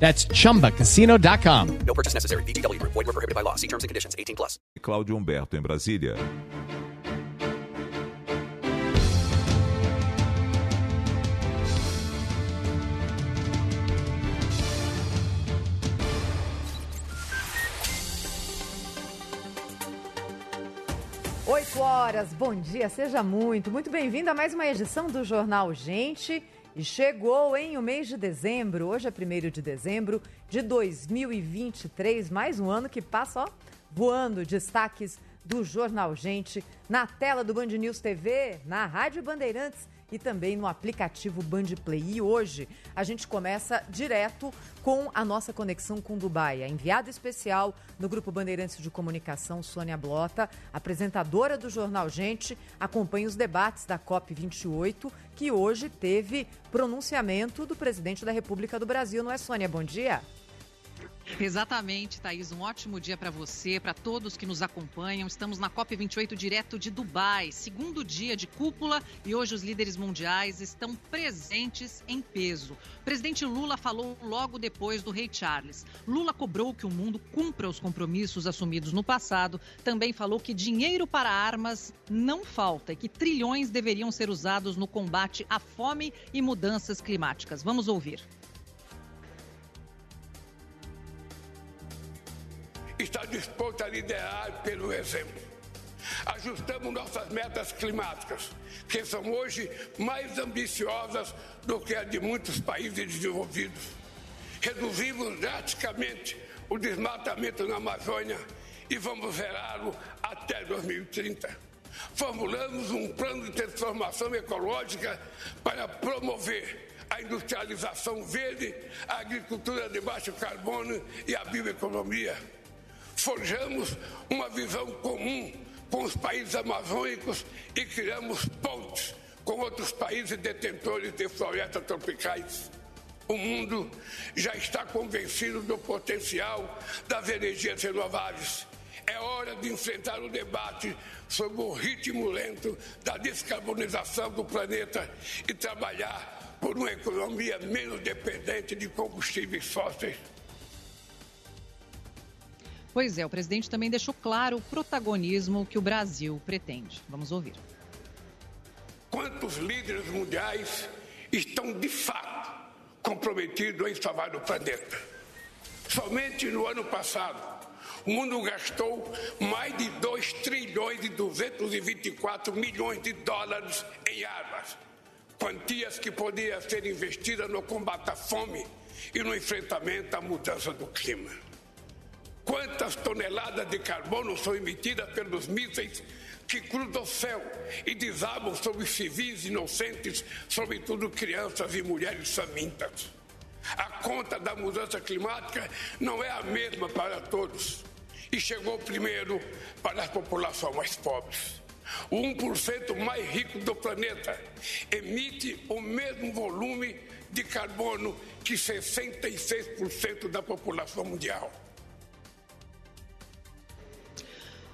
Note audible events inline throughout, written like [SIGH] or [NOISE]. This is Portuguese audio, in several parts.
That's chumbacasino.com. No purchase necessary. VGW Group. Void were prohibited by law. See terms and conditions. 18 plus. Cláudio Humberto, em Brasília. Oito horas, bom dia, seja muito, muito bem-vindo a mais uma edição do Jornal Gente. E chegou, em O mês de dezembro, hoje é 1 de dezembro de 2023, mais um ano que passa, ó, voando. Destaques do Jornal Gente na tela do Band News TV, na Rádio Bandeirantes e também no aplicativo Band Play. E hoje a gente começa direto com a nossa conexão com Dubai. A enviada especial no Grupo Bandeirantes de Comunicação, Sônia Blota, apresentadora do Jornal Gente, acompanha os debates da COP28, que hoje teve pronunciamento do presidente da República do Brasil, não é, Sônia? Bom dia. Exatamente, Thaís. Um ótimo dia para você, para todos que nos acompanham. Estamos na COP28 direto de Dubai, segundo dia de cúpula e hoje os líderes mundiais estão presentes em peso. O presidente Lula falou logo depois do rei Charles. Lula cobrou que o mundo cumpra os compromissos assumidos no passado. Também falou que dinheiro para armas não falta e que trilhões deveriam ser usados no combate à fome e mudanças climáticas. Vamos ouvir. Está disposto a liderar pelo exemplo. Ajustamos nossas metas climáticas, que são hoje mais ambiciosas do que a de muitos países desenvolvidos. Reduzimos drasticamente o desmatamento na Amazônia e vamos zerá-lo até 2030. Formulamos um plano de transformação ecológica para promover a industrialização verde, a agricultura de baixo carbono e a bioeconomia forjamos uma visão comum com os países amazônicos e criamos pontes com outros países detentores de florestas tropicais. O mundo já está convencido do potencial das energias renováveis. É hora de enfrentar o debate sobre o ritmo lento da descarbonização do planeta e trabalhar por uma economia menos dependente de combustíveis fósseis. Pois é, o presidente também deixou claro o protagonismo que o Brasil pretende. Vamos ouvir. Quantos líderes mundiais estão de fato comprometidos em salvar o planeta? Somente no ano passado, o mundo gastou mais de 2 trilhões e 224 milhões de dólares em armas. Quantias que poderiam ser investidas no combate à fome e no enfrentamento à mudança do clima. Quantas toneladas de carbono são emitidas pelos mísseis que cruzam o céu e desabam sobre civis inocentes, sobretudo crianças e mulheres famintas? A conta da mudança climática não é a mesma para todos e chegou primeiro para as populações mais pobres. O 1% mais rico do planeta emite o mesmo volume de carbono que 66% da população mundial.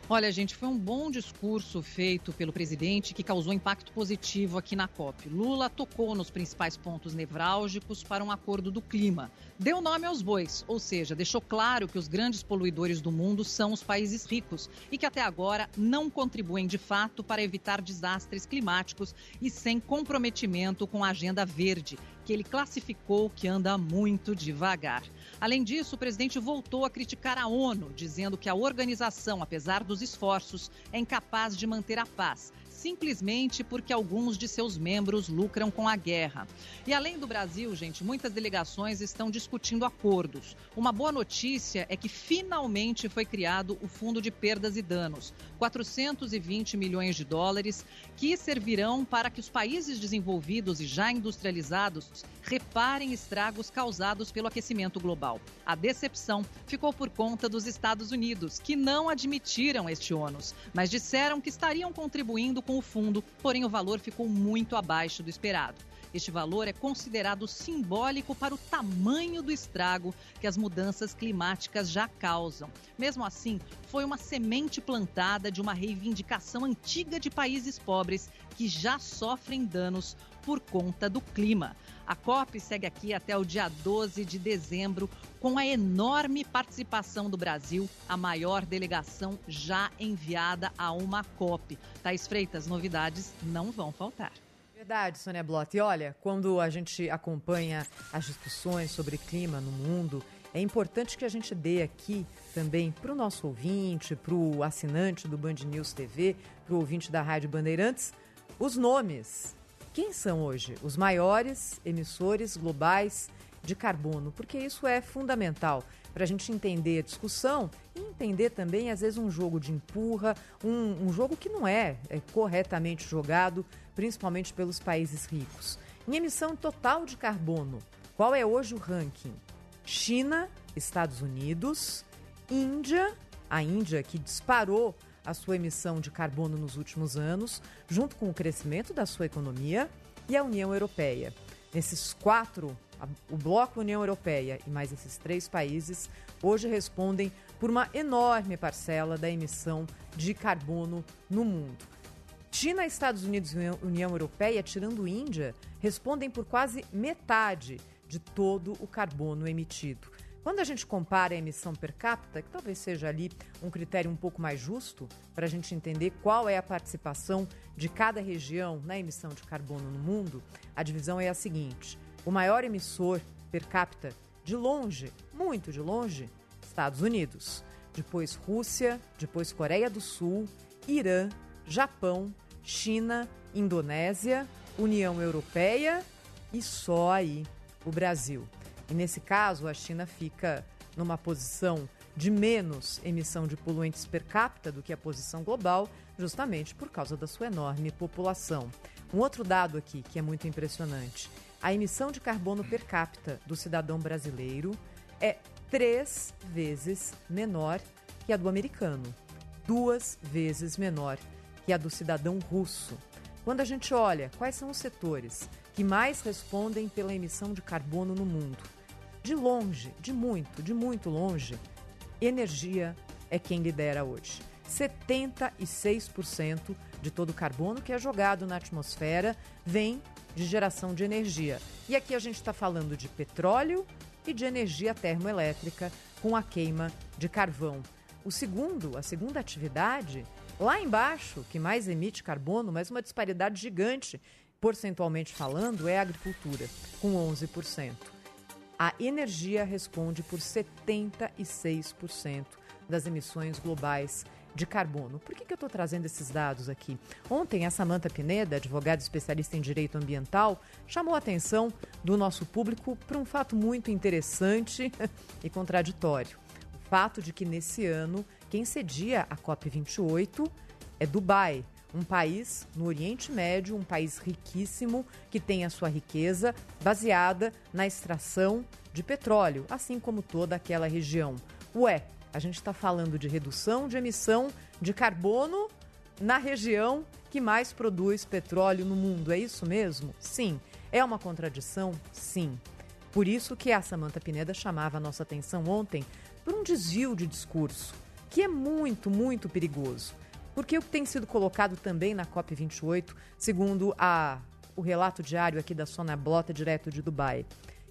Olha, gente, foi um bom discurso feito pelo presidente que causou impacto positivo aqui na COP. Lula tocou nos principais pontos nevrálgicos para um acordo do clima. Deu nome aos bois, ou seja, deixou claro que os grandes poluidores do mundo são os países ricos e que até agora não contribuem de fato para evitar desastres climáticos e sem comprometimento com a agenda verde que ele classificou que anda muito devagar. Além disso, o presidente voltou a criticar a ONU, dizendo que a organização, apesar dos esforços, é incapaz de manter a paz simplesmente porque alguns de seus membros lucram com a guerra. E além do Brasil, gente, muitas delegações estão discutindo acordos. Uma boa notícia é que finalmente foi criado o Fundo de Perdas e Danos, 420 milhões de dólares, que servirão para que os países desenvolvidos e já industrializados reparem estragos causados pelo aquecimento global. A decepção ficou por conta dos Estados Unidos, que não admitiram este ônus, mas disseram que estariam contribuindo com o fundo, porém o valor ficou muito abaixo do esperado. Este valor é considerado simbólico para o tamanho do estrago que as mudanças climáticas já causam. Mesmo assim, foi uma semente plantada de uma reivindicação antiga de países pobres que já sofrem danos por conta do clima. A COP segue aqui até o dia 12 de dezembro, com a enorme participação do Brasil, a maior delegação já enviada a uma COP. Thais Freitas, novidades não vão faltar. Verdade, Sônia Blott. E olha, quando a gente acompanha as discussões sobre clima no mundo, é importante que a gente dê aqui também para o nosso ouvinte, para o assinante do Band News TV, para o ouvinte da Rádio Bandeirantes, os nomes quem são hoje os maiores emissores globais de carbono? Porque isso é fundamental para a gente entender a discussão e entender também, às vezes, um jogo de empurra, um, um jogo que não é, é corretamente jogado, principalmente pelos países ricos. Em emissão total de carbono, qual é hoje o ranking? China, Estados Unidos, Índia, a Índia que disparou a sua emissão de carbono nos últimos anos, junto com o crescimento da sua economia, e a União Europeia. Nesses quatro, o bloco União Europeia e mais esses três países, hoje respondem por uma enorme parcela da emissão de carbono no mundo. China, Estados Unidos e União Europeia, tirando Índia, respondem por quase metade de todo o carbono emitido. Quando a gente compara a emissão per capita, que talvez seja ali um critério um pouco mais justo para a gente entender qual é a participação de cada região na emissão de carbono no mundo, a divisão é a seguinte: o maior emissor per capita, de longe, muito de longe, Estados Unidos. Depois Rússia, depois Coreia do Sul, Irã, Japão, China, Indonésia, União Europeia e só aí o Brasil. E nesse caso, a China fica numa posição de menos emissão de poluentes per capita do que a posição global, justamente por causa da sua enorme população. Um outro dado aqui que é muito impressionante: a emissão de carbono per capita do cidadão brasileiro é três vezes menor que a do americano, duas vezes menor que a do cidadão russo. Quando a gente olha quais são os setores que mais respondem pela emissão de carbono no mundo, de longe, de muito, de muito longe, energia é quem lidera hoje. 76% de todo o carbono que é jogado na atmosfera vem de geração de energia. E aqui a gente está falando de petróleo e de energia termoelétrica com a queima de carvão. O segundo, a segunda atividade, lá embaixo, que mais emite carbono, mas uma disparidade gigante, percentualmente falando, é a agricultura, com 11% a energia responde por 76% das emissões globais de carbono. Por que, que eu estou trazendo esses dados aqui? Ontem, a Samanta Pineda, advogada especialista em direito ambiental, chamou a atenção do nosso público para um fato muito interessante [LAUGHS] e contraditório. O fato de que nesse ano, quem cedia a COP28 é Dubai, um país no Oriente Médio, um país riquíssimo que tem a sua riqueza baseada na extração de petróleo, assim como toda aquela região. Ué, a gente está falando de redução de emissão de carbono na região que mais produz petróleo no mundo. É isso mesmo? Sim. É uma contradição? Sim. Por isso que a Samanta Pineda chamava a nossa atenção ontem por um desvio de discurso, que é muito, muito perigoso. Porque o que tem sido colocado também na COP28, segundo a, o relato diário aqui da Sônia Blota, direto de Dubai,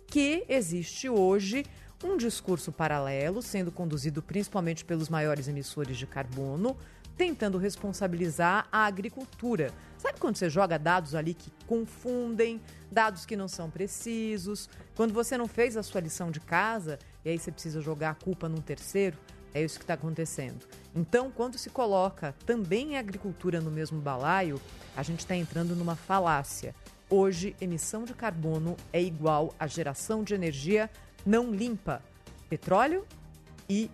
que existe hoje um discurso paralelo, sendo conduzido principalmente pelos maiores emissores de carbono, tentando responsabilizar a agricultura. Sabe quando você joga dados ali que confundem, dados que não são precisos, quando você não fez a sua lição de casa e aí você precisa jogar a culpa num terceiro? É isso que está acontecendo. Então, quando se coloca também a agricultura no mesmo balaio, a gente está entrando numa falácia. Hoje, emissão de carbono é igual a geração de energia não limpa. Petróleo e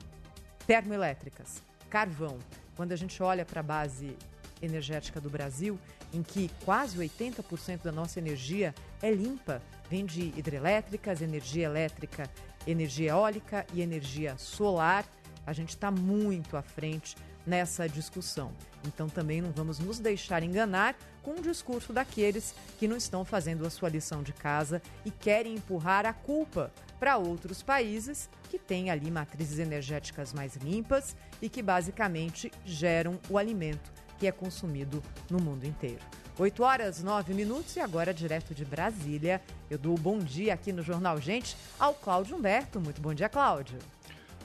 termoelétricas, carvão. Quando a gente olha para a base energética do Brasil, em que quase 80% da nossa energia é limpa, vem de hidrelétricas, energia elétrica, energia eólica e energia solar, a gente está muito à frente nessa discussão. Então também não vamos nos deixar enganar com o discurso daqueles que não estão fazendo a sua lição de casa e querem empurrar a culpa para outros países que têm ali matrizes energéticas mais limpas e que basicamente geram o alimento que é consumido no mundo inteiro. 8 horas 9 minutos e agora direto de Brasília. Eu dou o bom dia aqui no Jornal Gente ao Cláudio Humberto. Muito bom dia, Cláudio.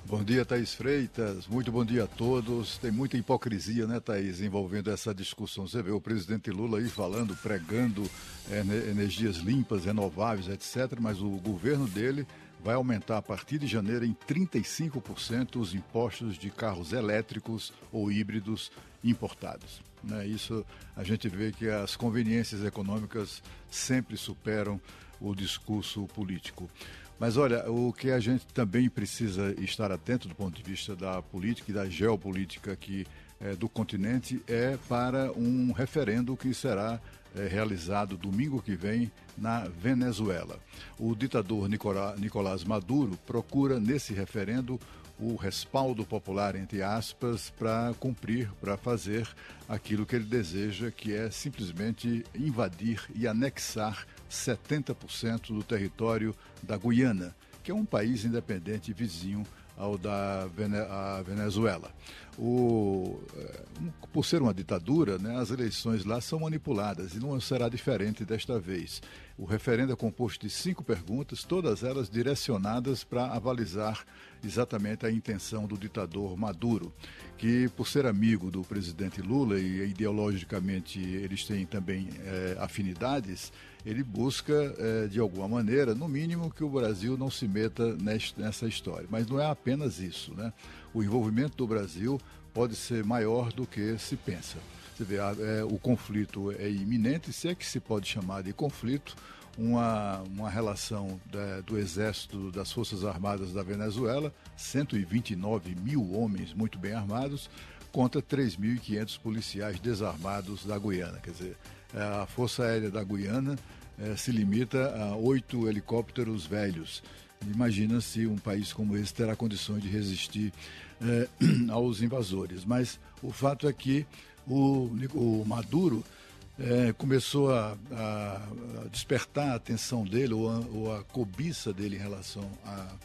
Bom dia, Thaís Freitas. Muito bom dia a todos. Tem muita hipocrisia, né, Thaís, envolvendo essa discussão. Você vê o presidente Lula aí falando, pregando é, energias limpas, renováveis, etc., mas o governo dele vai aumentar a partir de janeiro em 35% os impostos de carros elétricos ou híbridos importados. Né? Isso a gente vê que as conveniências econômicas sempre superam o discurso político. Mas olha, o que a gente também precisa estar atento do ponto de vista da política e da geopolítica aqui é, do continente é para um referendo que será é, realizado domingo que vem na Venezuela. O ditador Nicolás Maduro procura nesse referendo o respaldo popular, entre aspas, para cumprir, para fazer aquilo que ele deseja, que é simplesmente invadir e anexar 70% do território da Guiana, que é um país independente vizinho ao da Venezuela. O, eh, por ser uma ditadura, né, as eleições lá são manipuladas e não será diferente desta vez. O referendo é composto de cinco perguntas, todas elas direcionadas para avalizar exatamente a intenção do ditador Maduro, que, por ser amigo do presidente Lula e ideologicamente eles têm também é, afinidades, ele busca, é, de alguma maneira, no mínimo, que o Brasil não se meta nessa história. Mas não é apenas isso. Né? O envolvimento do Brasil pode ser maior do que se pensa. Você vê, é, o conflito é iminente, se é que se pode chamar de conflito, uma, uma relação da, do Exército, das Forças Armadas da Venezuela, 129 mil homens muito bem armados, contra 3.500 policiais desarmados da Guiana. Quer dizer, a Força Aérea da Guiana é, se limita a oito helicópteros velhos. Imagina se um país como esse terá condições de resistir é, [CLEARS THROAT] aos invasores. Mas o fato é que o, o Maduro é, começou a, a, despertar a atenção dele ou a, ou a cobiça dele em relação a,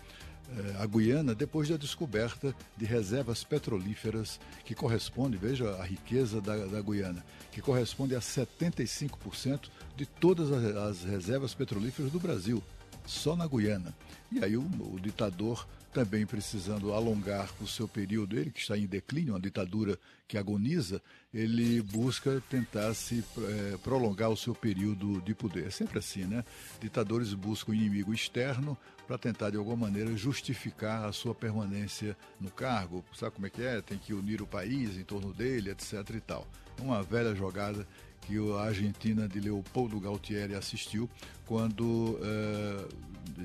a Guiana depois da descoberta de reservas petrolíferas que correspondem, veja a riqueza da, da Guiana, que corresponde a 75% de todas as, as reservas petrolíferas do Brasil, só na Guiana. E aí o, o ditador também precisando alongar o seu período, ele que está em declínio, uma ditadura que agoniza, ele busca tentar se é, prolongar o seu período de poder. É sempre assim, né? Ditadores buscam inimigo externo para tentar, de alguma maneira, justificar a sua permanência no cargo. Sabe como é que é? Tem que unir o país em torno dele, etc. e tal. Uma velha jogada que a Argentina de Leopoldo Galtieri assistiu quando, eh,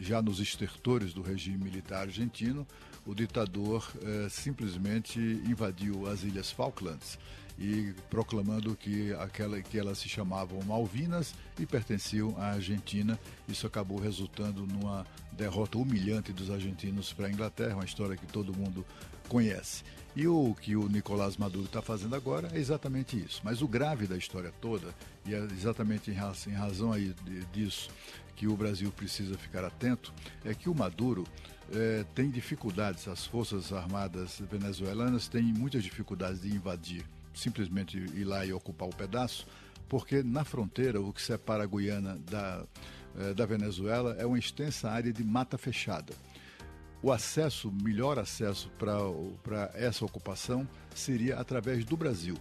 já nos estertores do regime militar argentino, o ditador eh, simplesmente invadiu as Ilhas Falklands e proclamando que, aquela, que elas se chamavam Malvinas e pertenciam à Argentina. Isso acabou resultando numa derrota humilhante dos argentinos para a Inglaterra, uma história que todo mundo conhece. E o que o Nicolás Maduro está fazendo agora é exatamente isso. Mas o grave da história toda, e é exatamente em razão, em razão aí disso que o Brasil precisa ficar atento, é que o Maduro é, tem dificuldades, as Forças Armadas venezuelanas têm muitas dificuldades de invadir, simplesmente ir lá e ocupar o pedaço, porque na fronteira, o que separa a Guiana da, é, da Venezuela é uma extensa área de mata fechada o acesso, melhor acesso para essa ocupação seria através do Brasil.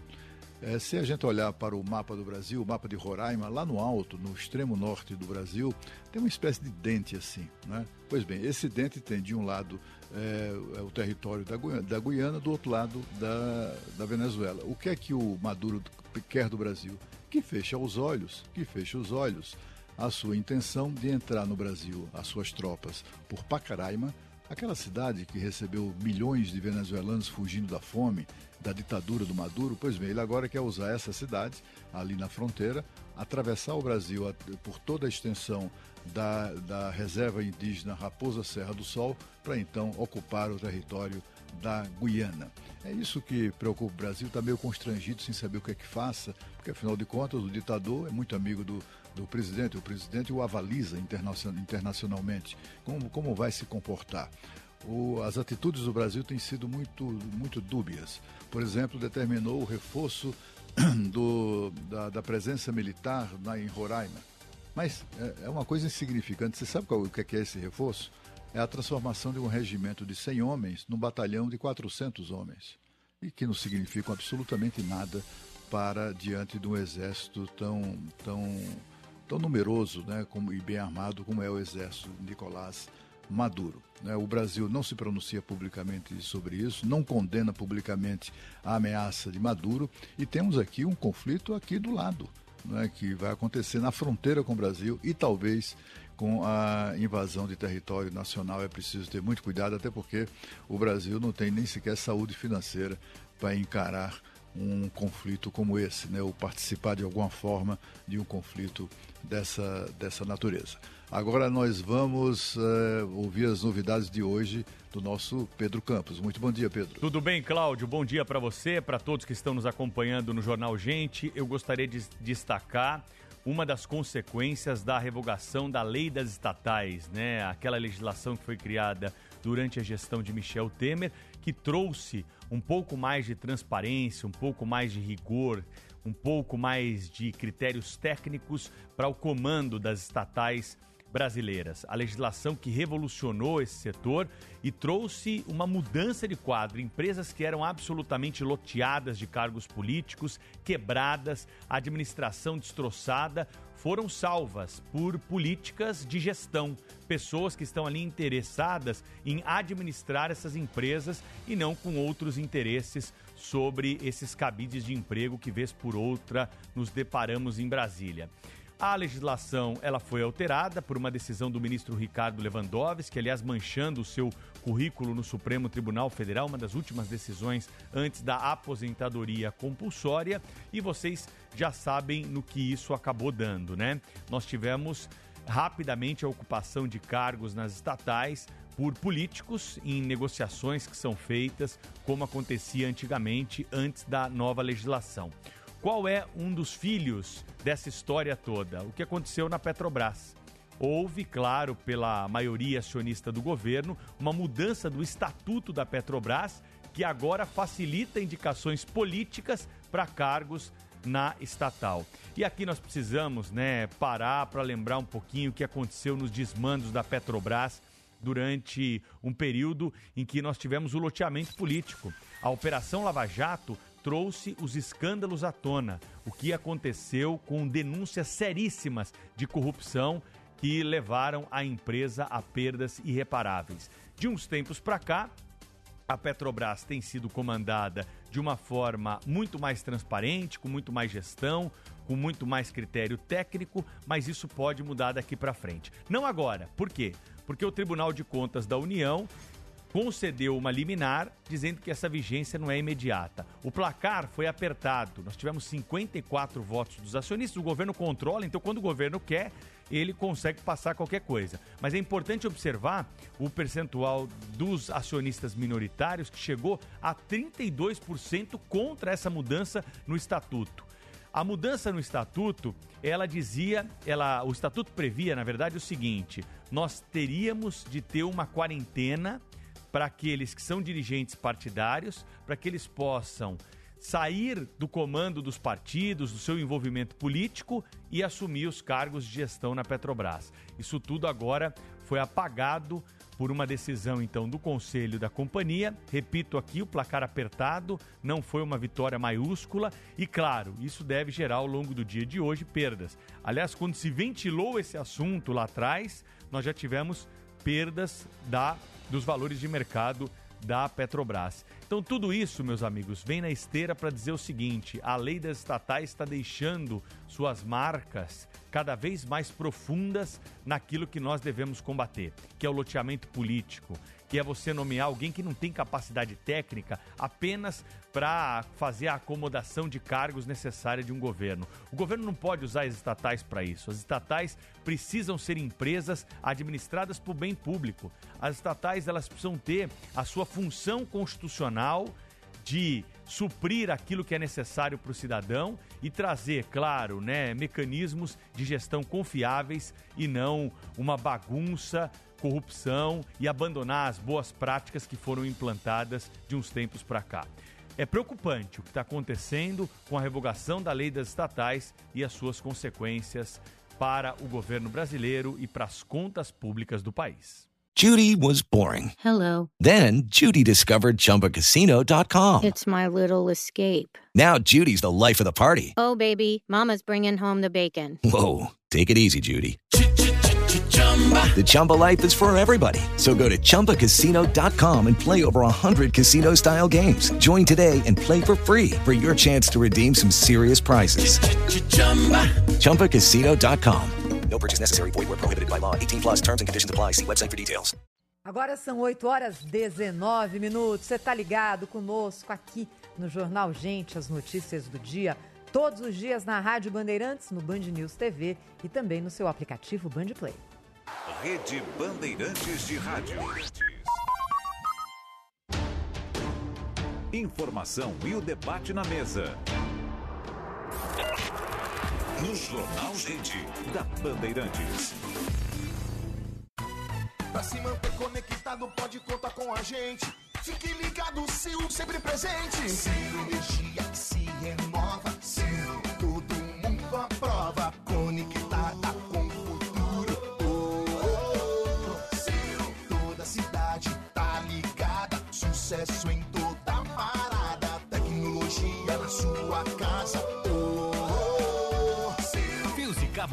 É, se a gente olhar para o mapa do Brasil, o mapa de Roraima, lá no alto, no extremo norte do Brasil, tem uma espécie de dente assim. Né? Pois bem, esse dente tem de um lado é, é o território da Guiana, da Guiana, do outro lado da, da Venezuela. O que é que o Maduro quer do Brasil? Que feche os olhos, que feche os olhos a sua intenção de entrar no Brasil, as suas tropas, por Pacaraima, Aquela cidade que recebeu milhões de venezuelanos fugindo da fome, da ditadura do Maduro, pois bem, ele agora quer usar essa cidade, ali na fronteira, atravessar o Brasil por toda a extensão da, da reserva indígena Raposa Serra do Sol, para então ocupar o território da Guiana. É isso que preocupa o Brasil, está meio constrangido sem saber o que é que faça, porque afinal de contas o ditador é muito amigo do, do presidente, o presidente o avaliza internacionalmente. Como, como vai se comportar? O, as atitudes do Brasil têm sido muito, muito dúbias. Por exemplo, determinou o reforço [CLEARS THROAT] do, da, da, presença militar na, em Roraima. Mas é, é, uma coisa insignificante. Você sabe qual, o que é, que é esse reforço? É a transformação de um regimento de 100 homens num batalhão de 400 homens. E que não significam absolutamente nada para diante de um exército tão, tão tão numeroso né, como, e bem armado como é o exército de Nicolás Maduro. Né? O Brasil não se pronuncia publicamente sobre isso, não condena publicamente a ameaça de Maduro e temos aqui um conflito aqui do lado, né, que vai acontecer na fronteira com o Brasil e talvez com a invasão de território nacional é preciso ter muito cuidado, até porque o Brasil não tem nem sequer saúde financeira para encarar um conflito como esse, né, ou participar de alguma forma de um conflito dessa, dessa natureza. Agora nós vamos uh, ouvir as novidades de hoje do nosso Pedro Campos. Muito bom dia, Pedro. Tudo bem, Cláudio? Bom dia para você, para todos que estão nos acompanhando no Jornal Gente. Eu gostaria de destacar uma das consequências da revogação da lei das estatais, né? Aquela legislação que foi criada durante a gestão de Michel Temer, que trouxe um pouco mais de transparência, um pouco mais de rigor, um pouco mais de critérios técnicos para o comando das estatais brasileiras. A legislação que revolucionou esse setor e trouxe uma mudança de quadro. Empresas que eram absolutamente loteadas de cargos políticos, quebradas, administração destroçada, foram salvas por políticas de gestão, pessoas que estão ali interessadas em administrar essas empresas e não com outros interesses sobre esses cabides de emprego que vez por outra nos deparamos em Brasília. A legislação ela foi alterada por uma decisão do ministro Ricardo Lewandowski, aliás, manchando o seu currículo no Supremo Tribunal Federal, uma das últimas decisões antes da aposentadoria compulsória. E vocês já sabem no que isso acabou dando, né? Nós tivemos rapidamente a ocupação de cargos nas estatais por políticos em negociações que são feitas, como acontecia antigamente antes da nova legislação. Qual é um dos filhos dessa história toda? O que aconteceu na Petrobras? Houve, claro, pela maioria acionista do governo, uma mudança do estatuto da Petrobras que agora facilita indicações políticas para cargos na estatal. E aqui nós precisamos, né, parar para lembrar um pouquinho o que aconteceu nos desmandos da Petrobras durante um período em que nós tivemos o loteamento político. A Operação Lava Jato trouxe os escândalos à tona, o que aconteceu com denúncias seríssimas de corrupção que levaram a empresa a perdas irreparáveis. De uns tempos para cá, a Petrobras tem sido comandada de uma forma muito mais transparente, com muito mais gestão, com muito mais critério técnico, mas isso pode mudar daqui para frente. Não agora. Por quê? Porque o Tribunal de Contas da União concedeu uma liminar dizendo que essa vigência não é imediata. O placar foi apertado. Nós tivemos 54 votos dos acionistas. O governo controla, então quando o governo quer, ele consegue passar qualquer coisa. Mas é importante observar o percentual dos acionistas minoritários que chegou a 32% contra essa mudança no estatuto. A mudança no estatuto, ela dizia, ela, o estatuto previa, na verdade, o seguinte: nós teríamos de ter uma quarentena para aqueles que são dirigentes partidários, para que eles possam sair do comando dos partidos, do seu envolvimento político e assumir os cargos de gestão na Petrobras. Isso tudo agora foi apagado por uma decisão então do conselho da companhia. Repito aqui, o placar apertado não foi uma vitória maiúscula e claro, isso deve gerar ao longo do dia de hoje perdas. Aliás, quando se ventilou esse assunto lá atrás, nós já tivemos perdas da dos valores de mercado da Petrobras. Então, tudo isso, meus amigos, vem na esteira para dizer o seguinte: a lei das estatais está deixando suas marcas cada vez mais profundas naquilo que nós devemos combater, que é o loteamento político, que é você nomear alguém que não tem capacidade técnica apenas para fazer a acomodação de cargos necessária de um governo. O governo não pode usar as estatais para isso. As estatais precisam ser empresas administradas por bem público. As estatais elas precisam ter a sua função constitucional de suprir aquilo que é necessário para o cidadão e trazer, claro, né, mecanismos de gestão confiáveis e não uma bagunça, corrupção e abandonar as boas práticas que foram implantadas de uns tempos para cá. É preocupante o que está acontecendo com a revogação da lei das estatais e as suas consequências para o governo brasileiro e para as contas públicas do país. Judy was boring. Hello. Then Judy discovered ChumbaCasino.com. It's my little escape. Now Judy's the life of the party. Oh, baby, Mama's bringing home the bacon. Whoa, take it easy, Judy. The Chumba life is for everybody. So go to ChumbaCasino.com and play over 100 casino style games. Join today and play for free for your chance to redeem some serious prizes. ChumbaCasino.com. No purchase necessary. Void where prohibited by law. 18 plus terms and conditions apply. See website for details. Agora são 8 horas 19 minutos. Você tá ligado conosco aqui no Jornal Gente, as notícias do dia. Todos os dias na Rádio Bandeirantes, no Band News TV e também no seu aplicativo Band Play. Rede Bandeirantes de Rádio. Informação e o debate na mesa. No Jornal Gente, da Bandeirantes. Pra se manter conectado, pode contar com a gente. Fique ligado, Sil, sempre presente. Sil, energia que se renova. Sil, todo mundo aprova. Conectada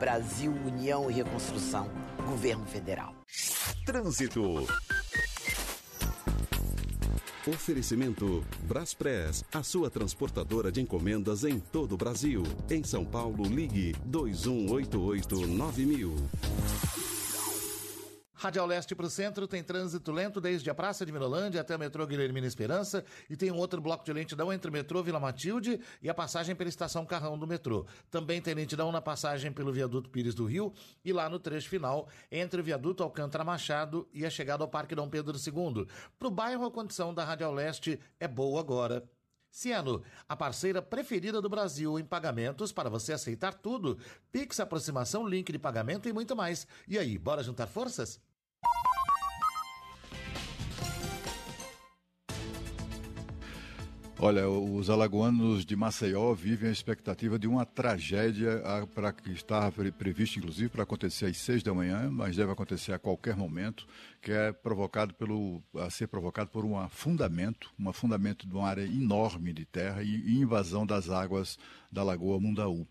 Brasil, União e Reconstrução. Governo Federal. Trânsito. Oferecimento Braspress, a sua transportadora de encomendas em todo o Brasil. Em São Paulo, ligue 2188-9000. Radial Leste para o centro tem trânsito lento desde a Praça de Mirolândia até o metrô Guilhermina Esperança e tem um outro bloco de lentidão entre o metrô Vila Matilde e a passagem pela estação Carrão do metrô. Também tem lentidão na passagem pelo viaduto Pires do Rio e lá no trecho final entre o viaduto Alcântara Machado e a chegada ao Parque Dom Pedro II. Para o bairro, a condição da Radial Leste é boa agora. Cielo, a parceira preferida do Brasil em pagamentos para você aceitar tudo. Pix, aproximação, link de pagamento e muito mais. E aí, bora juntar forças? Olha, os alagoanos de Maceió vivem a expectativa de uma tragédia para que estava prevista, inclusive, para acontecer às seis da manhã, mas deve acontecer a qualquer momento, que é provocado pelo, a ser provocado por um afundamento, um afundamento de uma área enorme de terra e, e invasão das águas da Lagoa Mundaú.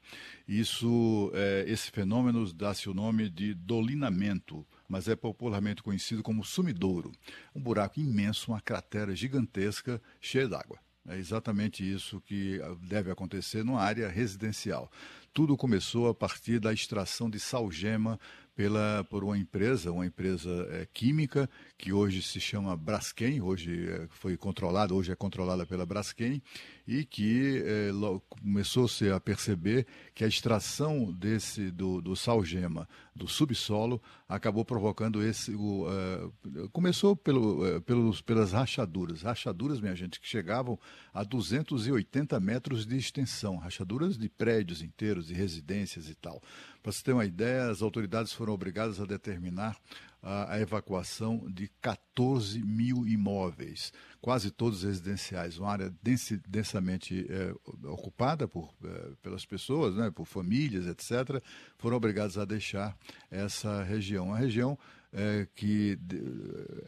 Isso, é, esse fenômeno dá-se o nome de dolinamento mas é popularmente conhecido como sumidouro. Um buraco imenso, uma cratera gigantesca cheia d'água. É exatamente isso que deve acontecer numa área residencial. tudo começou a partir da extração de salgema pela, por uma empresa, uma empresa é, química, que hoje se chama Braskem, hoje é, foi controlada, hoje é controlada pela Braskem, e que é, começou-se a perceber que a extração desse do, do salgema do subsolo acabou provocando esse. O, uh, começou pelo, uh, pelos, pelas rachaduras. Rachaduras, minha gente, que chegavam a 280 metros de extensão, rachaduras de prédios inteiros, de residências e tal. Para você ter uma ideia, as autoridades foram obrigadas a determinar a, a evacuação de 14 mil imóveis, quase todos residenciais, uma área densamente é, ocupada por, é, pelas pessoas, né, por famílias, etc., foram obrigados a deixar essa região. Uma região é, que de,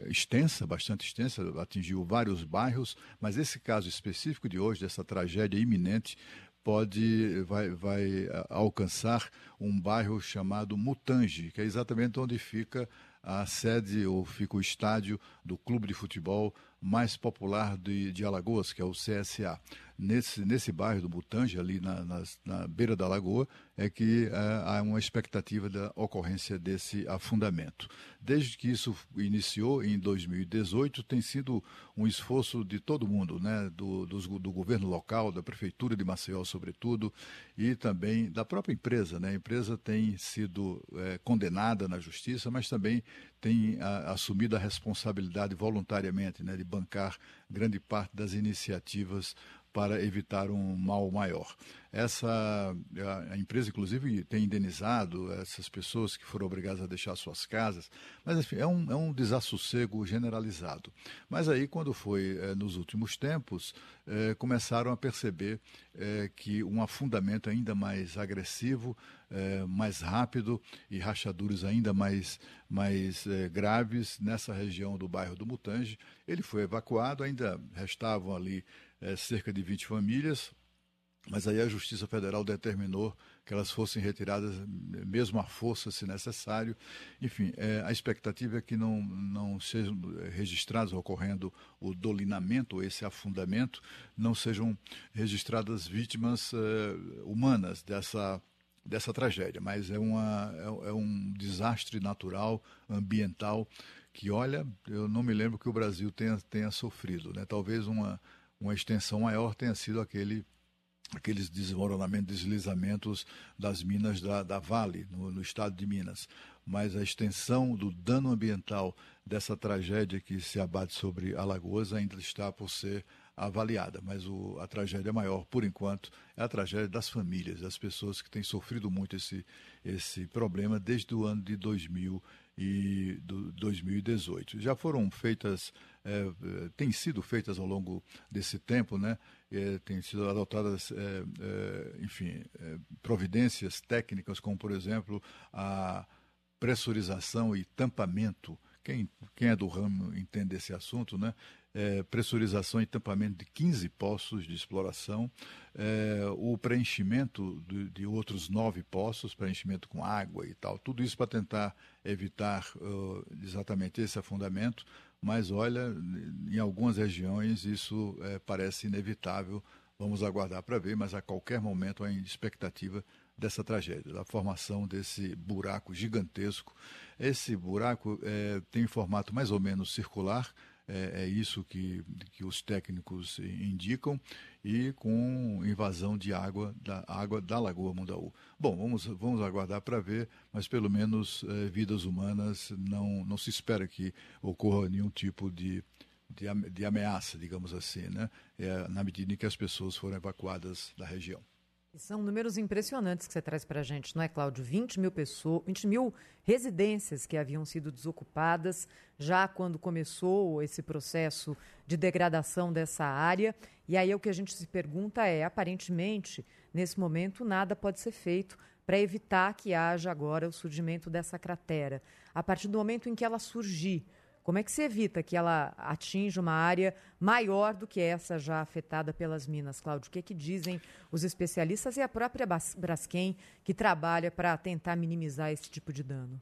extensa, bastante extensa, atingiu vários bairros, mas esse caso específico de hoje, dessa tragédia iminente, pode vai, vai alcançar um bairro chamado Mutange, que é exatamente onde fica a sede ou fica o estádio do clube de futebol mais popular de, de Alagoas, que é o CSA. Nesse, nesse bairro do Butanja, ali na, na, na beira da lagoa, é que é, há uma expectativa da ocorrência desse afundamento. Desde que isso iniciou em 2018, tem sido um esforço de todo mundo, né? do, do, governo local, da prefeitura de Maceió, sobretudo, e também da própria empresa. Né? A empresa tem sido é, condenada na justiça, mas também tem a, assumido a responsabilidade voluntariamente né, de bancar grande parte das iniciativas para evitar um mal maior. Essa a, empresa, inclusive, tem indenizado essas pessoas que foram obrigadas a deixar suas casas, mas enfim, é um, é um desassossego generalizado. Mas aí, quando foi é, nos últimos tempos, é, começaram a perceber é, que um afundamento ainda mais agressivo, mais rápido e rachaduras ainda mais, mais graves nessa região do bairro do Mutange, ele foi evacuado, ainda restavam ali é, cerca de 20 famílias, mas aí a Justiça Federal determinou que elas fossem retiradas, mesmo à força, se necessário. Enfim, é, a expectativa é que não, não sejam registrados, ocorrendo o dolinamento, esse afundamento, não sejam registradas vítimas é, humanas dessa, dessa tragédia, mas é, uma, é, é um desastre natural, ambiental, que, olha, eu não me lembro que o Brasil tenha, tenha sofrido. Né? Talvez uma uma extensão maior tenha sido aquele aqueles desmoronamentos, deslizamentos das minas da, da Vale, no, no, estado de Minas. Mas a extensão do dano ambiental dessa tragédia que se abate sobre Alagoas ainda está por ser avaliada. Mas o, a tragédia maior, por enquanto, é a tragédia das famílias, das pessoas que têm sofrido muito esse, esse problema desde o ano de 2000 e do 2018. Já foram feitas, é, têm sido feitas ao longo desse tempo, né? É, têm sido adotadas, é, é enfim, é, providências técnicas, como por exemplo a pressurização e tampamento. Quem, quem é do ramo entende esse assunto, né? é, pressurização e tampamento de 15 poços de exploração, é, o preenchimento de, de, outros nove poços, preenchimento com água e tal, tudo isso para tentar evitar uh, exatamente esse afundamento, mas olha, em algumas regiões isso é, parece inevitável, vamos aguardar para ver, mas a qualquer momento há expectativa dessa tragédia, da formação desse buraco gigantesco. Esse buraco é, tem formato mais ou menos circular, é, é isso que, que os técnicos indicam, e com invasão de água da água da Lagoa Mundaú. Bom, vamos, vamos aguardar para ver, mas pelo menos é, vidas humanas não, não se espera que ocorra nenhum tipo de, de, de ameaça, digamos assim, né? É, na medida em que as pessoas foram evacuadas da região. São números impressionantes que você traz para a gente, não é, Cláudio? 20 mil pessoas, 20 mil residências que haviam sido desocupadas já quando começou esse processo de degradação dessa área. E aí o que a gente se pergunta é, aparentemente, nesse momento, nada pode ser feito para evitar que haja agora o surgimento dessa cratera. A partir do momento em que ela surgir, como é que se evita que ela atinja uma área maior do que essa já afetada pelas minas, Cláudio? O que, é que dizem os especialistas e a própria Braskem, que trabalha para tentar minimizar esse tipo de dano?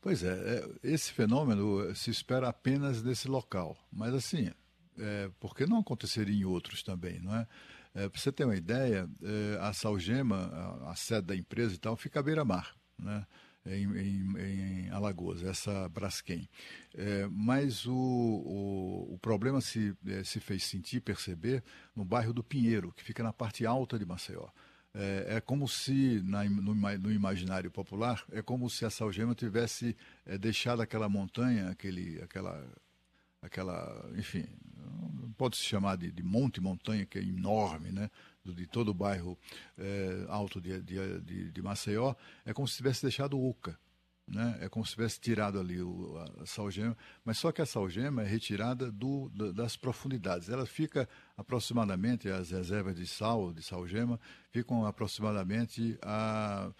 Pois é, é esse fenômeno se espera apenas nesse local. Mas assim, é, por que não aconteceria em outros também, não é? É, Para você ter uma ideia, é, a Salgema, a, a sede da empresa e tal, fica à beira-mar, né? Em, em- em Alagoas, essa Braskem. É, mas o, o, o problema se, eh, se fez sentir, perceber, no bairro do Pinheiro, que fica na parte alta de Maceió. É, é como se, na no, no imaginário popular, é como se a Salgema tivesse eh, deixado aquela montanha, aquele, aquela, aquela, enfim, pode se chamar de, de monte montanha que é enorme, né? De todo o bairro eh, alto de, de, de, Maceió, é como se tivesse deixado oca. Né? É como se tivesse tirado ali o, a, a salgema, mas só que a salgema é retirada do, da- das profundidades. Ela fica aproximadamente, as reservas de sal, de salgema, ficam aproximadamente a,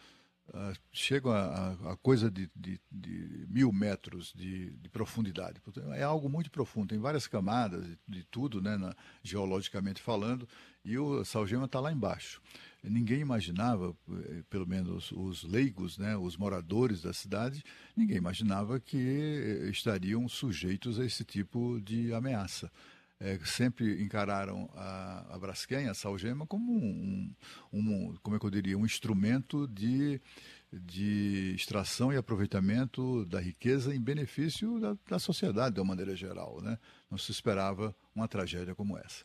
chegam a, a- coisa de, de- de mil metros de, de profundidade. É algo muito profundo, tem várias camadas de tudo, né, na- geologicamente falando, e o salgema está lá embaixo. Ninguém imaginava, eh, pelo menos os leigos, né, os moradores da cidade, ninguém imaginava que eh, estariam sujeitos a esse tipo de ameaça. Eh, sempre encararam a, a Braskem, a Salgema, como um, um- um- como é que eu diria, um instrumento de, de extração e aproveitamento da riqueza em benefício da, da sociedade de uma maneira geral. Né? Não se esperava uma tragédia como essa.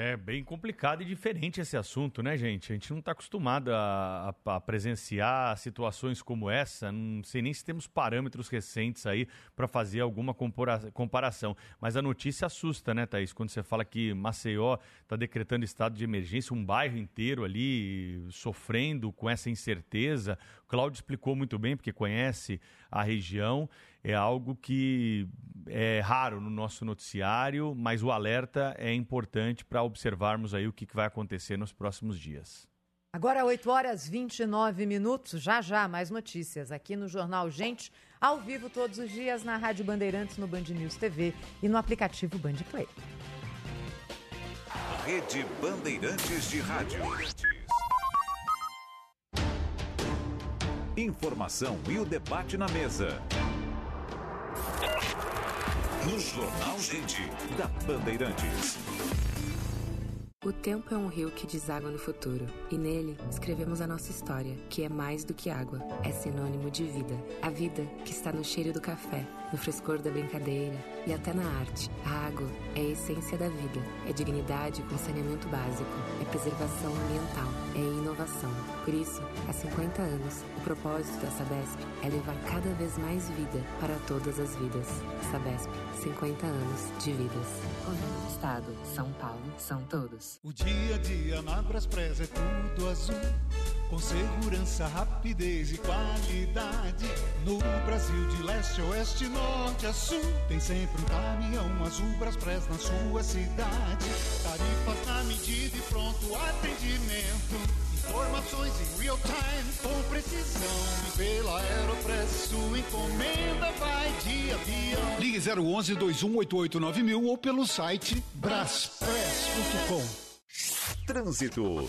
É bem complicado e diferente esse assunto, né, gente? A gente não está acostumado a, a- a presenciar situações como essa. Não sei nem se temos parâmetros recentes aí para fazer alguma comparação. Mas a notícia assusta, né, Thaís? Quando você fala que Maceió está decretando estado de emergência, um bairro inteiro ali sofrendo com essa incerteza. O Cláudio explicou muito bem, porque conhece a região. É algo que é raro no nosso noticiário, mas o alerta é importante para observarmos aí o que que vai acontecer nos próximos dias. Agora 8 horas 29 minutos, já já mais notícias aqui no Jornal Gente, ao vivo todos os dias na Rádio Bandeirantes, no Band News TV e no aplicativo Band Play. Rede Bandeirantes de Rádio. Informação e o debate na mesa. No Jornal Gente, da Bandeirantes. O tempo é um rio que deságua no futuro, e nele escrevemos a nossa história, que é mais do que água, é sinônimo de vida. A vida que está no cheiro do café, no frescor da brincadeira e até na arte. A água é a essência da vida, é dignidade com saneamento básico, é preservação ambiental, é inovação. Por isso, há 50 anos, o propósito da Sabesp é levar cada vez mais vida para todas as vidas. Sabesp, 50 anos de vidas. Governo do Estado, São Paulo, são todos. O dia a dia na Braspress é tudo azul, com segurança, rapidez e qualidade. No Brasil de leste a oeste, norte a sul, tem sempre um caminhão azul Braspress na sua cidade. Tarifas na medida e pronto atendimento. Informações em real time, com precisão. E pela Aeropress, sua encomenda vai de avião. Ligue 011 2188 mil ou pelo site braspress.com. Trânsito.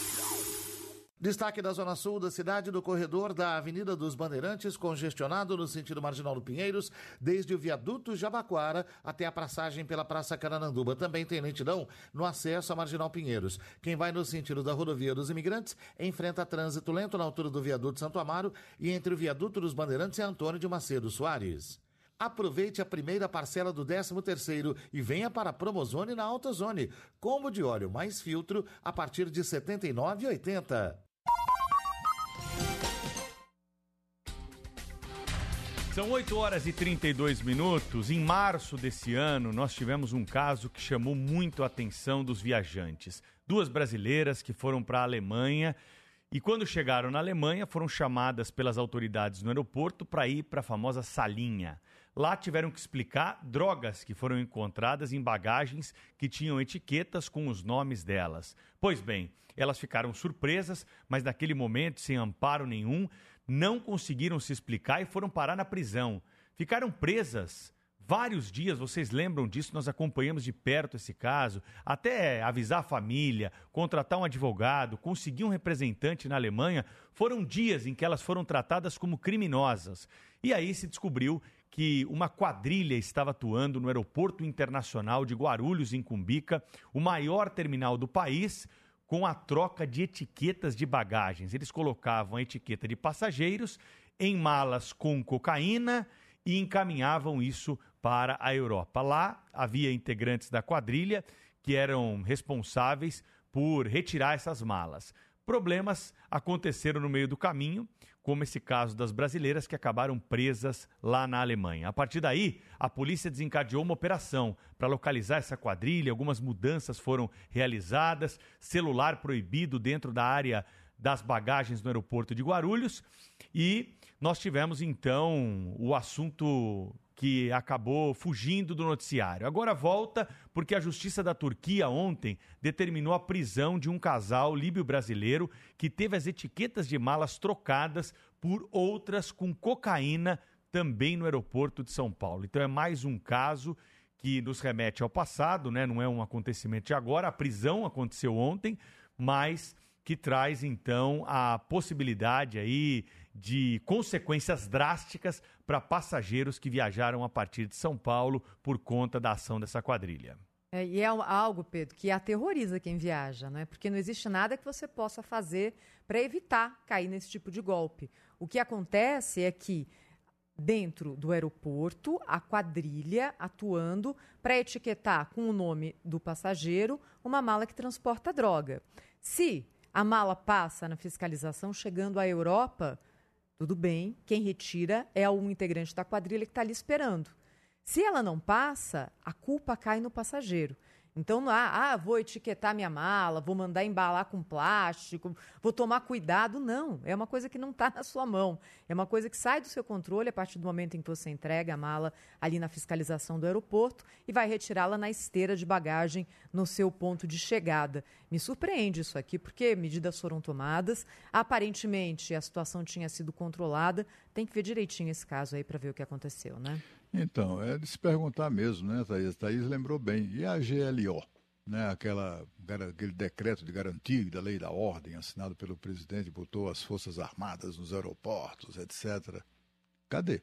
Destaque da Zona Sul da cidade do corredor da Avenida dos Bandeirantes, congestionado no sentido marginal do Pinheiros, desde o viaduto Jabaquara até a passagem pela Praça Carananduba. Também tem lentidão no acesso à Marginal Pinheiros. Quem vai no sentido da rodovia dos imigrantes enfrenta trânsito lento na altura do viaduto Santo Amaro e entre o viaduto dos Bandeirantes e Antônio de Macedo Soares. Aproveite a primeira parcela do 13º e venha para a Promozone na Alta Zone. Combo de óleo mais filtro a partir de R$ 79,80. São 8 horas e 32 minutos. Em março desse ano, nós tivemos um caso que chamou muito a atenção dos viajantes. Duas brasileiras que foram para a Alemanha e, quando chegaram na Alemanha, foram chamadas pelas autoridades no aeroporto para ir para a famosa salinha. Lá tiveram que explicar drogas que foram encontradas em bagagens que tinham etiquetas com os nomes delas. Pois bem, elas ficaram surpresas, mas naquele momento, sem amparo nenhum, não conseguiram se explicar e foram parar na prisão. Ficaram presas vários dias, vocês lembram disso? Nós acompanhamos de perto esse caso, até avisar a família, contratar um advogado, conseguir um representante na Alemanha. Foram dias em que elas foram tratadas como criminosas. E aí se descobriu que uma quadrilha estava atuando no Aeroporto Internacional de Guarulhos, em Cumbica, o maior terminal do país com a troca de etiquetas de bagagens. Eles colocavam a etiqueta de passageiros em malas com cocaína e encaminhavam isso para a Europa. Lá havia integrantes da quadrilha que eram responsáveis por retirar essas malas. Problemas aconteceram no meio do caminho, como esse caso das brasileiras que acabaram presas lá na Alemanha. A partir daí, a polícia desencadeou uma operação para localizar essa quadrilha, algumas mudanças foram realizadas, celular proibido dentro da área das bagagens no aeroporto de Guarulhos. E nós tivemos então o assunto que acabou fugindo do noticiário. Agora volta porque a Justiça da Turquia ontem determinou a prisão de um casal líbio-brasileiro que teve as etiquetas de malas trocadas por outras com cocaína também no aeroporto de São Paulo. Então é mais um caso que nos remete ao passado, né? Não é um acontecimento de agora. A prisão aconteceu ontem, mas que traz então a possibilidade aí de consequências drásticas para passageiros que viajaram a partir de São Paulo por conta da ação dessa quadrilha. É, e é algo, Pedro, que aterroriza quem viaja, né? Porque não existe nada que você possa fazer para evitar cair nesse tipo de golpe. O que acontece é que dentro do aeroporto, a quadrilha atuando para etiquetar com o nome do passageiro uma mala que transporta droga. Se a mala passa na fiscalização chegando à Europa, tudo bem, quem retira é um integrante da quadrilha que está ali esperando. Se ela não passa, a culpa cai no passageiro. Então, ah, ah, vou etiquetar minha mala, vou mandar embalar com plástico, vou tomar cuidado. Não, é uma coisa que não está [LAUGHS] na sua mão. É uma coisa que sai do seu controle a partir do momento em que você entrega a mala ali na fiscalização do aeroporto e vai retirá-la na esteira de bagagem no seu ponto de chegada. Me surpreende isso aqui, porque medidas foram tomadas. Aparentemente, a situação tinha sido controlada. Tem que ver direitinho esse caso aí para ver o que aconteceu, né? Então, é de se perguntar mesmo, né, Thaís? Thaís lembrou bem. E a GLO? Né, aquela, aquele decreto de garantia da lei da ordem assinado pelo presidente, botou as Forças Armadas nos aeroportos, etc. Cadê?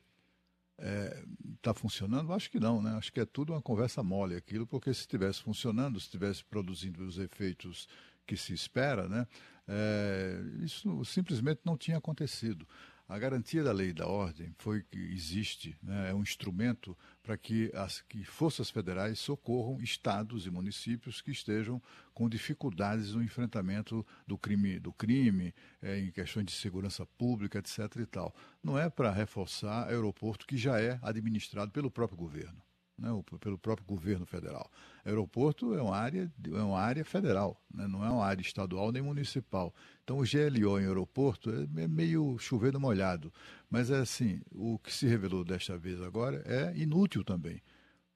Está é, tá funcionando? Acho que não, né? Acho que é tudo uma conversa mole aquilo, porque se estivesse funcionando, se estivesse produzindo os efeitos que se espera, né? É, isso simplesmente não tinha acontecido. A garantia da lei e da ordem foi que existe, né, é um instrumento para que as que forças federais socorram estados e municípios que estejam com dificuldades no enfrentamento do crime, do crime é, em questões de segurança pública, etc. E tal. Não é para reforçar aeroporto que já é administrado pelo próprio governo né, pelo próprio governo federal. Aeroporto é uma área, é uma área federal, né, não é uma área estadual nem municipal. Então o GLO em aeroporto é, é meio chovendo molhado. Mas é assim, o que se revelou desta vez agora é inútil também.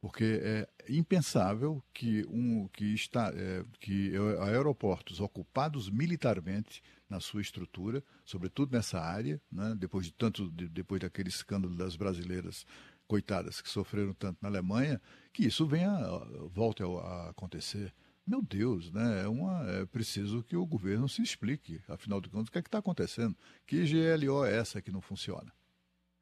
Porque é impensável que, um, que, está, é, que aeroportos ocupados militarmente na sua estrutura, sobretudo nessa área, né, depois de tanto de, depois daquele escândalo das brasileiras coitadas que sofreram tanto na Alemanha, que isso venha, volte a, acontecer. Meu Deus, né? É, uma, é preciso que o governo se explique. Afinal de contas, o que é está acontecendo? Que GLO é essa que não funciona?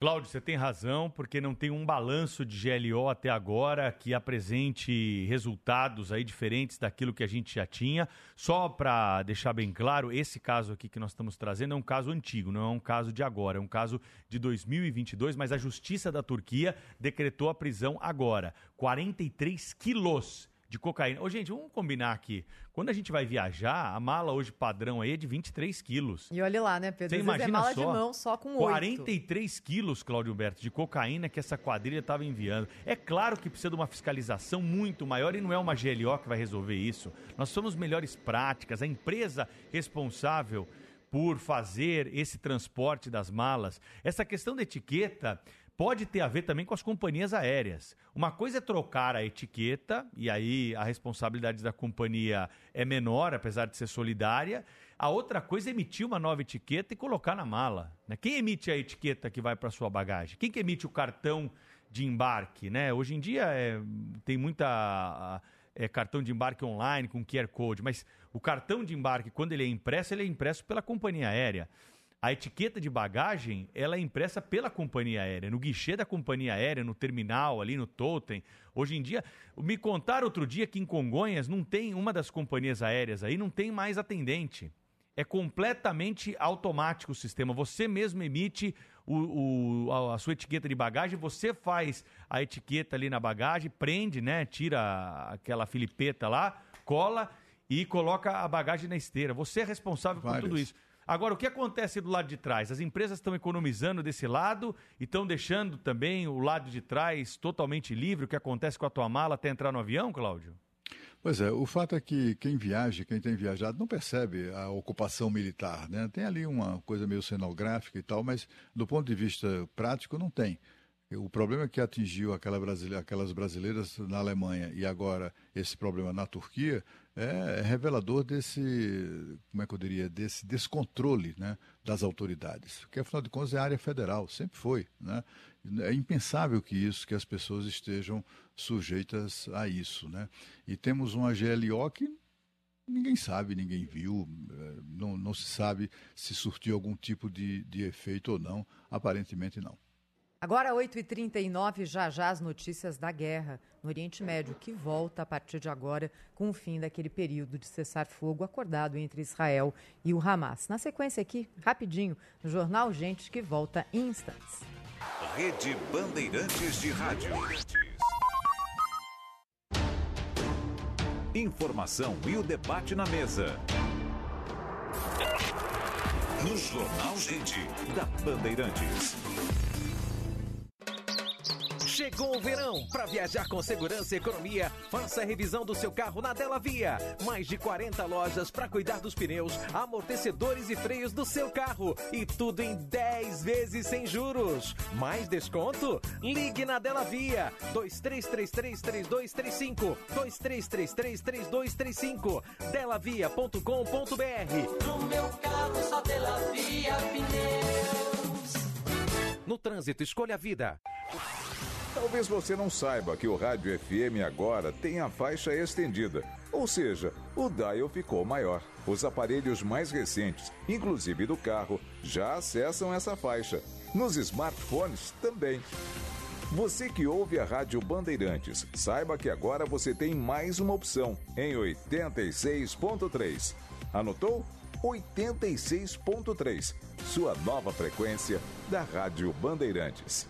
Cláudio, você tem razão, porque não tem um balanço de GLO até agora que apresente resultados aí diferentes daquilo que a gente já tinha. Só para deixar bem claro, esse caso aqui que nós estamos trazendo é um caso antigo, não é um caso de agora, é um caso de 2022, mas a Justiça da Turquia decretou a prisão agora. 43 quilos de cocaína. Ô, gente, vamos combinar aqui. Quando a gente vai viajar, a mala hoje padrão aí é de 23 quilos. E olha lá, né, Pedro? Você vezes imagina é mala só, de mão só com 43 quilos, Cláudio Humberto, de cocaína que essa quadrilha estava enviando. É claro que precisa de uma fiscalização muito maior e não é uma GLO que vai resolver isso. Nós somos melhores práticas. A empresa responsável por fazer esse transporte das malas. Essa questão da etiqueta pode ter a ver também com as companhias aéreas. Uma coisa é trocar a etiqueta, e aí a responsabilidade da companhia é menor, apesar de ser solidária. A outra coisa é emitir uma nova etiqueta e colocar na mala. Né? Quem emite a etiqueta que vai para sua bagagem? Quem que emite o cartão de embarque? Né? Hoje em dia é, tem muita é, cartão de embarque online com QR Code, mas o cartão de embarque, quando ele é impresso, ele é impresso pela companhia aérea. A etiqueta de bagagem, ela é impressa pela companhia aérea, no guichê da companhia aérea, no terminal, ali no totem. Hoje em dia, me contaram outro dia que em Congonhas não tem uma das companhias aéreas aí, não tem mais atendente. É completamente automático o sistema. Você mesmo emite o, o, a sua etiqueta de bagagem, você faz a etiqueta ali na bagagem, prende, né? Tira aquela filipeta lá, cola e coloca a bagagem na esteira. Você é responsável por tudo isso. Agora, o que acontece do lado de trás? As empresas estão economizando desse lado e estão deixando também o lado de trás totalmente livre. O que acontece com a tua mala até entrar no avião, Cláudio? Pois é, o fato é que quem viaja, quem tem viajado, não percebe a ocupação militar. Né? Tem ali uma coisa meio cenográfica e tal, mas do ponto de vista prático não tem. O problema que atingiu aquela brasileira, aquelas brasileiras na Alemanha e agora esse problema na Turquia é revelador desse, como é que eu diria, desse descontrole né, das autoridades. Porque afinal de contas é área federal, sempre foi. Né? É impensável que isso, que as pessoas estejam sujeitas a isso. Né? E temos uma GLO que ninguém sabe, ninguém viu, é, não, não se sabe se surtiu algum tipo de, de efeito ou não, aparentemente não. Agora, 8h39, já já as notícias da guerra no Oriente Médio, que volta a partir de agora com o fim daquele período de cessar-fogo acordado entre Israel e o Hamas. Na sequência aqui, rapidinho, no Jornal Gente, que volta em instantes. Rede Bandeirantes de Rádio. Informação e o debate na mesa. No Jornal Gente, da Bandeirantes. Chegou o verão. Para viajar com segurança e economia, faça a revisão do seu carro na Dela Via. Mais de 40 lojas para cuidar dos pneus, amortecedores e freios do seu carro. E tudo em 10 vezes sem juros. Mais desconto? Ligue na Dela Via. 2333-3235. 2333-3235. Delavia.com.br. No meu carro só Dela Via Pneus. No trânsito, escolha a vida. Talvez você não saiba que o rádio FM agora tem a faixa estendida, ou seja, o dial ficou maior. Os aparelhos mais recentes, inclusive do carro, já acessam essa faixa. Nos smartphones também. Você que ouve a Rádio Bandeirantes, saiba que agora você tem mais uma opção em 86.3. Anotou? 86.3, sua nova frequência da Rádio Bandeirantes.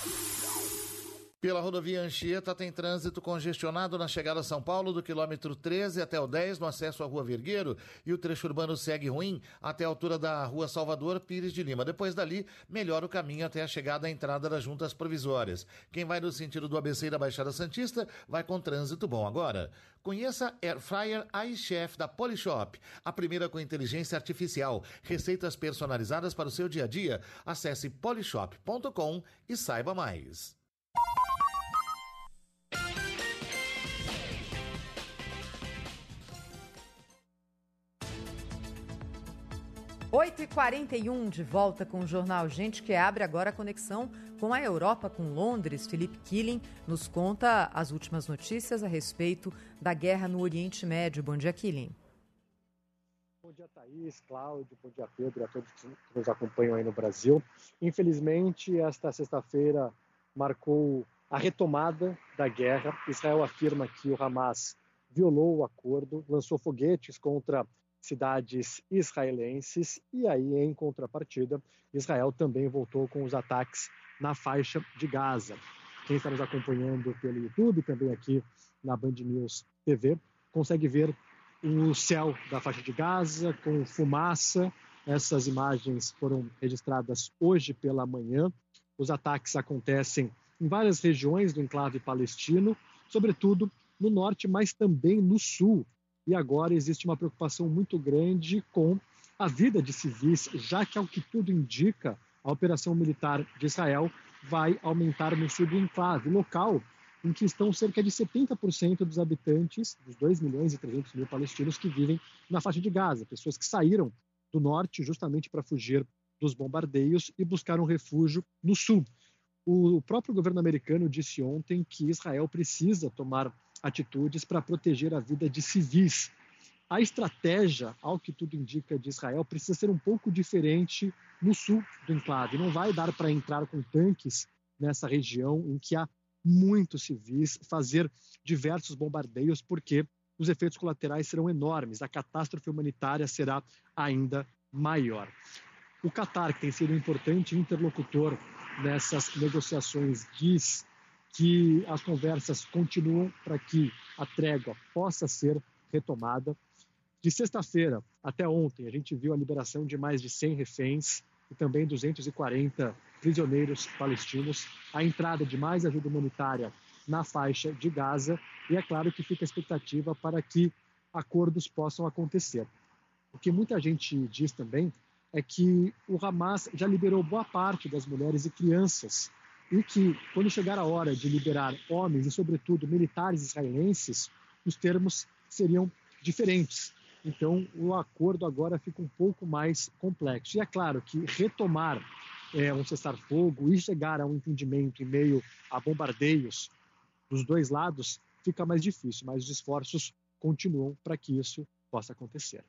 Pela rodovia Anchieta tem trânsito congestionado na chegada a São Paulo do quilômetro 13 até o 10 no acesso à Rua Vergueiro e o trecho urbano segue ruim até a altura da Rua Salvador Pires de Lima. Depois dali, melhora o caminho até a chegada à entrada das juntas provisórias. Quem vai no sentido do ABC e da Baixada Santista vai com trânsito bom agora. Conheça Air Fryer iChef da Polishop, a primeira com inteligência artificial, receitas personalizadas para o seu dia a dia. Acesse polishop.com e saiba mais. 8h41 de volta com o Jornal Gente, que abre agora a conexão com a Europa, com Londres. Felipe Killing nos conta as últimas notícias a respeito da guerra no Oriente Médio. Bom dia, Killing. Bom dia, Thaís, Cláudio, bom dia, Pedro, a todos que nos acompanham aí no Brasil. Infelizmente, esta sexta-feira marcou a retomada da guerra. Israel afirma que o Hamas violou o acordo, lançou foguetes contra cidades israelenses e aí, em contrapartida, Israel também voltou com os ataques na faixa de Gaza. Quem está nos acompanhando pelo YouTube, também aqui na Band News TV, consegue ver o céu da faixa de Gaza com fumaça. Essas imagens foram registradas hoje pela manhã. Os ataques acontecem em várias regiões do enclave palestino, sobretudo no norte, mas também no sul e agora existe uma preocupação muito grande com a vida de civis, já que, ao que tudo indica, a operação militar de Israel vai aumentar no sul do enclave, local em que estão cerca de 70% dos habitantes, dos 2 milhões e 300 mil palestinos que vivem na faixa de Gaza, pessoas que saíram do norte justamente para fugir dos bombardeios e buscaram refúgio no sul. O próprio governo americano disse ontem que Israel precisa tomar atitudes para proteger a vida de civis. A estratégia, ao que tudo indica, de Israel precisa ser um pouco diferente no sul do enclave. Não vai dar para entrar com tanques nessa região em que há muitos civis, fazer diversos bombardeios, porque os efeitos colaterais serão enormes, a catástrofe humanitária será ainda maior. O Catar, que tem sido um importante interlocutor nessas negociações, diz que as conversas continuam para que a trégua possa ser retomada. De sexta-feira até ontem, a gente viu a liberação de mais de 100 reféns e também 240 prisioneiros palestinos, a entrada de mais ajuda humanitária na faixa de Gaza e é claro que fica a expectativa para que acordos possam acontecer. O que muita gente diz também é que o Hamas já liberou boa parte das mulheres e crianças e que, quando chegar a hora de liberar homens e, sobretudo, militares israelenses, os termos seriam diferentes. Então, o acordo agora fica um pouco mais complexo. E é claro que retomar é, um cessar-fogo e chegar a um entendimento em meio a bombardeios dos dois lados fica mais difícil, mas os esforços continuam para que isso possa acontecer.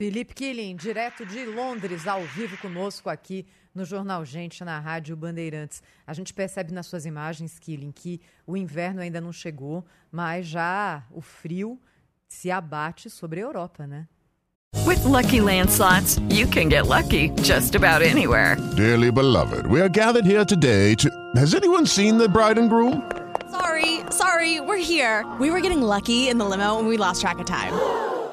Felipe Killing, direto de Londres, ao vivo conosco aqui no Jornal Gente, na Rádio Bandeirantes. A gente percebe nas suas imagens, Killing, que o inverno ainda não chegou, mas já o frio se abate sobre a Europa, né? With lucky landslots, you can get lucky just about anywhere. Dearly beloved, we are gathered here today to. Has anyone seen the bride and groom? Sorry, sorry, we're here. We were getting lucky in the limo and we lost track of time.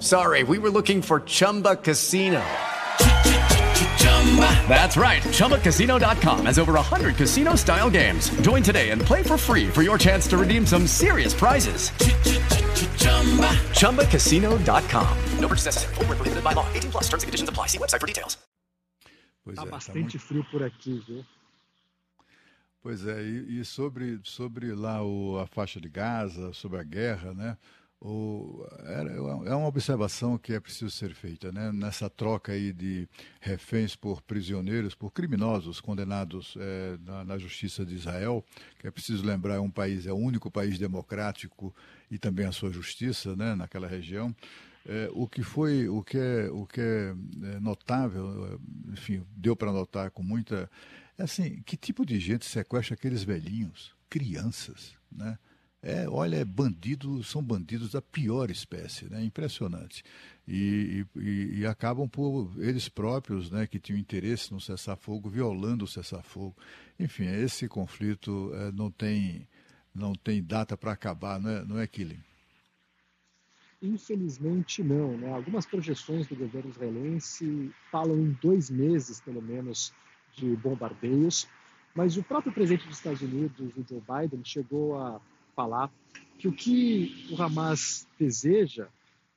sorry. We were looking for Chumba Casino. That's right. ChumbaCasino.com has over 100 casino style games. Join today and play for free for your chance to redeem some serious prizes. ChumbaCasino.com. No purchase necessary. Full prohibited by law. 18 plus terms and conditions apply. See website for details. Pois tá é, bastante tá muito... frio por aqui, viu? Pois é, e, e sobre, sobre lá o, a faixa de Gaza, sobre a guerra, né? O, é uma observação que é preciso ser feita, né? Nessa troca aí de reféns por prisioneiros, por criminosos condenados é, na, na, justiça de Israel, que é preciso lembrar é um país, é o único país democrático e também a sua justiça, né? Naquela região. É, o que foi, o que é, o que é, é notável, enfim, deu para notar com muita, é assim, que tipo de gente sequestra aqueles velhinhos, crianças, né? É, olha, bandidos são bandidos da pior espécie, né? Impressionante. E, e, e, acabam por eles próprios, né, que tinham interesse no cessar-fogo, violando o cessar-fogo. Enfim, esse conflito é, não tem não tem data para acabar, não é, não é Killing? Infelizmente, não. Né? Algumas projeções do governo israelense falam em dois meses, pelo menos, de bombardeios, mas o próprio presidente dos Estados Unidos, o Joe Biden, chegou a falar que o que o Hamas deseja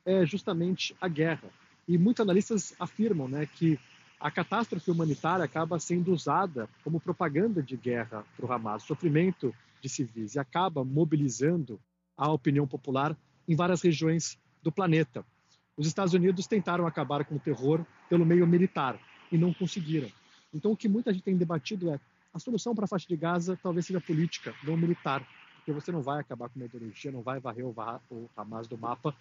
é justamente a guerra. E muitos analistas afirmam né, que a catástrofe humanitária acaba sendo usada como propaganda de guerra para o Hamas, sofrimento de civis, e acaba mobilizando a opinião popular em várias regiões do planeta. Os Estados Unidos tentaram acabar com o terror pelo meio militar e não conseguiram. Então, o que muita gente tem debatido é a solução para a faixa de Gaza talvez seja política, não militar, porque você não vai acabar com a ideologia, não vai varrer o Hamas do mapa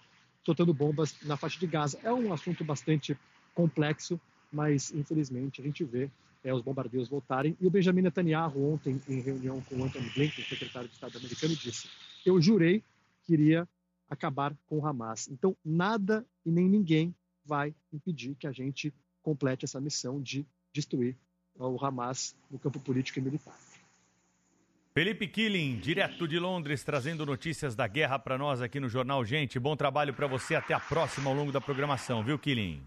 soltando bombas na faixa de Gaza. É um assunto bastante complexo, mas infelizmente a gente vê é, os bombardeios voltarem. E o Benjamin Netanyahu, ontem, em reunião com o Anthony Blinken, secretário de Estado americano, disse: Eu jurei que iria acabar com o Hamas. Então, nada e nem ninguém vai impedir que a gente complete essa missão de destruir o Hamas no campo político e militar. Felipe Killing, direto de Londres, trazendo notícias da guerra para nós aqui no Jornal Gente. Bom trabalho para você. Até a próxima ao longo da programação, viu, Killing?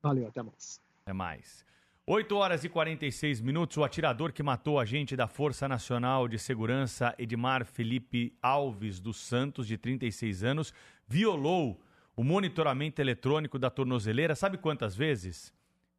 Valeu, até mais. Até mais. 8 horas e 46 minutos. O atirador que matou a agente da Força Nacional de Segurança, Edmar Felipe Alves dos Santos, de 36 anos, violou o monitoramento eletrônico da tornozeleira. Sabe quantas vezes?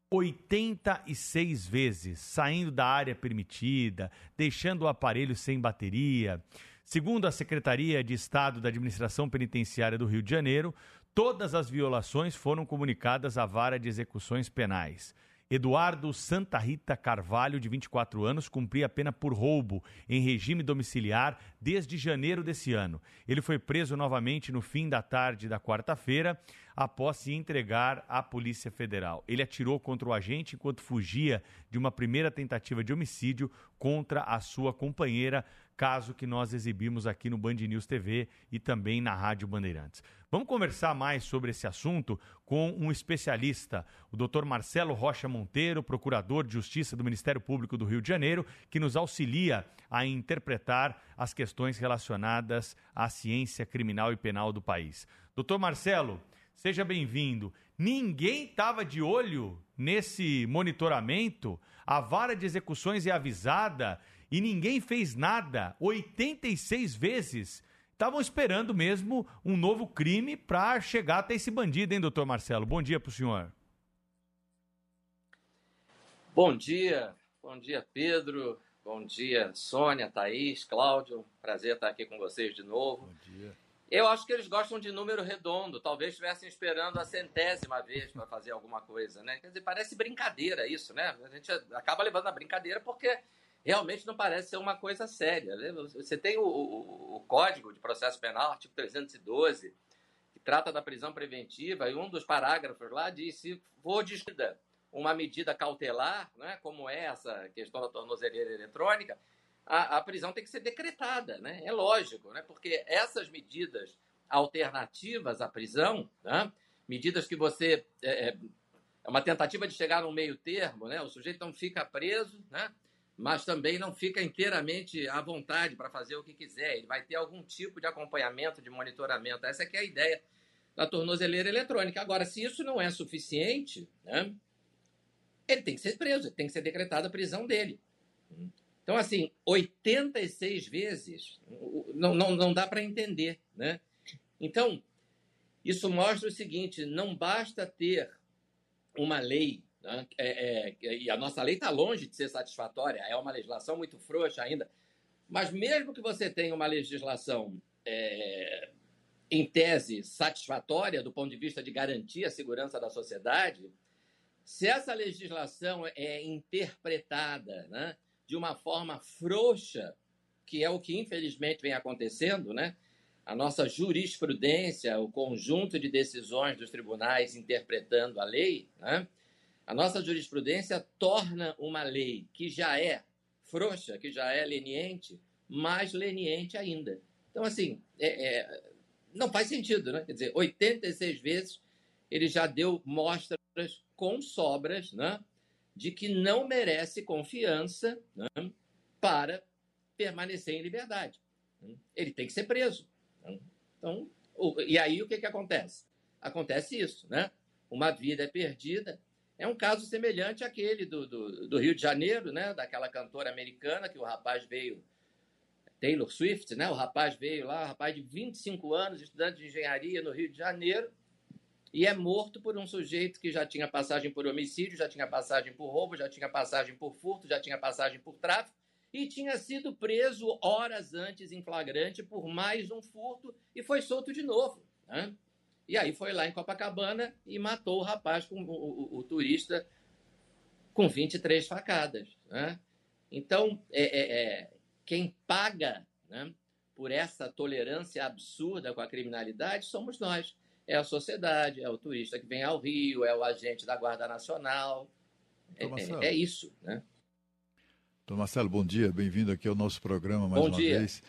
86 vezes, saindo da área permitida, deixando o aparelho sem bateria. Segundo a Secretaria de Estado da Administração Penitenciária do Rio de Janeiro, todas as violações foram comunicadas à vara de execuções penais. Eduardo Santa Rita Carvalho, de 24 anos, cumpria a pena por roubo em regime domiciliar desde janeiro desse ano. Ele foi preso novamente no fim da tarde da quarta-feira, após se entregar à Polícia Federal. Ele atirou contra o agente enquanto fugia de uma primeira tentativa de homicídio contra a sua companheira, caso que nós exibimos aqui no Band News TV e também na Rádio Bandeirantes. Vamos conversar mais sobre esse assunto com um especialista, o Dr. Marcelo Rocha Monteiro, procurador de Justiça do Ministério Público do Rio de Janeiro, que nos auxilia a interpretar as questões relacionadas à ciência criminal e penal do país. Doutor Marcelo, seja bem-vindo. Ninguém estava de olho nesse monitoramento, a vara de execuções é avisada e ninguém fez nada 86 vezes. Estavam esperando mesmo um novo crime para chegar até esse bandido, hein, doutor Marcelo? Bom dia para o senhor. Bom dia, bom dia, Pedro. Bom dia, Sônia, Thaís, Cláudio. Prazer estar aqui com vocês de novo. Bom dia. Eu acho que eles gostam de número redondo. Talvez estivessem esperando a centésima vez para fazer alguma coisa, né? Quer dizer, parece brincadeira isso, né? A gente acaba levando a brincadeira porque realmente não parece ser uma coisa séria. Né? Você tem o, o, o, Código de Processo Penal, artigo 312, que trata da prisão preventiva, e um dos parágrafos lá diz: se for descida uma medida cautelar, né, como essa questão da tornozeleira eletrônica, a, a, prisão tem que ser decretada. Né? É lógico, né? porque essas medidas alternativas à prisão, né? medidas que você. É, é, é uma tentativa de chegar no meio termo, né? o sujeito não fica preso, né? mas também não fica inteiramente à vontade para fazer o que quiser. Ele vai ter algum tipo de acompanhamento, de monitoramento. Essa é que é a ideia da tornozeleira eletrônica. Agora, se isso não é suficiente, né, ele tem que ser preso, tem que ser decretada a prisão dele. Então, assim, 86 vezes não, não, não dá para entender. Né? Então, isso mostra o seguinte: não basta ter uma lei né? É, é, e a nossa lei está longe de ser satisfatória, é uma legislação muito frouxa ainda. Mas mesmo que você tenha uma legislação é, em tese satisfatória do ponto de vista de garantir a segurança da sociedade, se essa legislação é interpretada né, de uma forma frouxa, que é o que infelizmente vem acontecendo, né? A nossa jurisprudência, o conjunto de decisões dos tribunais interpretando a lei, né? A nossa jurisprudência torna uma lei que já é frouxa, que já é leniente, mais leniente ainda. Então, assim, é, é, não faz sentido, né? Quer dizer, 86 vezes ele já deu mostras com sobras, né? De que não merece confiança né, para permanecer em liberdade. Ele tem que ser preso. Então, E aí o que, que acontece? Acontece isso, né? Uma vida é perdida. É um caso semelhante àquele do, do, do Rio de Janeiro, né? Daquela cantora americana que o rapaz veio Taylor Swift, né? O rapaz veio lá, um rapaz de 25 anos, estudante de engenharia no Rio de Janeiro, e é morto por um sujeito que já tinha passagem por homicídio, já tinha passagem por roubo, já tinha passagem por furto, já tinha passagem por tráfico e tinha sido preso horas antes em flagrante por mais um furto e foi solto de novo. Né? E aí foi lá em Copacabana e matou o rapaz, com, o, o, o turista, com 23 facadas. Né? Então, é, é, é quem paga né, por essa tolerância absurda com a criminalidade somos nós. É a sociedade, é o turista que vem ao Rio, é o agente da Guarda Nacional. É, é, é isso, né? Então, Marcelo, bom dia, bem-vindo aqui ao nosso programa mais bom uma dia. vez.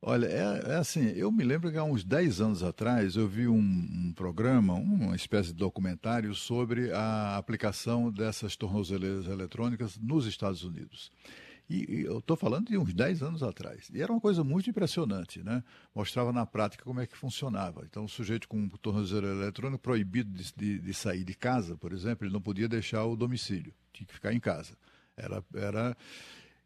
Olha, é, é, assim, eu me lembro que há uns 10 anos atrás eu vi um, um, programa, uma espécie de documentário sobre a aplicação dessas tornozeleiras eletrônicas nos Estados Unidos. E, e eu estou falando de uns 10 anos atrás. E era uma coisa muito impressionante, né? Mostrava na prática como é que funcionava. Então, o sujeito com um tornozeleiro eletrônico proibido de, de, de sair de casa, por exemplo, ele não podia deixar o domicílio, tinha que ficar em casa. Era, era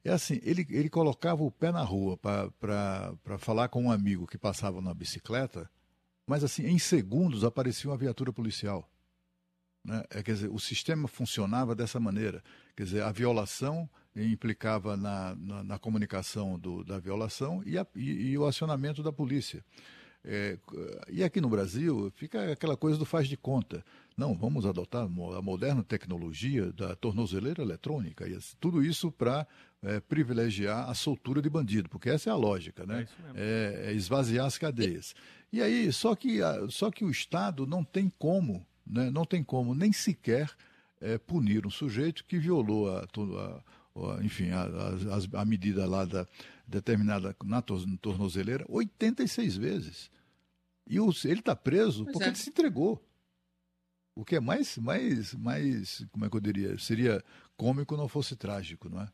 é assim, ele, ele colocava o pé na rua para falar com um amigo que passava na bicicleta, mas assim, em segundos aparecia uma viatura policial. Né? É, quer dizer, o sistema funcionava dessa maneira. Quer dizer, a violação implicava na, na, na comunicação do, da violação e, a, e, e, o acionamento da polícia. É, e aqui no Brasil fica aquela coisa do faz de conta. Não, vamos adotar a moderna tecnologia da tornozeleira eletrônica, e tudo isso para é, privilegiar a soltura de bandido, porque essa é a lógica, né? É, é, é esvaziar as cadeias. E aí, só que, só que o Estado não tem como, né, não tem como nem sequer é, punir um sujeito que violou a, a enfim, a, a, a, medida lá da determinada na tornozeleira 86 vezes. E o, ele está preso pois porque é. ele se entregou. O que é mais, mais, mais, como é que eu diria? Seria cômico não fosse trágico, não é?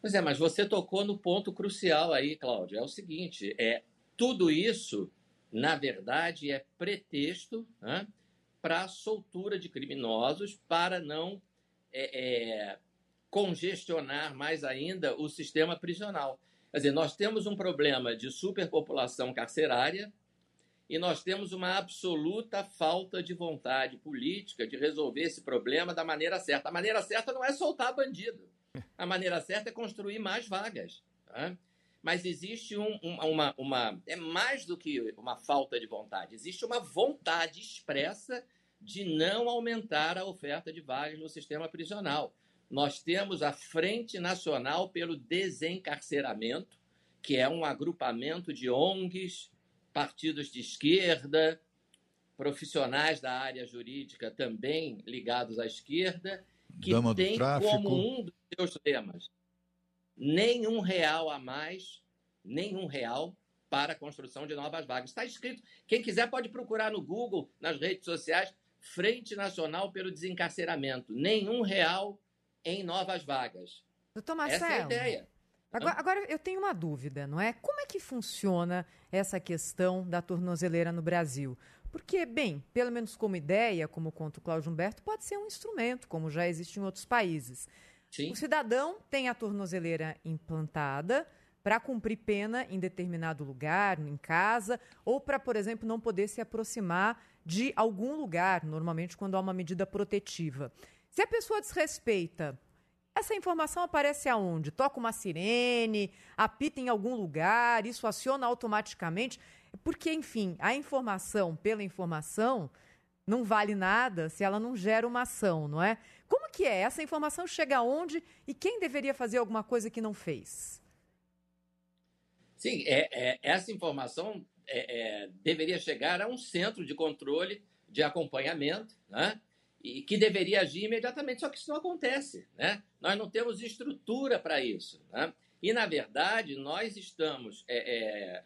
Pois é, mas você tocou no ponto crucial aí, Cláudio. É o seguinte: é tudo isso, na verdade, é pretexto né, para a soltura de criminosos, para não é, é, congestionar mais ainda o sistema prisional. Quer dizer, nós temos um problema de superpopulação carcerária e nós temos uma absoluta falta de vontade política de resolver esse problema da maneira certa. A maneira certa não é soltar bandido. A maneira certa é construir mais vagas. Tá? Mas existe um, uma, uma. É mais do que uma falta de vontade. Existe uma vontade expressa de não aumentar a oferta de vagas no sistema prisional. Nós temos a Frente Nacional pelo Desencarceramento, que é um agrupamento de ONGs, partidos de esquerda, profissionais da área jurídica também ligados à esquerda, que Dama tem como um dos seus temas nenhum real a mais, nenhum real para a construção de novas vagas. Está escrito. Quem quiser pode procurar no Google, nas redes sociais, Frente Nacional pelo Desencarceramento. Nenhum real em novas vagas. Doutor Marcelo, Essa é a ideia. Agora, agora, eu tenho uma dúvida, não é? Como é que funciona essa questão da tornozeleira no Brasil? Porque, bem, pelo menos como ideia, como conta o Cláudio Humberto, pode ser um instrumento, como já existe em outros países. Sim. O cidadão tem a tornozeleira implantada para cumprir pena em determinado lugar, em casa, ou para, por exemplo, não poder se aproximar de algum lugar, normalmente quando há uma medida protetiva. Se a pessoa desrespeita essa informação aparece aonde? Toca uma sirene, apita em algum lugar, isso aciona automaticamente. Porque, enfim, a informação pela informação não vale nada se ela não gera uma ação, não é? Como que é? Essa informação chega aonde e quem deveria fazer alguma coisa que não fez? Sim, é, é essa informação é, é, deveria chegar a um centro de controle, de acompanhamento, né? e que deveria agir imediatamente, só que isso não acontece. Né? Nós não temos estrutura para isso. Né? E, na verdade, nós estamos é, é,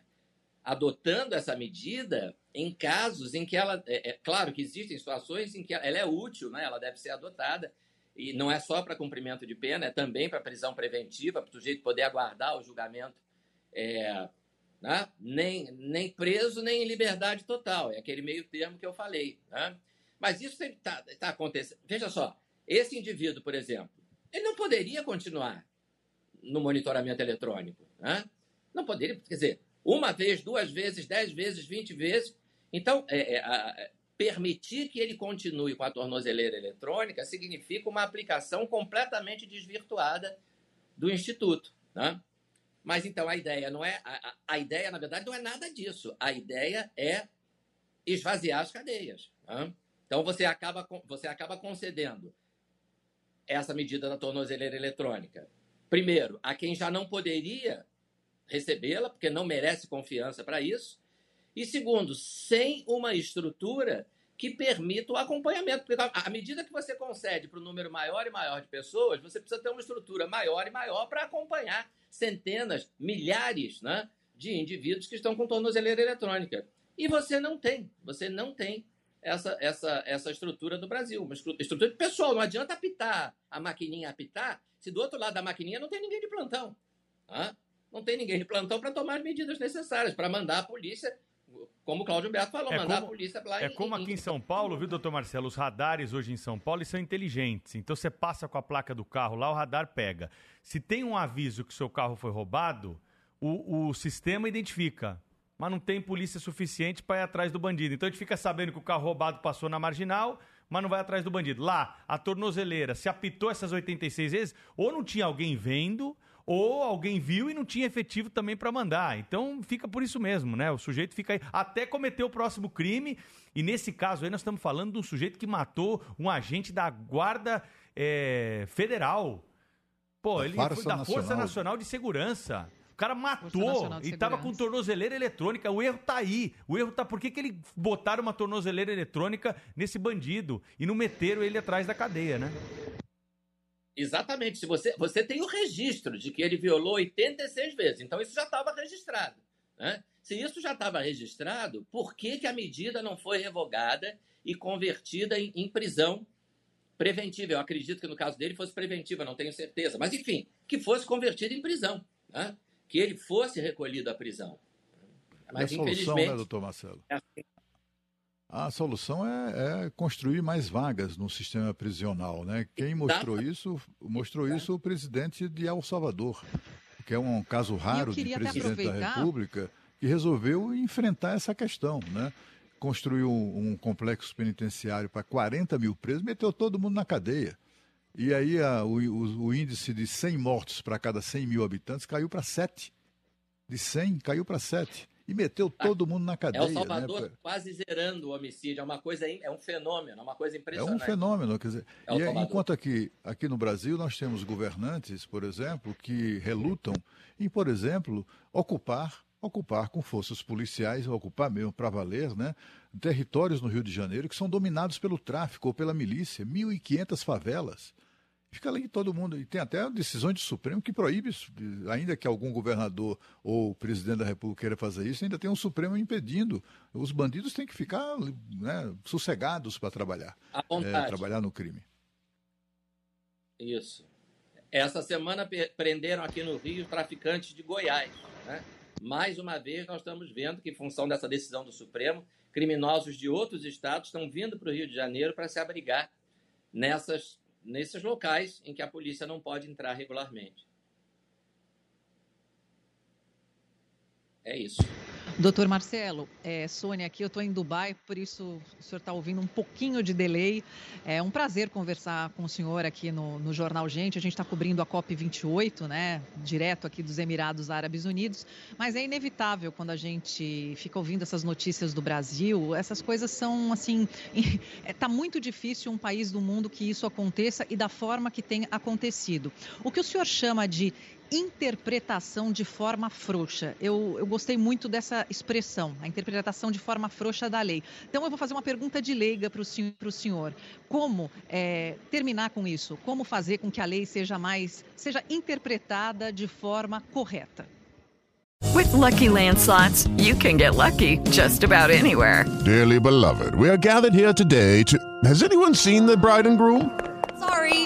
adotando essa medida em casos em que ela. É, é claro que existem situações em que ela é útil, né? ela deve ser adotada. E não é só para cumprimento de pena, é também para prisão preventiva, para o sujeito poder aguardar o julgamento é, né? nem, nem preso, nem em liberdade total. É aquele meio termo que eu falei. Né? Mas isso está tá acontecendo. Veja só, esse indivíduo, por exemplo, ele não poderia continuar no monitoramento eletrônico. Né? Não poderia, quer dizer, uma vez, duas vezes, dez vezes, vinte vezes. Então, é, é, a, permitir que ele continue com a tornozeleira eletrônica significa uma aplicação completamente desvirtuada do Instituto. Né? Mas então a ideia não é. A, a, ideia, na verdade, não é nada disso. A ideia é esvaziar as cadeias. Né? Então você acaba, você acaba concedendo essa medida da tornozeleira eletrônica. Primeiro, a quem já não poderia recebê-la, porque não merece confiança para isso. E segundo, sem uma estrutura que permita o acompanhamento. Porque à medida que você concede para um número maior e maior de pessoas, você precisa ter uma estrutura maior e maior para acompanhar centenas, milhares né, de indivíduos que estão com tornozeleira eletrônica. E você não tem, você não tem essa, essa, essa estrutura do Brasil, uma estrutura de pessoal. Não adianta apitar a maquininha apitar se do outro lado da maquininha não tem ninguém de plantão. Tá? Não tem ninguém de plantão para tomar as medidas necessárias, para mandar a polícia como o Cláudio Humberto falou, é mandar como, a polícia lá É como aqui em São Paulo, viu, doutor Marcelo? Os radares hoje em São Paulo são inteligentes. Então você passa com a placa do carro lá, o radar pega. Se tem um aviso que o seu carro foi roubado, o, o sistema identifica. Mas não tem polícia suficiente para ir atrás do bandido. Então a gente fica sabendo que o carro roubado passou na marginal, mas não vai atrás do bandido. Lá, a tornozeleira se apitou essas 86 vezes, ou não tinha alguém vendo, ou alguém viu e não tinha efetivo também para mandar. Então fica por isso mesmo, né? O sujeito fica aí até cometer o próximo crime. E nesse caso aí nós estamos falando de um sujeito que matou um agente da Guarda é, Federal. Pô, Da ele Força foi da Força Nacional. Nacional de Segurança. O cara matou Nacional e tava com tornozeleira eletrônica. O erro tá aí. O erro tá. Por que, que ele botaram uma tornozeleira eletrônica nesse bandido e não meteram ele atrás da cadeia, né? Exatamente. Se você, você tem o registro de que ele violou 86 vezes, então isso já estava registrado. Né? Se isso já estava registrado, por que, que a medida não foi revogada e convertida em, em prisão preventiva? Eu acredito que no caso dele fosse preventiva, não tenho certeza. Mas, enfim, que fosse convertida em prisão. Né? Que ele fosse recolhido à prisão. Mas, é a solução, infelizmente. né, doutor Marcelo? é assim. A solução é, é construir mais vagas no sistema prisional, né? Quem mostrou isso, mostrou isso o presidente de El Salvador, que é um caso raro de presidente da República, que resolveu enfrentar essa questão, né? Construiu um, um complexo penitenciário para 40 mil presos, meteu todo mundo na cadeia. E aí a- o, o- o índice de 100 mortos para cada 100 mil habitantes caiu para 7. De 100 caiu para 7. E meteu todo mundo na É cadeia. o Salvador né? quase zerando o homicídio. É uma coisa, é um fenômeno, é uma coisa É impressionante. um fenômeno, quer dizer. É e enquanto aqui, aqui no Brasil nós temos governantes, por exemplo, que relutam em, por exemplo, ocupar, ocupar com forças policiais, ocupar mesmo para valer, né, territórios no Rio de Janeiro que são dominados pelo tráfico ou pela milícia, 1.500 favelas. Fica ali todo mundo. E tem até decisões do Supremo que proíbe, isso, de- ainda que algum governador ou presidente da República queira fazer isso, ainda tem um Supremo impedindo. Os bandidos têm que ficar né, sossegados para trabalhar. É, trabalhar no crime. Isso. Essa semana prenderam aqui no Rio traficantes de Goiás. né? Mais uma vez, nós estamos vendo que, em função dessa decisão do Supremo, criminosos de outros estados estão vindo para o Rio de Janeiro para se abrigar nessas, nesses locais em que a polícia não pode entrar regularmente. É isso. Doutor Marcelo, é, Sônia aqui, eu estou em Dubai, por isso o senhor está ouvindo um pouquinho de delay. É um prazer conversar com o senhor aqui no, no Jornal Gente. A gente está cobrindo a COP28, né? Direto aqui dos Emirados Árabes Unidos. Mas é inevitável quando a gente fica ouvindo essas notícias do Brasil. Essas coisas são assim. Está [LAUGHS] muito difícil um país do mundo que isso aconteça e da forma que tem acontecido. O que o senhor chama de interpretação de forma frouxa. Eu, eu gostei muito dessa expressão, a interpretação de forma frouxa da lei. Então, eu vou fazer uma pergunta de leiga para o senhor, pro senhor. Como é, terminar com isso? Como fazer com que a lei seja mais, seja interpretada de forma correta? With Lucky Land slots, you can get lucky just about anywhere. Dearly beloved, we are gathered here today to. Has anyone seen the bride and groom? Sorry,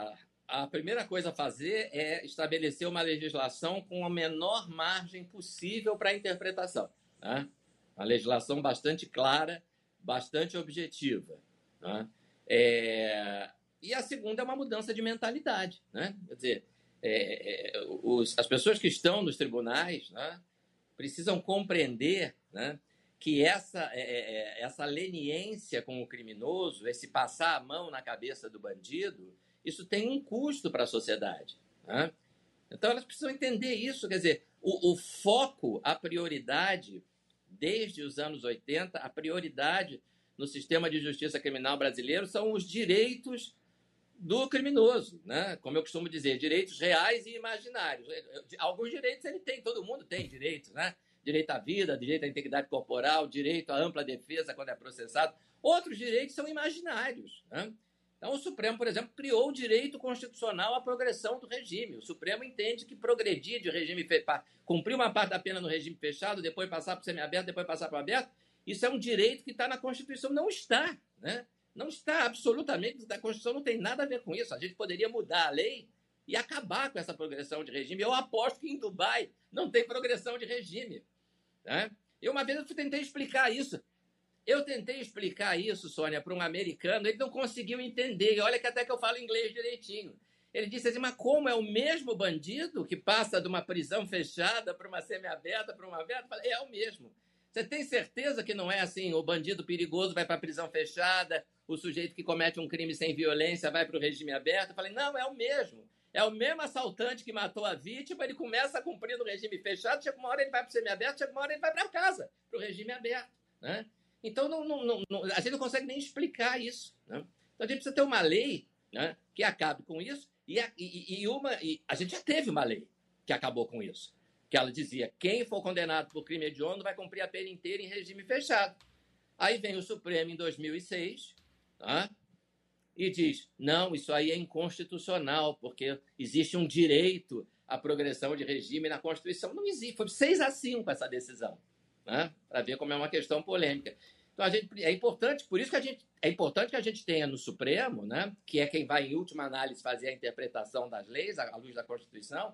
a primeira coisa a fazer é estabelecer uma legislação com a menor margem possível para interpretação. Né? Uma legislação bastante clara, bastante objetiva. Né? É, e a segunda é uma mudança de mentalidade. Né? Quer dizer, é, é, os, as pessoas que estão nos tribunais né, precisam compreender né, que essa, é, é, é, essa leniência com o criminoso, esse passar a mão na cabeça do bandido, isso tem um custo para a sociedade. Né? Então elas precisam entender isso. Quer dizer, o, o foco, a prioridade, desde os anos 80, a prioridade no sistema de justiça criminal brasileiro são os direitos do criminoso, né? Como eu costumo dizer, direitos reais e imaginários. Alguns direitos ele tem, todo mundo tem direitos, né? Direito à vida, direito à integridade corporal, direito à ampla defesa quando é processado. Outros direitos são imaginários, né? Então, o Supremo, por exemplo, criou o direito constitucional à progressão do regime. O Supremo entende que progredir de regime fechado, cumprir uma parte da pena no regime fechado, depois passar para o semiaberto, depois passar para o aberto, isso é um direito que está na Constituição. Não está, né? Não está absolutamente. A Constituição não tem nada a ver com isso. A gente poderia mudar a lei e acabar com essa progressão de regime. Eu aposto que em Dubai não tem progressão de regime. Né? Eu uma vez eu tentei explicar isso. Eu tentei explicar isso, Sônia, para um americano, ele não conseguiu entender. Olha que até que eu falo inglês direitinho. Ele disse assim: mas como é o mesmo bandido que passa de uma prisão fechada para uma semiaberta, para uma aberta? Falei, é o mesmo. Você tem certeza que não é assim? O bandido perigoso vai para a prisão fechada, o sujeito que comete um crime sem violência vai para o regime aberto? Eu falei, não, é o mesmo. É o mesmo assaltante que matou a vítima, ele começa a cumprir no regime fechado, chega uma hora ele vai para o semiaberto, chega uma hora ele vai para casa, para o regime aberto. Né? Então, não, não, não, a gente não consegue nem explicar isso. Né? Então, a gente precisa ter uma lei né, que acabe com isso. E, e, e uma, e a gente já teve uma lei que acabou com isso. Que ela dizia: quem for condenado por crime hediondo vai cumprir a pena inteira em regime fechado. Aí vem o Supremo em 2006 tá? e diz: não, isso aí é inconstitucional, porque existe um direito à progressão de regime na Constituição. Não existe. Foi 6 a 5 essa decisão né? para ver como é uma questão polêmica. Então a gente é importante, por isso que a gente é importante que a gente tenha no Supremo, né, que é quem vai em última análise fazer a interpretação das leis à luz da Constituição,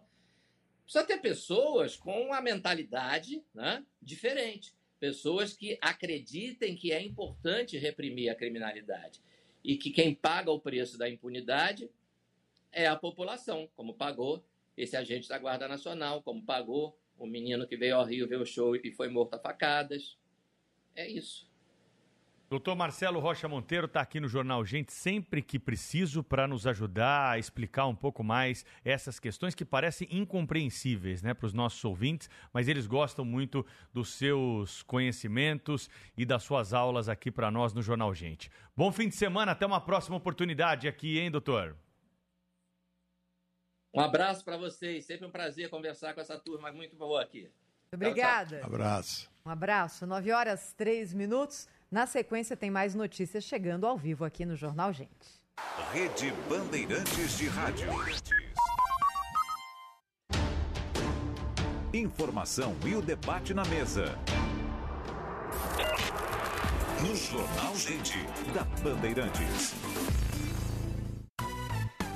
precisa ter pessoas com a mentalidade né, diferente, pessoas que acreditem que é importante reprimir a criminalidade e que quem paga o preço da impunidade é a população, como pagou esse agente da Guarda Nacional, como pagou o menino que veio ao Rio ver o show e foi morto a facadas. É isso. Doutor Marcelo Rocha Monteiro está aqui no Jornal Gente sempre que preciso para nos ajudar a explicar um pouco mais essas questões que parecem incompreensíveis né, para os nossos ouvintes, mas eles gostam muito dos seus conhecimentos e das suas aulas aqui para nós no Jornal Gente. Bom fim de semana, até uma próxima oportunidade aqui, hein, doutor? Um abraço para vocês. Sempre um prazer conversar com essa turma muito boa aqui. Obrigada. Um abraço. Um abraço. 9 horas 3 minutos. Na sequência, tem mais notícias chegando ao vivo aqui no Jornal Gente. Rede Bandeirantes de Rádio. Informação e o debate na mesa. No Jornal Gente, da Bandeirantes.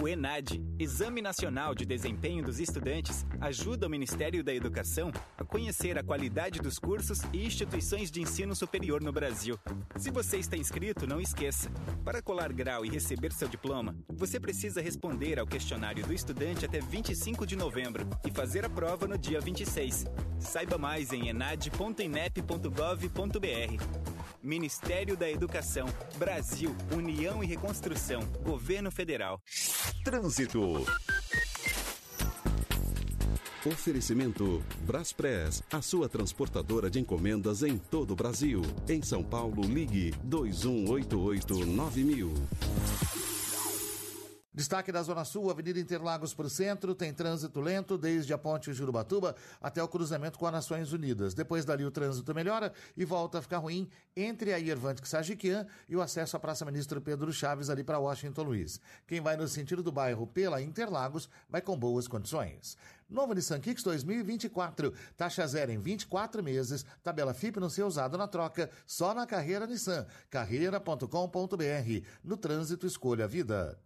O ENAD, Exame Nacional de Desempenho dos Estudantes, ajuda o Ministério da Educação a conhecer a qualidade dos cursos e instituições de ensino superior no Brasil. Se você está inscrito, não esqueça. Para colar grau e receber seu diploma, você precisa responder ao questionário do estudante até 25 de novembro e fazer a prova no dia 26. Saiba mais em enad.inep.gov.br. Ministério da Educação, Brasil, União e Reconstrução, Governo Federal. Trânsito. Oferecimento Braspress, a sua transportadora de encomendas em todo o Brasil. Em São Paulo, ligue 2188-9000. Destaque da Zona Sul, Avenida Interlagos para o centro, tem trânsito lento desde a ponte Jurubatuba até o cruzamento com as Nações Unidas. Depois dali o trânsito melhora e volta a ficar ruim entre a Irvante Sagiquian e o acesso à Praça Ministro Pedro Chaves ali para Washington Luiz. Quem vai no sentido do bairro pela Interlagos vai com boas condições. Novo Nissan Kicks 2024, taxa zero em 24 meses, tabela FIP no seu usado na troca, só na Carreira Nissan, carreira.com.br. No trânsito, escolha a vida.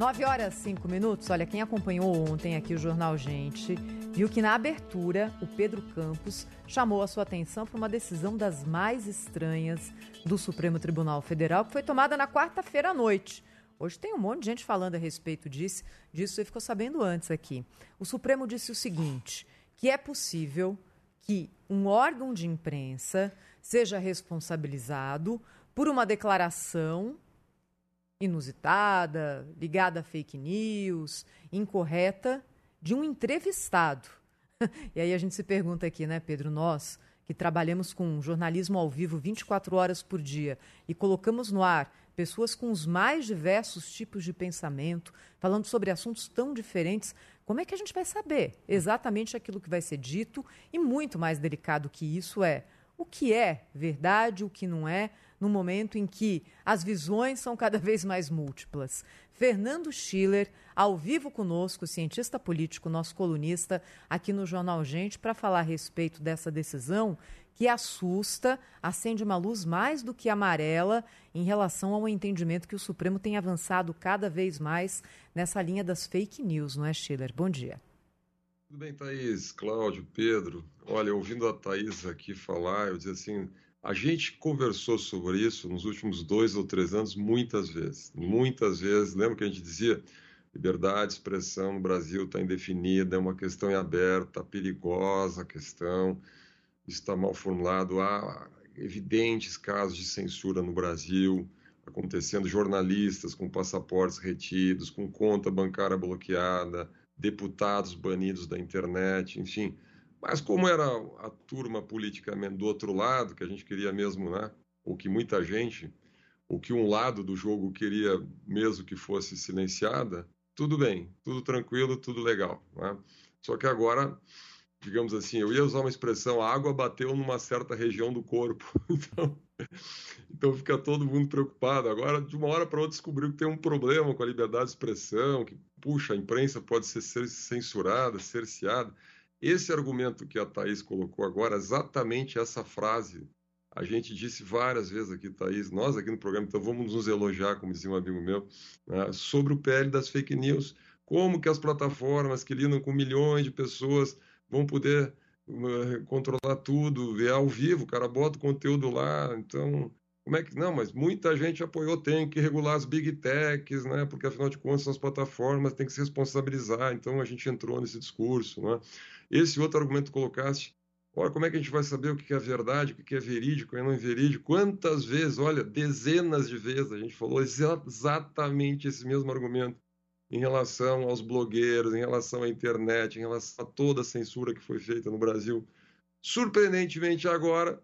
9 horas 5 minutos. Olha, quem acompanhou ontem aqui o Jornal Gente viu que na abertura o Pedro Campos chamou a sua atenção para uma decisão das mais estranhas do Supremo Tribunal Federal que foi tomada na quarta-feira à noite. Hoje tem um monte de gente falando a respeito disso, disso você ficou sabendo antes aqui. O Supremo disse o seguinte: que é possível que um órgão de imprensa seja responsabilizado por uma declaração inusitada, ligada a fake news, incorreta, de um entrevistado. [LAUGHS] e aí a gente se pergunta aqui, né, Pedro, nós que trabalhamos com jornalismo ao vivo 24 horas por dia e colocamos no ar pessoas com os mais diversos tipos de pensamento, falando sobre assuntos tão diferentes, como é que a gente vai saber exatamente aquilo que vai ser dito? E muito mais delicado que isso é o que é verdade, o que não é, no momento em que as visões são cada vez mais múltiplas. Fernando Schiller, ao vivo conosco, cientista político, nosso colunista, aqui no Jornal Gente, para falar a respeito dessa decisão que assusta, acende uma luz mais do que amarela em relação ao entendimento que o Supremo tem avançado cada vez mais nessa linha das fake news, não é, Schiller? Bom dia. Tudo bem, Thaís, Cláudio, Pedro. Olha, ouvindo a Thaís aqui falar, eu dizia assim, a gente conversou sobre isso nos últimos dois ou três anos muitas vezes. Muitas vezes. Lembra que a gente dizia liberdade de expressão no Brasil está indefinida, é uma questão em aberta, perigosa a questão, está mal formulado. Há evidentes casos de censura no Brasil acontecendo, jornalistas com passaportes retidos, com conta bancária bloqueada, deputados banidos da internet, enfim mas como era a turma politicamente do outro lado, que a gente queria mesmo, né? Ou que muita gente, ou que um lado do jogo queria mesmo que fosse silenciada, tudo bem, tudo tranquilo, tudo legal. Né? Só que agora, digamos assim, eu ia usar uma expressão, a água bateu numa certa região do corpo. [LAUGHS] Então, então fica todo mundo preocupado. Agora, de uma hora para outra, descobriu que tem um problema com a liberdade de expressão, que, puxa, a imprensa pode ser censurada, cerceada. Esse argumento que a Thaís colocou agora, exatamente essa frase, a gente disse várias vezes aqui, Thaís, nós aqui no programa, então vamos nos elogiar, como dizia um amigo meu, né, sobre o PL das fake news, como que as plataformas que lidam com milhões de pessoas vão poder uh, controlar tudo, ver ao vivo, o cara bota o conteúdo lá, então como é que não? Mas muita gente apoiou, tem que regular as big techs, né? Porque afinal de contas as plataformas, tem que se responsabilizar. Então a gente entrou nesse discurso, né? Esse outro argumento que colocaste, como é que a gente vai saber o que é verdade, o que é verídico, que não é verídico? Quantas vezes, olha, dezenas de vezes a gente falou exatamente esse mesmo argumento em relação aos blogueiros, em relação à internet, em relação a toda a censura que foi feita no Brasil. Surpreendentemente agora,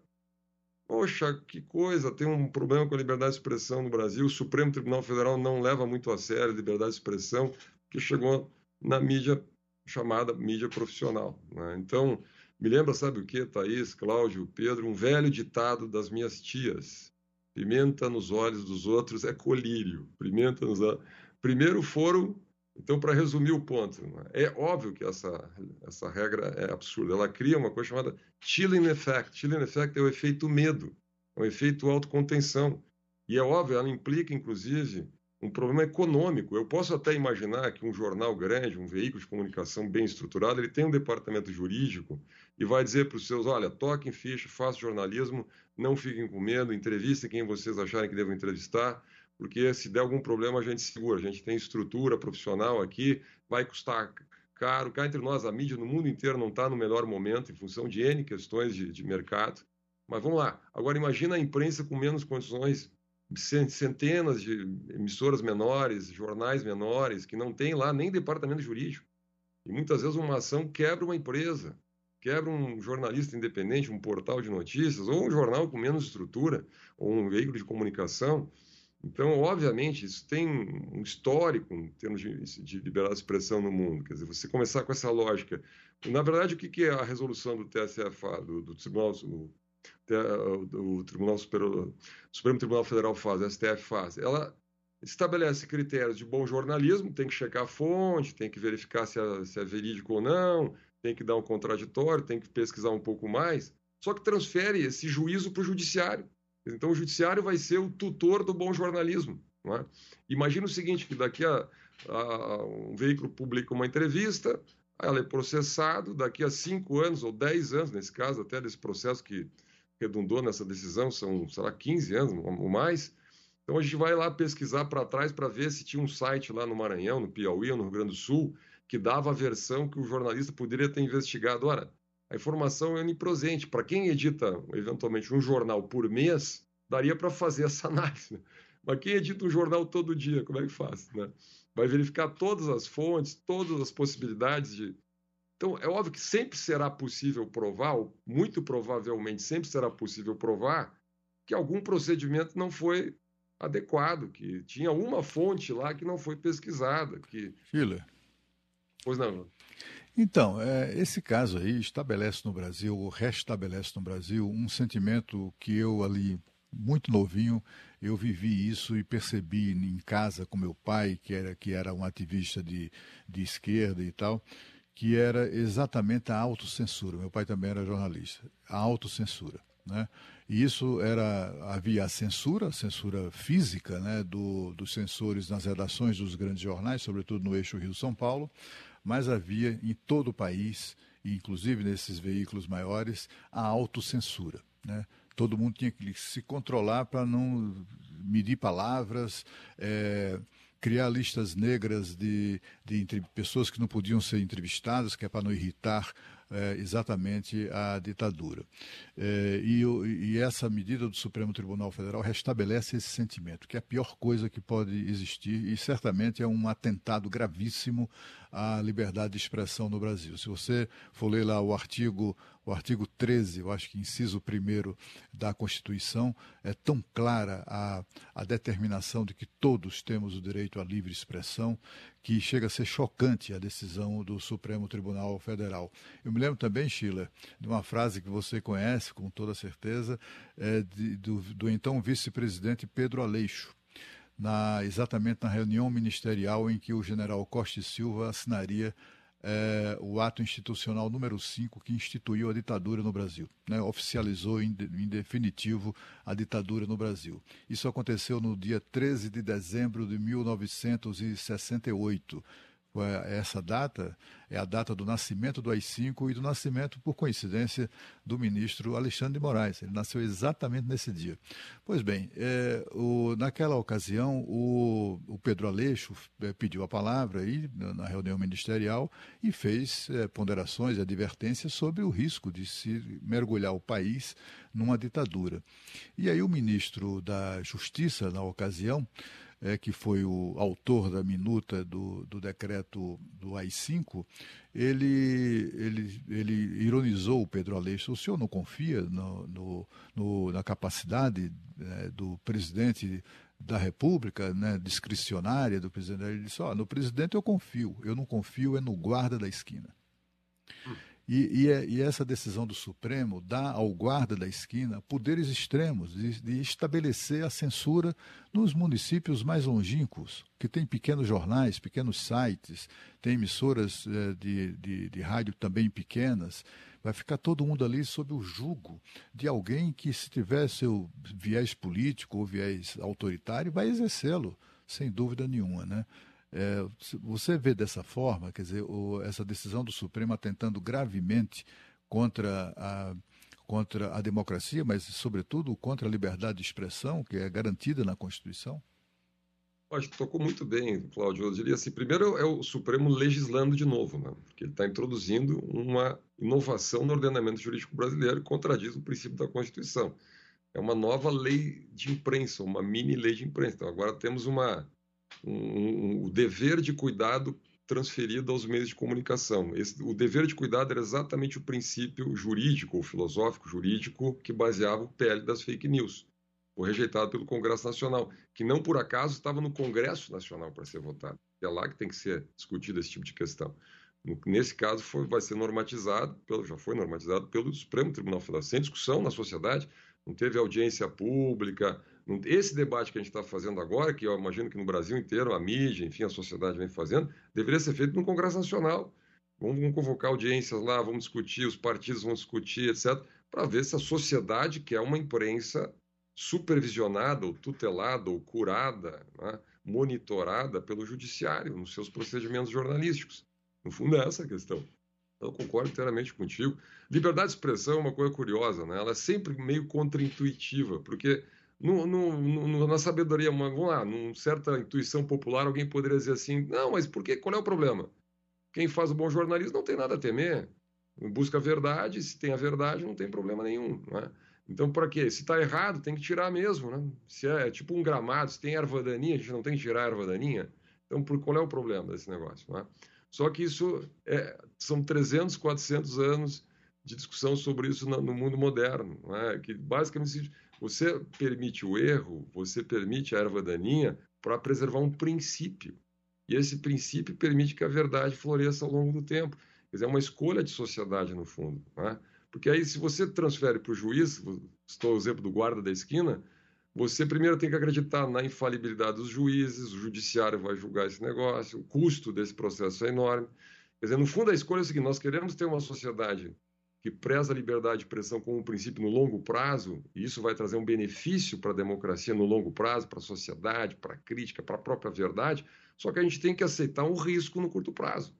poxa, que coisa, tem um problema com a liberdade de expressão no Brasil. O Supremo Tribunal Federal não leva muito a sério a liberdade de expressão, que chegou na mídia chamada mídia profissional. Né? Então, me lembra, sabe o que, Thaís, Cláudio, Pedro? Um velho ditado das minhas tias. Pimenta nos olhos dos outros é colírio. Pimenta nos. Primeiro foram... Então, para resumir o ponto, né? é óbvio que essa, essa regra é absurda. Ela cria uma coisa chamada chilling effect. Chilling effect é o efeito medo, é o efeito autocontenção. E é óbvio, ela implica, inclusive, um problema econômico. Eu posso até imaginar que um jornal grande, um veículo de comunicação bem estruturado, ele tem um departamento jurídico e vai dizer para os seus, olha, toquem ficha, façam jornalismo, não fiquem com medo, entrevistem quem vocês acharem que devem entrevistar, porque se der algum problema a gente segura, a gente tem estrutura profissional aqui, vai custar caro. Cá entre nós, a mídia no mundo inteiro não está no melhor momento, em função de N questões de, de mercado. Mas vamos lá. Agora, imagina a imprensa com menos condições, centenas de emissoras menores, jornais menores, que não tem lá nem departamento jurídico. E muitas vezes uma ação quebra uma empresa, quebra um jornalista independente, um portal de notícias, ou um jornal com menos estrutura, ou um veículo de comunicação. Então, obviamente, isso tem um histórico em termos de, de liberdade de expressão no mundo. Quer dizer, você começar com essa lógica. Na verdade, o que é a resolução do TSFA, do, do Tribunal, o, o Tribunal Superior, Supremo Tribunal Federal faz, o STF faz? Ela estabelece critérios de bom jornalismo, tem que checar a fonte, tem que verificar se é, se é verídico ou não, tem que dar um contraditório, tem que pesquisar um pouco mais, só que transfere esse juízo para o judiciário. Então, o judiciário vai ser o tutor do bom jornalismo. É? Imagina o seguinte, que daqui a, a, um veículo publica uma entrevista, ela é processado, daqui a cinco anos ou dez anos, nesse caso até desse processo que redundou nessa decisão, são, sei lá, 15 anos ou mais, então a gente vai lá pesquisar para trás para ver se tinha um site lá no Maranhão, no Piauí ou no Rio Grande do Sul, que dava a versão que o jornalista poderia ter investigado. Ora, a informação é onipresente. Para quem edita, eventualmente, um jornal por mês, daria para fazer essa [LAUGHS] análise. Né? Mas quem edita um jornal todo dia, como é que faz? Né? Vai verificar todas as fontes, todas as possibilidades de. Então, é óbvio que sempre será possível provar, ou muito provavelmente sempre será possível provar, que algum procedimento não foi adequado, que tinha uma fonte lá que não foi pesquisada. Que... Pois não. Então, é, esse caso aí estabelece no Brasil, ou restabelece no Brasil, um sentimento que eu ali, muito novinho, eu vivi isso e percebi em casa com meu pai, que era, que era um ativista de, de esquerda e tal, que era exatamente a autocensura. Meu pai também era jornalista. A autocensura. Né? E isso era havia a censura, a censura física, né, do, dos censores nas redações dos grandes jornais, sobretudo no eixo Rio-São Paulo, mas havia em todo o país, inclusive nesses veículos maiores, a autocensura. Né? Todo mundo tinha que se controlar para não medir palavras, é, criar listas negras de, de, de pessoas que não podiam ser entrevistadas, que é para não irritar é, exatamente a ditadura. É, e, e, essa medida do Supremo Tribunal Federal restabelece esse sentimento, que é a pior coisa que pode existir e certamente é um atentado gravíssimo à liberdade de expressão no Brasil. Se você for ler lá o artigo o artigo 13, eu acho que inciso 1 da Constituição, é tão clara a, a determinação de que todos temos o direito à livre expressão, que chega a ser chocante a decisão do Supremo Tribunal Federal. Eu me lembro também, Sheila, de uma frase que você conhece com toda certeza, é de, do, do então vice-presidente Pedro Aleixo. Na, exatamente na reunião ministerial em que o general Costa e Silva assinaria é, o ato institucional número 5 que instituiu a ditadura no Brasil, né, oficializou em, em, definitivo a ditadura no Brasil. Isso aconteceu no dia 13 de dezembro de 1968. Essa data é a data do nascimento do AI-5 e do nascimento, por coincidência, do ministro Alexandre de Moraes. Ele nasceu exatamente nesse dia. Pois bem, é, o, naquela ocasião, o, o Pedro Aleixo é, pediu a palavra aí, na reunião ministerial e fez é, ponderações e advertências sobre o risco de se mergulhar o país numa ditadura. E aí o ministro da Justiça, na ocasião, é, que foi o autor da minuta do, do decreto do AI-5, ele, ele, ele ironizou o Pedro Aleixo. O senhor não confia no, no, no na capacidade é, do presidente da República, né, discricionária do presidente? Ele disse, oh, no presidente eu confio, eu não confio é no guarda da esquina. Hum. E, e, é, e, essa decisão do Supremo dá ao guarda da esquina poderes extremos de, de, estabelecer a censura nos municípios mais longínquos, que tem pequenos jornais, pequenos sites, tem emissoras é, de, de, de rádio também pequenas. Vai ficar todo mundo ali sob o jugo de alguém que, se tiver seu viés político ou viés autoritário, vai exercê-lo, sem dúvida nenhuma. Né? É, você vê dessa forma, quer dizer, o, essa decisão do Supremo atentando gravemente contra a, contra a democracia, mas, sobretudo, contra a liberdade de expressão, que é garantida na Constituição? Acho que tocou muito bem, Cláudio. Eu diria assim, primeiro é o Supremo legislando de novo, né? porque ele está introduzindo uma inovação no ordenamento jurídico brasileiro que contradiz o princípio da Constituição. É uma nova lei de imprensa, uma mini lei de imprensa. Então, agora temos uma, um, um, o dever de cuidado transferido aos meios de comunicação. Esse, o dever de cuidado era exatamente o princípio jurídico ou filosófico jurídico que baseava o PL das fake news. Foi rejeitado pelo Congresso Nacional, que não por acaso estava no Congresso Nacional para ser votado. É lá que tem que ser discutido esse tipo de questão. Nesse caso, foi, vai ser normatizado, pelo, já foi normatizado pelo Supremo Tribunal Federal, sem discussão na sociedade, não teve audiência pública. Esse debate que a gente está fazendo agora, que eu imagino que no Brasil inteiro a mídia, enfim, a sociedade vem fazendo, deveria ser feito no Congresso Nacional. Vamos, convocar audiências lá, vamos discutir, os partidos vão discutir, etc., para ver se a sociedade quer uma imprensa supervisionada, ou tutelada, ou curada, né, monitorada pelo judiciário nos seus procedimentos jornalísticos. No fundo, é essa a questão. Eu concordo inteiramente contigo. Liberdade de expressão é uma coisa curiosa, né? Ela é sempre meio contraintuitiva, porque no, no, no, na sabedoria, vamos lá, numa certa intuição popular, alguém poderia dizer assim: não, mas por quê? Qual é o problema? Quem faz o bom jornalismo não tem nada a temer. Busca a verdade, se tem a verdade, não tem problema nenhum. Né? Então, para quê? Se está errado, tem que tirar mesmo. Né? Se é, é tipo um gramado, se tem erva daninha, a gente não tem que tirar a erva daninha. Então, por, qual é o problema desse negócio? Né? Só que isso é, são 300, 400 anos de discussão sobre isso no, mundo moderno, é? que basicamente você permite o erro, você permite a erva daninha para preservar um princípio. E esse princípio permite que a verdade floresça ao longo do tempo. Quer dizer, é uma escolha de sociedade, no fundo. É? Porque aí, se você transfere para o juiz, estou o exemplo do guarda da esquina, você primeiro tem que acreditar na infalibilidade dos juízes, o judiciário vai julgar esse negócio, o custo desse processo é enorme. Quer dizer, no fundo, a escolha é o seguinte: nós queremos ter uma sociedade que preza a liberdade de expressão como um princípio no longo prazo, e isso vai trazer um benefício para a democracia no longo prazo, para a sociedade, para a crítica, para a própria verdade, só que a gente tem que aceitar um risco no curto prazo.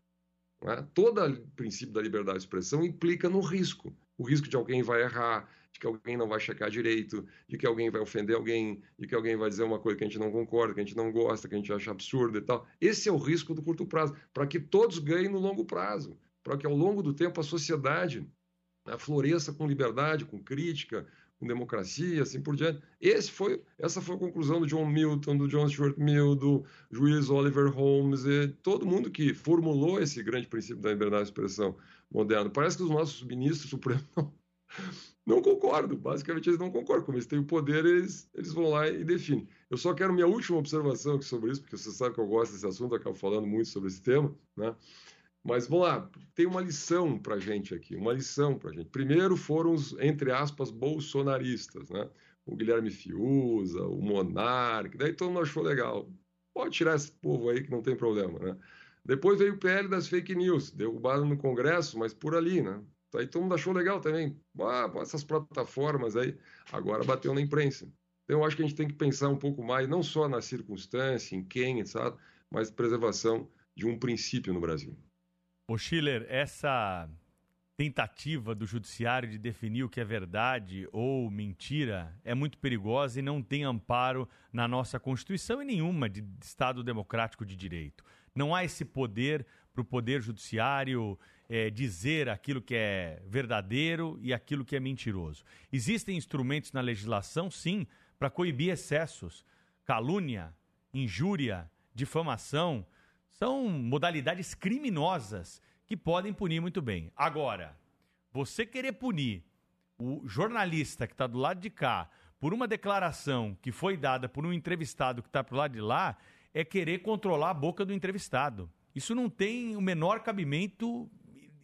É? Todo o princípio da liberdade de expressão implica no risco. O risco de alguém vai errar, de que alguém não vai checar direito, de que alguém vai ofender alguém, de que alguém vai dizer uma coisa que a gente não concorda, que a gente não gosta, que a gente acha absurdo e tal. Esse é o risco do curto prazo, para que todos ganhem no longo prazo, para que ao longo do tempo a sociedade né, floresça com liberdade, com crítica, com democracia, assim por diante. Esse foi, essa foi a conclusão do John Milton, do John Stuart Mill, do juiz Oliver Holmes, todo mundo que formulou esse grande princípio da liberdade de expressão moderna. Parece que os nossos ministros supremos não, [LAUGHS] não concordam, basicamente eles não concordam. Como eles têm o poder, eles, eles vão lá e definem. Eu só quero minha última observação sobre isso, porque você sabe que eu gosto desse assunto, eu acabo falando muito sobre esse tema, né? Mas vamos lá, tem uma lição para a gente aqui, uma lição para a gente. Primeiro foram os, entre aspas, bolsonaristas, né? O Guilherme Fiuza, o Monarque, daí todo mundo achou legal. Pode tirar esse povo aí que não tem problema, né? Depois veio o PL das fake news, derrubado no Congresso, mas por ali, né? Aí todo mundo achou legal também. Ah, essas plataformas aí, agora bateu na imprensa. Então eu acho que a gente tem que pensar um pouco mais, não só na circunstância, em quem, sabe? Mas preservação de um princípio no Brasil. Ô Schiller, essa tentativa do judiciário de definir o que é verdade ou mentira é muito perigosa e não tem amparo na nossa Constituição e nenhuma de Estado democrático de direito. Não há esse poder para o Poder Judiciário é, dizer aquilo que é verdadeiro e aquilo que é mentiroso. Existem instrumentos na legislação, sim, para coibir excessos, calúnia, injúria, difamação, são modalidades criminosas que podem punir muito bem. Agora, você querer punir o jornalista que está do lado de cá por uma declaração que foi dada por um entrevistado que está para o lado de lá, é querer controlar a boca do entrevistado. Isso não tem o menor cabimento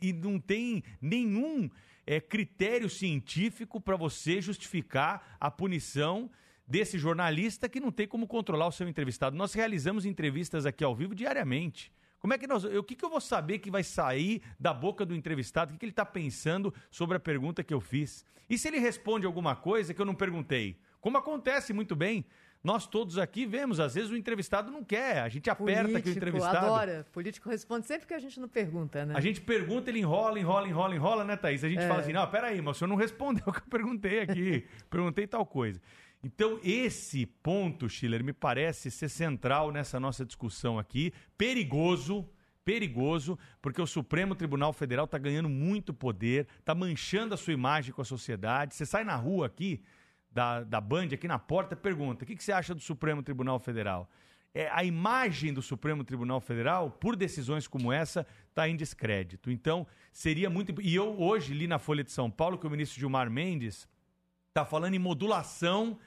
e não tem nenhum é, critério científico para você justificar a punição desse jornalista que não tem como controlar o seu entrevistado. Nós realizamos entrevistas aqui ao vivo diariamente. Como é que nós. O que, que eu vou saber que vai sair da boca do entrevistado? O que, que ele está pensando sobre a pergunta que eu fiz? E se ele responde alguma coisa que eu não perguntei? Como acontece muito bem. Nós todos aqui vemos, às vezes o entrevistado não quer, a gente aperta Político, aquele entrevistado. adora. Político responde sempre que a gente não pergunta, né? A gente pergunta, ele enrola, enrola, enrola, enrola, né, Thaís? A gente é. fala assim, não, peraí, mas o senhor não respondeu o que eu perguntei aqui. [LAUGHS] perguntei tal coisa. Então, esse ponto, Schiller, me parece ser central nessa nossa discussão aqui. Perigoso, perigoso, porque o Supremo Tribunal Federal está ganhando muito poder, está manchando a sua imagem com a sociedade. Você sai na rua aqui, da, da Band, aqui na porta, pergunta: o que, que você acha do Supremo Tribunal Federal? É, a imagem do Supremo Tribunal Federal, por decisões como essa, está em descrédito. Então, seria muito. E eu hoje li na Folha de São Paulo que o ministro Gilmar Mendes está falando em modulação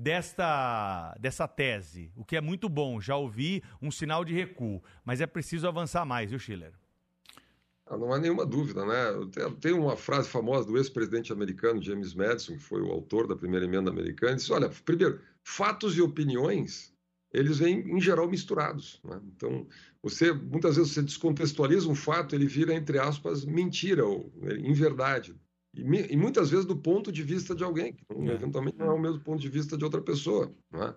desta, dessa tese, o que é muito bom. Já ouvi um sinal de recuo, mas é preciso avançar mais, viu, Schiller? Ah, não há nenhuma dúvida, né? Tem, uma frase famosa do ex-presidente americano James Madison, que foi o autor da primeira emenda americana, disse: olha, primeiro, fatos e opiniões eles vêm em geral misturados. Né? Então, você muitas vezes você descontextualiza um fato, ele vira entre aspas mentira ou inverdade. E, e muitas vezes do ponto de vista de alguém, que é. eventualmente não é o mesmo ponto de vista de outra pessoa. Né?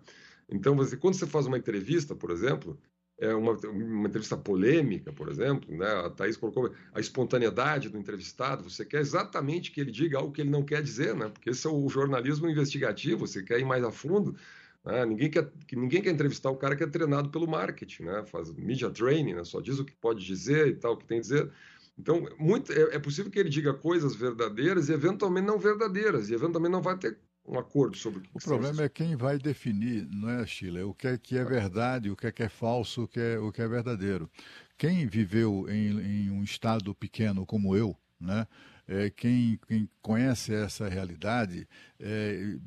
Então, você, quando você faz uma entrevista, por exemplo, é uma, uma, entrevista polêmica, por exemplo, né? a Thaís colocou a espontaneidade do entrevistado, você quer exatamente que ele diga algo que ele não quer dizer, né? porque esse é o jornalismo investigativo, você quer ir mais a fundo, né? ninguém, quer, ninguém quer entrevistar o cara que é treinado pelo marketing, né? faz media training, né? só diz o que pode dizer e tal, o que tem a dizer. Então, muito, é, é possível que ele diga coisas verdadeiras e eventualmente não verdadeiras, e eventualmente não vai ter um acordo sobre o que O problema é quem vai definir, não é, Sheila? O que é, que é verdade, o que é que é falso, o que é, o que é verdadeiro. Quem viveu em, em um estado pequeno como eu, né? É, quem, quem, conhece essa realidade, é,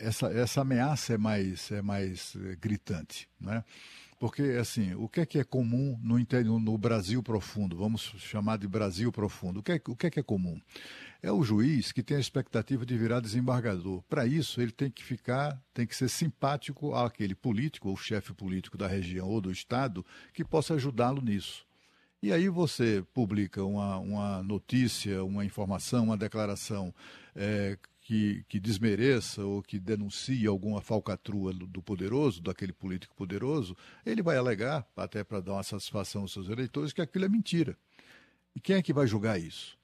essa, essa ameaça é mais, é mais é, gritante. Né? Porque, assim, o que é que é comum no, no Brasil profundo? Vamos chamar de Brasil profundo. O que, é, o que é que é comum? É o juiz que tem a expectativa de virar desembargador. Para isso, ele tem que ficar, tem que ser simpático àquele político, ou chefe político da região ou do estado, que possa ajudá-lo nisso. E aí você publica uma, uma notícia, uma informação, uma declaração é, que, que, desmereça ou que denuncie alguma falcatrua do, do, poderoso, daquele político poderoso, ele vai alegar, até para dar uma satisfação aos seus eleitores, que aquilo é mentira. E quem é que vai julgar isso?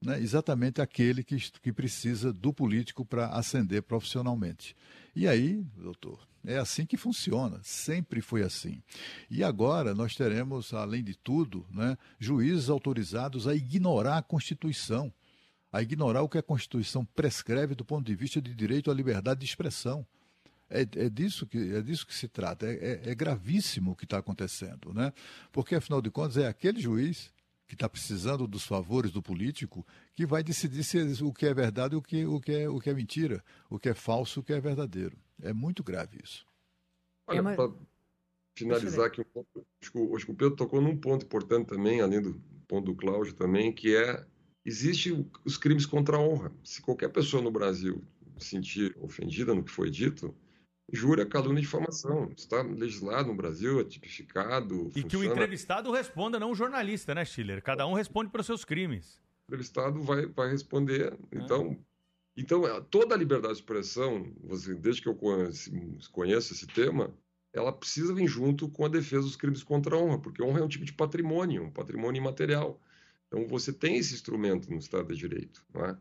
Né? Exatamente aquele que, que precisa do político para ascender profissionalmente. E aí, doutor, é assim que funciona, sempre foi assim. E agora nós teremos, além de tudo, né, juízes autorizados a ignorar a Constituição a ignorar o que a Constituição prescreve do ponto de vista de direito à liberdade de expressão. É, é, disso, que, é disso que se trata. É, é, é gravíssimo o que está acontecendo, né? Porque, afinal de contas, é aquele juiz que está precisando dos favores do político que vai decidir se o que é verdade e o que, o, que é, o que é mentira, o que é falso e o que é verdadeiro. É muito grave isso. Olha, uma... para finalizar aqui, acho que o Pedro tocou num ponto importante também, além do ponto do Cláudio também, que é Existem os crimes contra a honra. Se qualquer pessoa no Brasil se sentir ofendida no que foi dito, jura calúnia e difamação. Está legislado no Brasil, é tipificado. E funciona. que o entrevistado responda, não o jornalista, né, Schiller? Cada um responde pelos seus crimes. O entrevistado vai, vai responder. Então, é. então, é, toda a liberdade de expressão, você, desde que eu conheço esse tema, ela precisa vir junto com a defesa dos crimes contra a honra, porque honra é um tipo de patrimônio, um patrimônio imaterial. Então, você tem esse instrumento no Estado de Direito. É?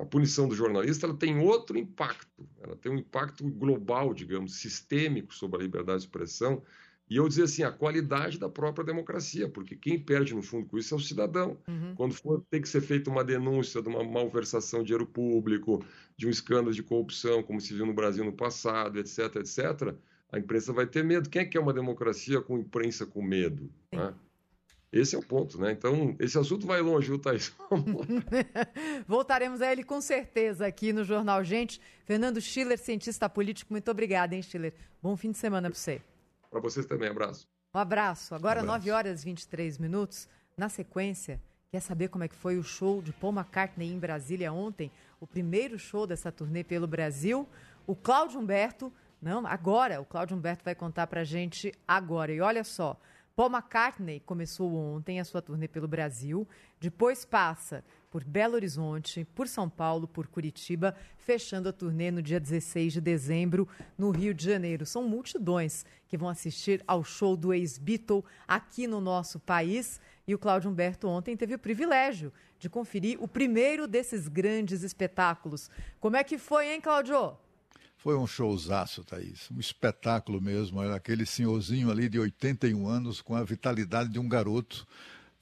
A punição do jornalista ela tem outro impacto, ela tem um impacto global, digamos, sistêmico sobre a liberdade de expressão. E eu dizer assim, a qualidade da própria democracia, porque quem perde no fundo com isso é o cidadão. Uhum. Quando for ter que ser feita uma denúncia de uma malversação de dinheiro público, de um escândalo de corrupção, como se viu no Brasil no passado, etc., etc., a imprensa vai ter medo. Quem é que é uma democracia com imprensa com medo? Né? Esse é o ponto, né? Então, esse assunto vai longe, viu, Thaís? [LAUGHS] [LAUGHS] Voltaremos a ele com certeza aqui no Jornal Gente. Fernando Schiller, cientista político, muito obrigada, hein, Schiller? Bom fim de semana para você. Para vocês também, abraço. Um abraço. Agora, um abraço. 9 horas e 23 minutos. Na sequência, quer saber como é que foi o show de Paul McCartney em Brasília ontem? O primeiro show dessa turnê pelo Brasil. O Cláudio Humberto, não, agora, o Cláudio Humberto vai contar pra gente agora. E olha só, Paul McCartney começou ontem a sua turnê pelo Brasil, depois passa por Belo Horizonte, por São Paulo, por Curitiba, fechando a turnê no dia 16 de dezembro no Rio de Janeiro. São multidões que vão assistir ao show do ex-Beatle aqui no nosso país. E o Cláudio Humberto ontem teve o privilégio de conferir o primeiro desses grandes espetáculos. Como é que foi, hein, Cláudio? Foi um showzaço, Thaís. Um espetáculo mesmo. Aquele senhorzinho ali de 81 anos, com a vitalidade de um garoto.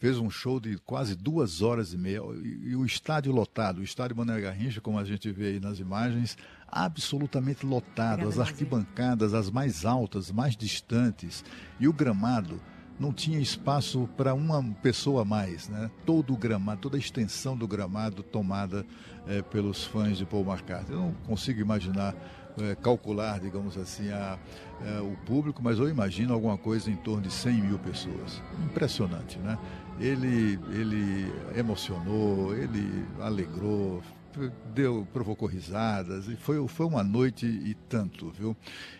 Fez um show de quase duas horas e meia. E, e o estádio lotado, o estádio Mané Garrincha, como a gente vê aí nas imagens, absolutamente lotado. As arquibancadas, as mais altas, mais distantes. E o gramado não tinha espaço para uma pessoa mais, né? Todo o gramado, toda a extensão do gramado tomada é, pelos fãs de Paul McCartney. Eu não consigo imaginar é, calcular, digamos assim, a, é, o público, mas eu imagino alguma coisa em torno de 100 mil pessoas. Impressionante, né? Ele, ele emocionou, ele alegrou, deu, provocou risadas, e foi, foi uma noite e tanto, viu?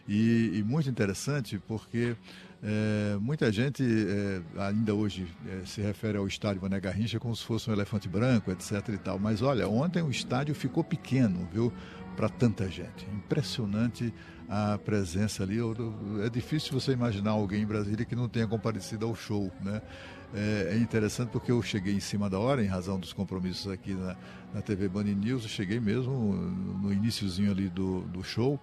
E, e muito interessante porque é, muita gente é, ainda hoje é, se refere ao estádio Mané Garrincha como se fosse um elefante branco, etc e tal. Mas olha, ontem o estádio ficou pequeno, viu? para tanta gente. Impressionante a presença ali. É difícil você imaginar alguém em Brasília que não tenha comparecido ao show, né? É, é interessante porque eu cheguei em cima da hora, em razão dos compromissos aqui na, na TV Band News, eu cheguei mesmo no iníciozinho ali do, do show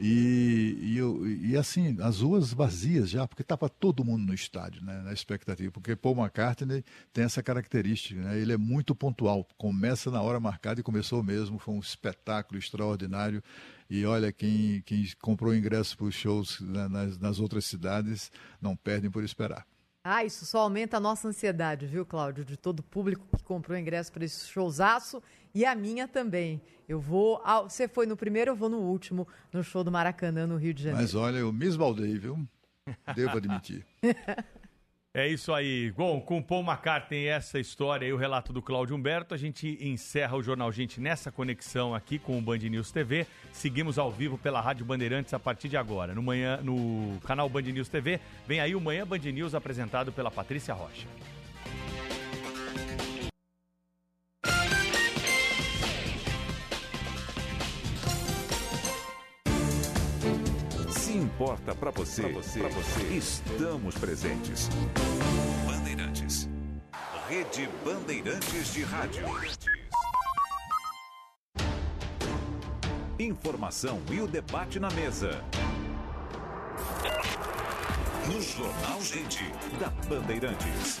e, e, e, assim, as ruas vazias já, porque estava todo mundo no estádio, né, na expectativa. Porque Paul McCartney tem essa característica, né, ele é muito pontual, começa na hora marcada e começou mesmo, foi um espetáculo extraordinário. E olha, quem, quem comprou ingresso para os shows né, nas, nas outras cidades não perdem por esperar. Ah, isso só aumenta a nossa ansiedade, viu, Cláudio? De todo o público que comprou ingresso para esse showzaço e a minha também. Eu vou. Ao... Você foi no primeiro, eu vou no último, no show do Maracanã, no Rio de Janeiro. Mas olha, eu me esbaldei, viu? Devo admitir. [LAUGHS] É isso aí. Bom, com Paul McCartney essa história e o relato do Cláudio Humberto, a gente encerra o Jornal Gente nessa conexão aqui com o Band News TV. Seguimos ao vivo pela Rádio Bandeirantes a partir de agora. No, manhã, no canal Band News TV, vem aí o Manhã Band News apresentado pela Patrícia Rocha. Importa para você, pra você, pra você, estamos presentes. Bandeirantes. Rede Bandeirantes de Rádio. Informação e o debate na mesa. No Jornal Gente, da Bandeirantes.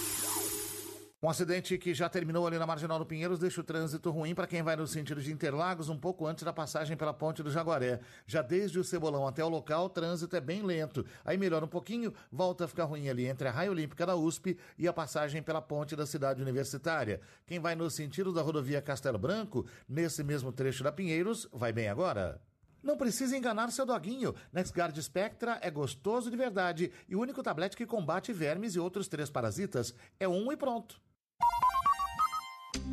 Um acidente que já terminou ali na Marginal do Pinheiros deixa o trânsito ruim para quem vai no sentido de Interlagos um pouco antes da passagem pela Ponte do Jaguaré. Já desde o Cebolão até o local, o trânsito é bem lento. Aí melhora um pouquinho, volta a ficar ruim ali entre a Raia Olímpica da USP e a passagem pela Ponte da Cidade Universitária. Quem vai no sentido da rodovia Castelo Branco, nesse mesmo trecho da Pinheiros, vai bem agora. Não precisa enganar seu doguinho. NexGard Spectra é gostoso de verdade e o único tablete que combate vermes e outros três parasitas. É um e pronto.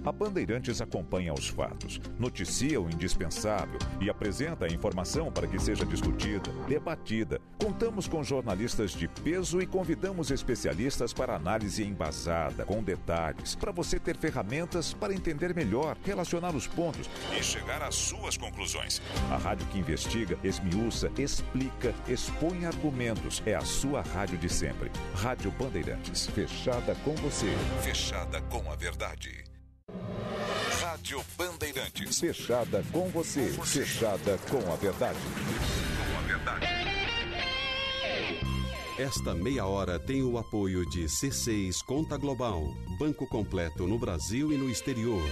A Bandeirantes acompanha os fatos, noticia o indispensável e apresenta a informação para que seja discutida, debatida. Contamos com jornalistas de peso e convidamos especialistas para análise embasada, com detalhes, para você ter ferramentas para entender melhor, relacionar os pontos e chegar às suas conclusões. A rádio que investiga, esmiuça, explica, expõe argumentos. É a sua rádio de sempre. Rádio Bandeirantes. Fechada com você. Fechada com a verdade. Rádio Bandeirantes. Fechada com você. Fechada com a verdade. Com a verdade. Esta meia hora tem o apoio de C6 Conta Global, banco completo no Brasil e no exterior.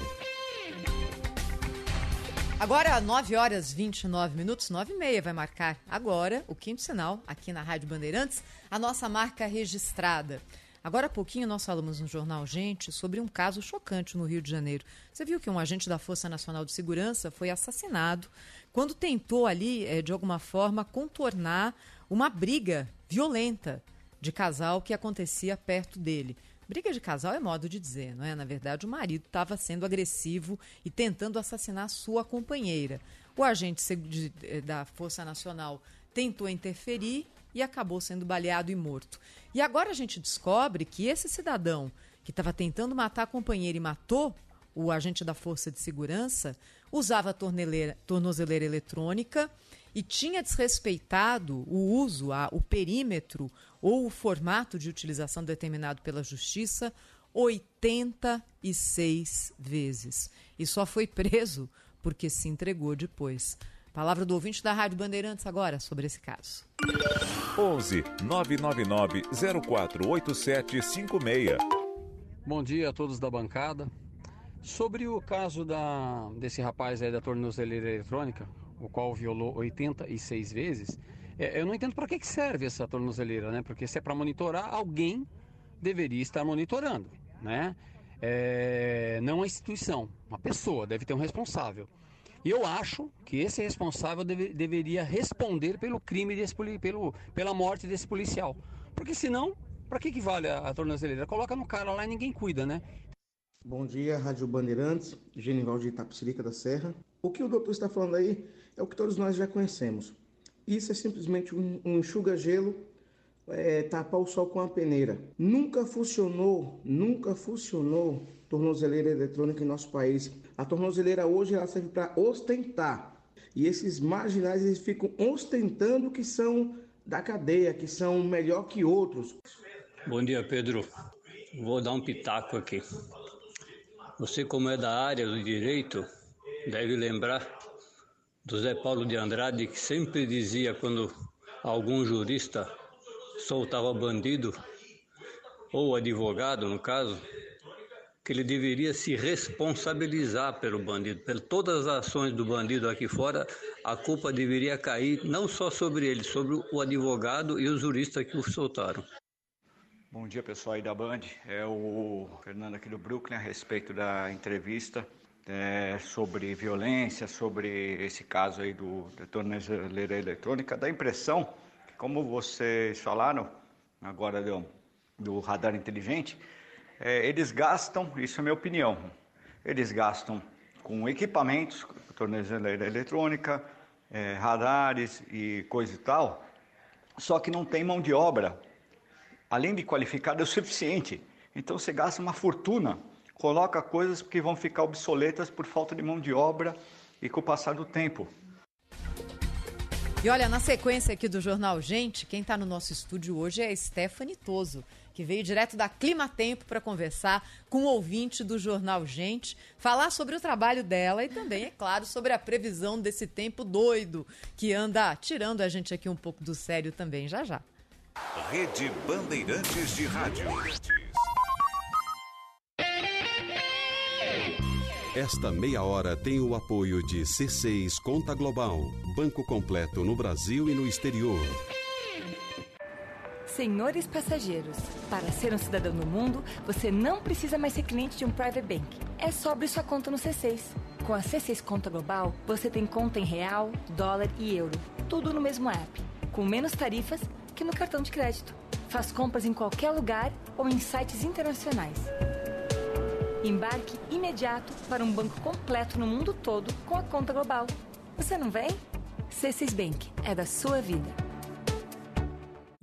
Agora, 9 horas 29 minutos, 9 e meia vai marcar agora o quinto sinal aqui na Rádio Bandeirantes, a nossa marca registrada. Agora há pouquinho nós falamos no jornal Gente sobre um caso chocante no Rio de Janeiro. Você viu que um agente da Força Nacional de Segurança foi assassinado quando tentou ali, eh, de alguma forma, contornar uma briga violenta de casal que acontecia perto dele. Briga de casal é modo de dizer, não é? Na verdade, o marido estava sendo agressivo e tentando assassinar sua companheira. O agente eh, da Força Nacional tentou interferir e acabou sendo baleado e morto. E agora a gente descobre que esse cidadão que estava tentando matar a companheira e matou o agente da Força de Segurança usava tornozeleira eletrônica e tinha desrespeitado o uso, a, o perímetro ou o formato de utilização determinado pela Justiça 86 vezes. E só foi preso porque se entregou depois. Palavra do ouvinte da Rádio Bandeirantes agora sobre esse caso. 11 999 048756. Bom dia a todos da bancada. Sobre o caso da, desse rapaz aí da tornozeleira eletrônica, o qual violou 86 vezes, é, eu não entendo para que, que serve essa tornozeleira, né? Porque se é para monitorar, alguém deveria estar monitorando, né? É, não a instituição, uma pessoa deve ter um responsável. Eu acho que esse responsável deve, deveria responder pelo crime desse pelo, pela morte desse policial. Porque senão, para que, que vale a, a tornozeleira? Coloca no cara lá e ninguém cuida, né? Bom dia, Rádio Bandeirantes, Genival de Itapsirica da Serra. O que o doutor está falando aí é o que todos nós já conhecemos. Isso é simplesmente um, um enxuga-gelo, é, tapar o sol com a peneira. Nunca funcionou, nunca funcionou tornozeleira eletrônica em nosso país. A tornozeleira hoje ela serve para ostentar. E esses marginais eles ficam ostentando que são da cadeia, que são melhor que outros. Bom dia, Pedro. Vou dar um pitaco aqui. Você, como é da área do direito, deve lembrar do Zé Paulo de Andrade, que sempre dizia quando algum jurista soltava bandido, ou advogado, no caso, que ele deveria se responsabilizar pelo bandido, por todas as ações do bandido aqui fora, a culpa deveria cair não só sobre ele, sobre o advogado e os juristas que o soltaram. Bom dia pessoal aí da Band, é o Fernando aqui do Brooklyn a respeito da entrevista é, sobre violência, sobre esse caso aí do, da tornezeleira eletrônica, dá a impressão que como vocês falaram agora do, do radar inteligente, é, eles gastam, isso é minha opinião, eles gastam com equipamentos, tornezeleira eletrônica, é, radares e coisa e tal, só que não tem mão de obra, além de qualificada, é o suficiente. Então você gasta uma fortuna, coloca coisas que vão ficar obsoletas por falta de mão de obra e com o passar do tempo. E olha, na sequência aqui do Jornal Gente, quem está no nosso estúdio hoje é a Stephanie Toso, que veio direto da Clima Tempo para conversar com o ouvinte do Jornal Gente, falar sobre o trabalho dela e também, é claro, sobre a previsão desse tempo doido que anda tirando a gente aqui um pouco do sério também, já já. Rede Bandeirantes de Rádio. Esta meia hora tem o apoio de C6 Conta Global, banco completo no Brasil e no exterior. Senhores passageiros, para ser um cidadão do mundo, você não precisa mais ser cliente de um private bank. É só abrir sua conta no C6. Com a C6 Conta Global, você tem conta em real, dólar e euro, tudo no mesmo app, com menos tarifas que no cartão de crédito. Faz compras em qualquer lugar ou em sites internacionais. Embarque imediato para um banco completo no mundo todo com a conta global. Você não vem? C6 Bank é da sua vida.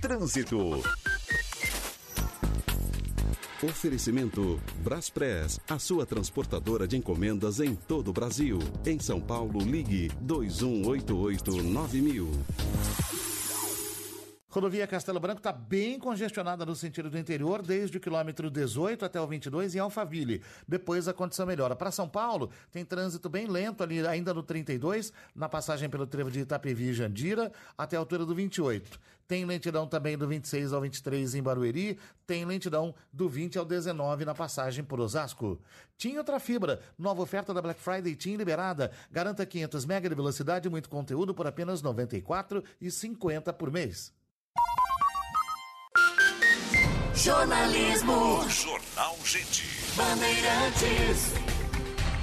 Trânsito. Oferecimento Braspress, a sua transportadora de encomendas em todo o Brasil. Em São Paulo, ligue 2188-9000. Rodovia Castelo Branco está bem congestionada no sentido do interior, desde o quilômetro 18 até o 22 em Alphaville. Depois a condição melhora. Para São Paulo, tem trânsito bem lento ali, ainda no 32, na passagem pelo trevo de Itapevi e Jandira, até a altura do 28. Tem lentidão também do 26 ao 23 em Barueri, tem lentidão do 20 ao 19 na passagem por Osasco. Tinha outra fibra, nova oferta da Black Friday Team liberada. Garanta 500 mega de velocidade e muito conteúdo por apenas R$ 94,50 por mês. Jornalismo. Jornal Gente. Bandeirantes.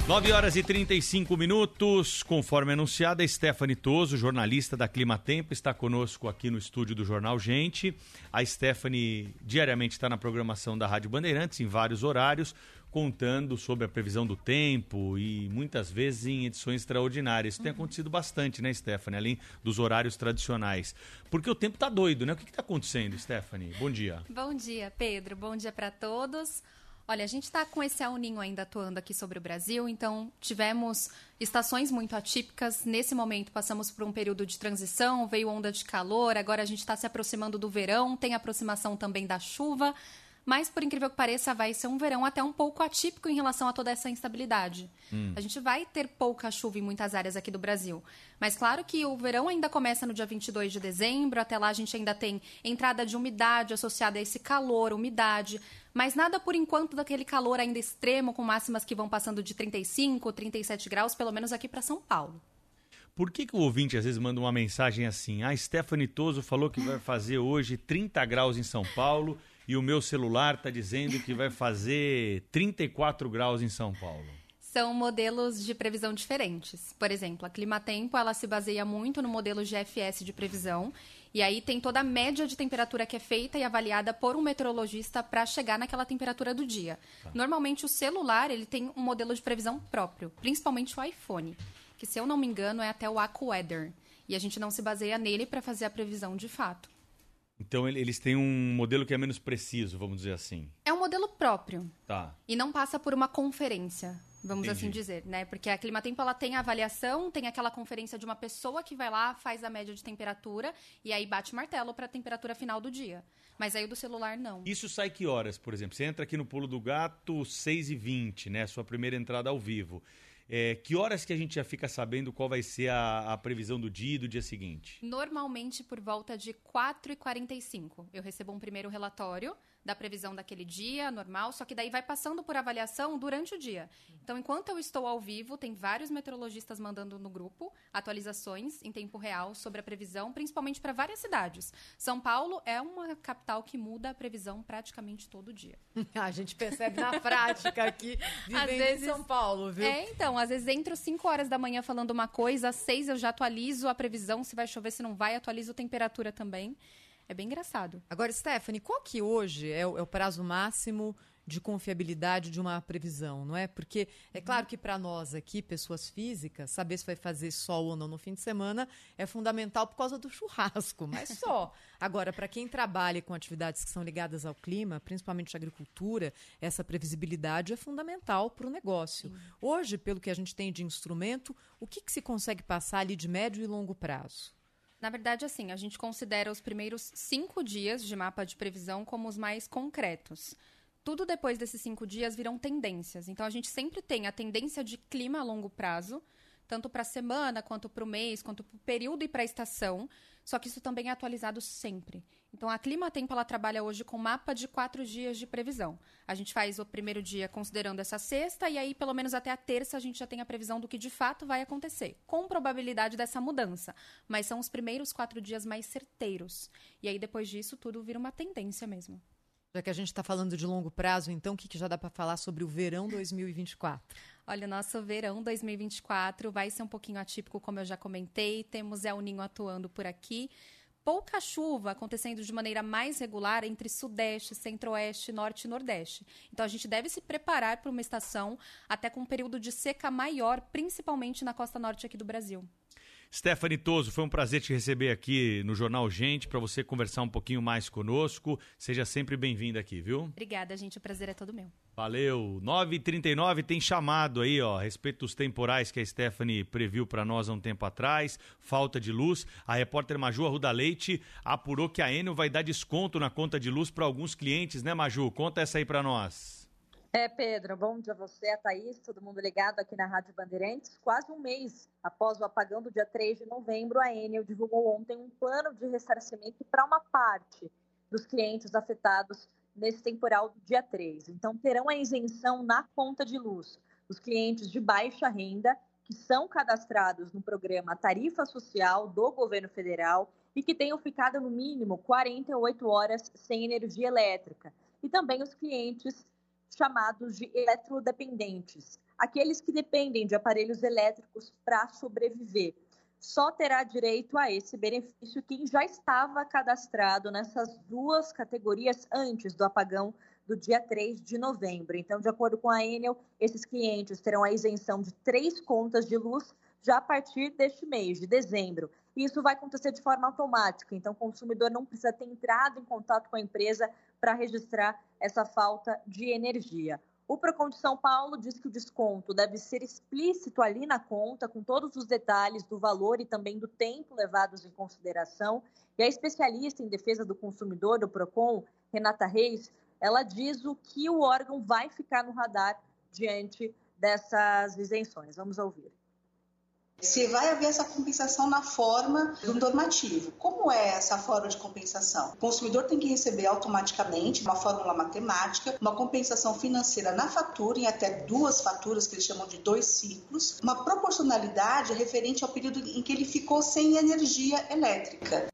9 horas e 35 minutos. Conforme anunciado, a Stephanie Toso, jornalista da Clima Tempo, está conosco aqui no estúdio do Jornal Gente. A Stephanie diariamente está na programação da Rádio Bandeirantes, em vários horários, contando sobre a previsão do tempo e muitas vezes em edições extraordinárias. Isso tem acontecido bastante, né, Stephanie? Além dos horários tradicionais. Porque o tempo tá doido, né? O que está acontecendo, Stephanie? Bom dia. Bom dia, Pedro. Bom dia para todos. Olha, a gente está com esse El Ninho ainda atuando aqui sobre o Brasil, então tivemos estações muito atípicas. Nesse momento passamos por um período de transição, veio onda de calor, agora a gente está se aproximando do verão, tem aproximação também da chuva. Mas, por incrível que pareça, vai ser um verão até um pouco atípico em relação a toda essa instabilidade. Hum. A gente vai ter pouca chuva em muitas áreas aqui do Brasil. Mas, claro que o verão ainda começa no dia 22 de dezembro. Até lá, a gente ainda tem entrada de umidade associada a esse calor, umidade. Mas nada, por enquanto, daquele calor ainda extremo, com máximas que vão passando de 35, 37 graus, pelo menos aqui para São Paulo. Por que, que o ouvinte às vezes manda uma mensagem assim? Ah, Stephanie Toso falou que vai fazer hoje 30 graus em São Paulo e o meu celular está dizendo que vai fazer 34 graus em São Paulo. São modelos de previsão diferentes. Por exemplo, a Climatempo, ela se baseia muito no modelo GFS de previsão, e aí tem toda a média de temperatura que é feita e avaliada por um meteorologista para chegar naquela temperatura do dia. Normalmente o celular, ele tem um modelo de previsão próprio, principalmente o iPhone, que se eu não me engano é até o AccuWeather, e a gente não se baseia nele para fazer a previsão de fato. Então ele- eles têm um modelo que é menos preciso, vamos dizer assim. É um modelo próprio, Tá. e não passa por uma conferência, vamos Entendi. assim dizer, né? Porque a Climatempo ela tem a avaliação, tem aquela conferência de uma pessoa que vai lá, faz a média de temperatura e aí bate martelo para a temperatura final do dia. Mas aí o do celular não. Isso sai que horas, por exemplo? Você entra aqui no Pulo do Gato 6h20, né? Sua primeira entrada ao vivo. É, que horas que a gente já fica sabendo qual vai ser a, a previsão do dia e do dia seguinte? Normalmente por volta de 4h45. Eu recebo um primeiro relatório da previsão daquele dia, normal, só que daí vai passando por avaliação durante o dia. Então, enquanto eu estou ao vivo, tem vários meteorologistas mandando no grupo atualizações em tempo real sobre a previsão, principalmente para várias cidades. São Paulo é uma capital que muda a previsão praticamente todo dia. [LAUGHS] A gente percebe na prática aqui, [LAUGHS] vivendo em São Paulo, viu? É, então, às vezes entro 5 horas da manhã falando uma coisa, às 6 eu já atualizo a previsão, se vai chover, se não vai, atualizo a temperatura também. É bem engraçado. Agora, Stephanie, qual que hoje é o, é o prazo máximo de confiabilidade de uma previsão, não é? Porque é claro que para nós aqui, pessoas físicas, saber se vai fazer sol ou não no fim de semana é fundamental por causa do churrasco, mas [LAUGHS] só. Agora, para quem trabalha com atividades que são ligadas ao clima, principalmente a agricultura, essa previsibilidade é fundamental para o negócio. Hoje, pelo que a gente tem de instrumento, o que, que se consegue passar ali de médio e longo prazo? Na verdade, assim, a gente considera os primeiros cinco dias de mapa de previsão como os mais concretos. Tudo depois desses cinco dias viram tendências. Então, a gente sempre tem a tendência de clima a longo prazo, tanto para a semana, quanto para o mês, quanto para o período e para a estação. Só que isso também é atualizado sempre. Então, a Clima Tempo ela trabalha hoje com mapa de quatro dias de previsão. A gente faz o primeiro dia considerando essa sexta, e aí, pelo menos até a terça, a gente já tem a previsão do que de fato vai acontecer, com probabilidade dessa mudança. Mas são os primeiros quatro dias mais certeiros. E aí, depois disso, tudo vira uma tendência mesmo. Já que a gente está falando de longo prazo, então, o que, que já dá para falar sobre o verão 2024? Olha, o nosso verão 2024 vai ser um pouquinho atípico, como eu já comentei. Temos El Ninho atuando por aqui. pouca chuva acontecendo de maneira mais regular entre Sudeste, Centro-Oeste, Norte e Nordeste. Então a gente deve se preparar para uma estação até com um período de seca maior, principalmente na costa norte aqui do Brasil. Stephanie Toso, foi um prazer te receber aqui no Jornal Gente, para você conversar um pouquinho mais conosco. Seja sempre bem-vinda aqui, viu? Obrigada, gente. O prazer é todo meu. Valeu. 9h39 tem chamado aí, ó, a respeito dos temporais que a Stephanie previu para nós há um tempo atrás, falta de luz. A repórter Maju Arruda Leite apurou que a Enel vai dar desconto na conta de luz para alguns clientes, né, Maju? Conta essa aí para nós. É, Pedro, bom dia a você, a Thaís, todo mundo ligado aqui na Rádio Bandeirantes. Quase um mês após o apagão do dia 3 de novembro, a Enel divulgou ontem um plano de ressarcimento para uma parte dos clientes afetados nesse temporal do dia 3. Então, terão a isenção na conta de luz. Os clientes de baixa renda, que são cadastrados no programa Tarifa Social do governo federal e que tenham ficado no mínimo 48 horas sem energia elétrica. E também os clientes chamados de eletrodependentes, aqueles que dependem de aparelhos elétricos para sobreviver. Só terá direito a esse benefício quem já estava cadastrado nessas duas categorias antes do apagão do dia 3 de novembro. Então, de acordo com a Enel, esses clientes terão a isenção de três contas de luz já a partir deste mês, de dezembro. E isso vai acontecer de forma automática, então o consumidor não precisa ter entrado em contato com a empresa para registrar essa falta de energia. O Procon de São Paulo diz que o desconto deve ser explícito ali na conta, com todos os detalhes do valor e também do tempo levados em consideração. E a especialista em defesa do consumidor do Procon, Renata Reis, ela diz o que o órgão vai ficar no radar diante dessas isenções. Vamos ouvir se vai haver essa compensação na forma do normativo. Como é essa forma de compensação? O consumidor tem que receber automaticamente uma fórmula matemática, uma compensação financeira na fatura, em até duas faturas, que eles chamam de dois ciclos, uma proporcionalidade referente ao período em que ele ficou sem energia elétrica.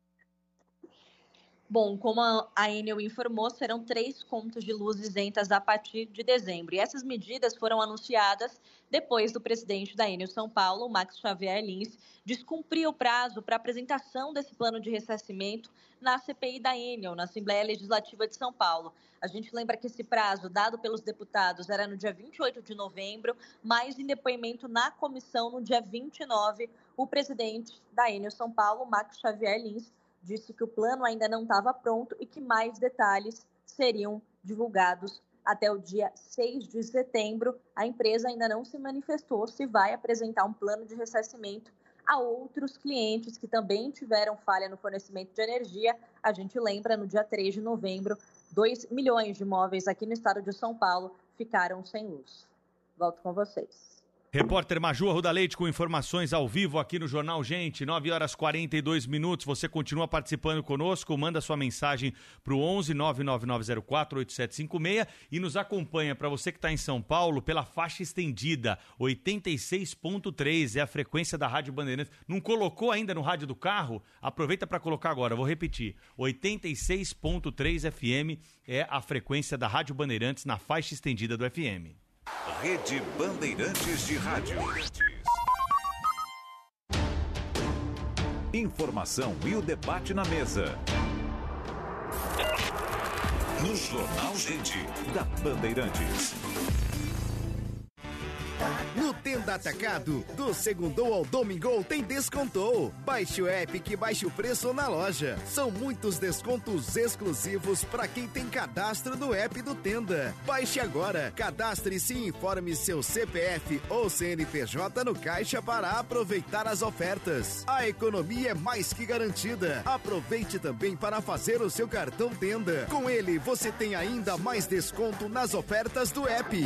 Bom, como a Enel informou, serão três contas de luz isentas a partir de dezembro. E essas medidas foram anunciadas depois do presidente da Enel São Paulo, Max Xavier Lins, descumprir o prazo para apresentação desse plano de ressarcimento na CPI da Enel, na Assembleia Legislativa de São Paulo. A gente lembra que esse prazo dado pelos deputados era no dia 28 de novembro, mas em depoimento na comissão no dia 29, o presidente da Enel São Paulo, Max Xavier Lins, disse que o plano ainda não estava pronto e que mais detalhes seriam divulgados até o dia 6 de setembro. A empresa ainda não se manifestou se vai apresentar um plano de ressarcimento a outros clientes que também tiveram falha no fornecimento de energia. A gente lembra, no dia 3 de novembro, 2 milhões de imóveis aqui no estado de São Paulo ficaram sem luz. Volto com vocês. Repórter Maju Arruda Leite com informações ao vivo aqui no Jornal Gente, 9 horas 42 minutos. Você continua participando conosco, manda sua mensagem para o 11 99904 8756 e nos acompanha para você que está em São Paulo pela faixa estendida 86.3 é a frequência da Rádio Bandeirantes. Não colocou ainda no rádio do carro? Aproveita para colocar agora, vou repetir. 86.3 FM é a frequência da Rádio Bandeirantes na faixa estendida do FM. Rede Bandeirantes de Rádio. Informação e o debate na mesa. No Jornal Gente, da Bandeirantes. No Tenda Atacado, do segundo ao domingo tem descontou. Baixe o app que baixe o preço na loja. São muitos descontos exclusivos para quem tem cadastro no app do Tenda. Baixe agora, cadastre-se e informe seu CPF ou CNPJ no caixa para aproveitar as ofertas. A economia é mais que garantida. Aproveite também para fazer o seu cartão Tenda. Com ele, você tem ainda mais desconto nas ofertas do app.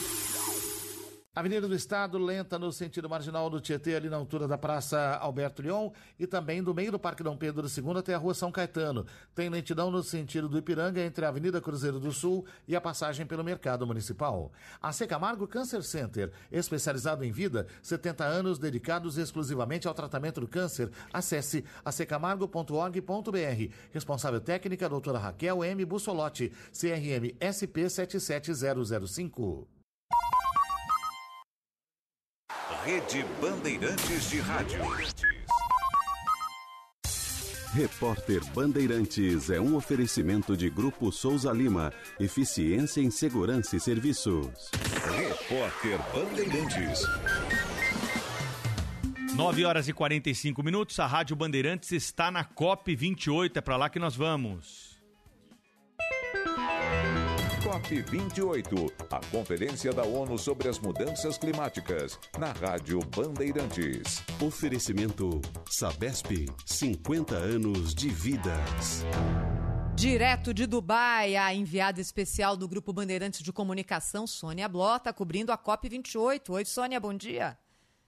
Avenida do Estado, lenta no sentido marginal do Tietê, ali na altura da Praça Alberto Leon e também do meio do Parque Dom Pedro II até a Rua São Caetano. Tem lentidão no sentido do Ipiranga entre a Avenida Cruzeiro do Sul e a passagem pelo Mercado Municipal. A Secamargo Cancer Center, especializado em vida, 70 anos dedicados exclusivamente ao tratamento do câncer. Acesse acecamargo.org.br. Responsável técnica, doutora Raquel M. Bussolotti, CRM SP 77005. Rede Bandeirantes de Rádio. Repórter Bandeirantes é um oferecimento de Grupo Souza Lima. Eficiência em Segurança e Serviços. Repórter Bandeirantes. 9 horas e 45 minutos. A Rádio Bandeirantes está na COP 28. É para lá que nós vamos. COP28, a Conferência da ONU sobre as Mudanças Climáticas, na Rádio Bandeirantes. Oferecimento Sabesp, 50 anos de vidas. Direto de Dubai, a enviada especial do Grupo Bandeirantes de Comunicação, Sônia Blota, cobrindo a COP28. Oi, Sônia, bom dia.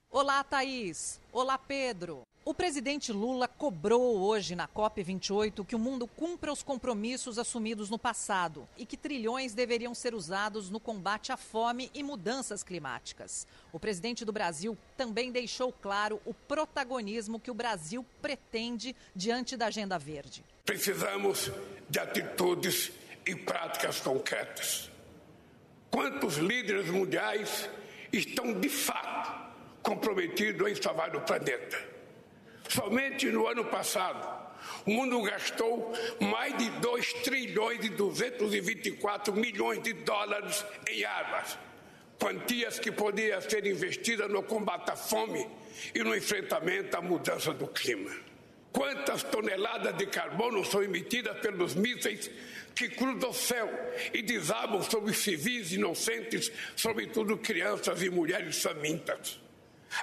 Olá, Thaís. Olá, Pedro. O presidente Lula cobrou hoje na COP28 que o mundo cumpra os compromissos assumidos no passado e que trilhões deveriam ser usados no combate à fome e mudanças climáticas. O presidente do Brasil também deixou claro o protagonismo que o Brasil pretende diante da Agenda Verde. Precisamos de atitudes e práticas concretas. Quantos líderes mundiais estão de fato comprometidos em salvar o planeta? Somente no ano passado, o mundo gastou mais de 2 trilhões e 224 milhões de dólares em armas, quantias que poderiam ser investidas no combate à fome e no enfrentamento à mudança do clima. Quantas toneladas de carbono são emitidas pelos mísseis que cruzam o céu e desabam sobre civis inocentes, sobretudo crianças e mulheres famintas?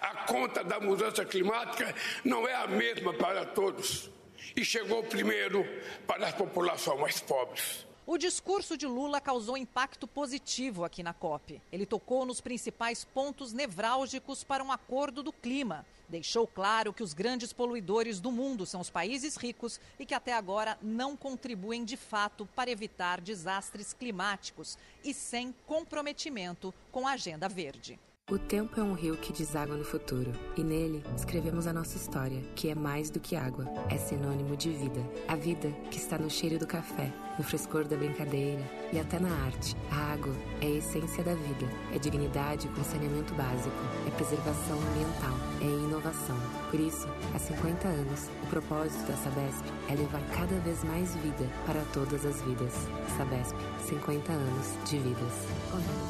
A conta da mudança climática não é a mesma para todos e chegou primeiro para as populações mais pobres. O discurso de Lula causou impacto positivo aqui na COP. Ele tocou nos principais pontos nevrálgicos para um acordo do clima. Deixou claro que os grandes poluidores do mundo são os países ricos e que até agora não contribuem de fato para evitar desastres climáticos e sem comprometimento com a Agenda Verde. O tempo é um rio que deságua no futuro, e nele escrevemos a nossa história, que é mais do que água, é sinônimo de vida. A vida que está no cheiro do café, no frescor da brincadeira e até na arte. A água é a essência da vida, é dignidade com saneamento básico, é preservação ambiental, é inovação. Por isso, há 50 anos, o propósito da Sabesp é levar cada vez mais vida para todas as vidas. Sabesp, 50 anos de vidas.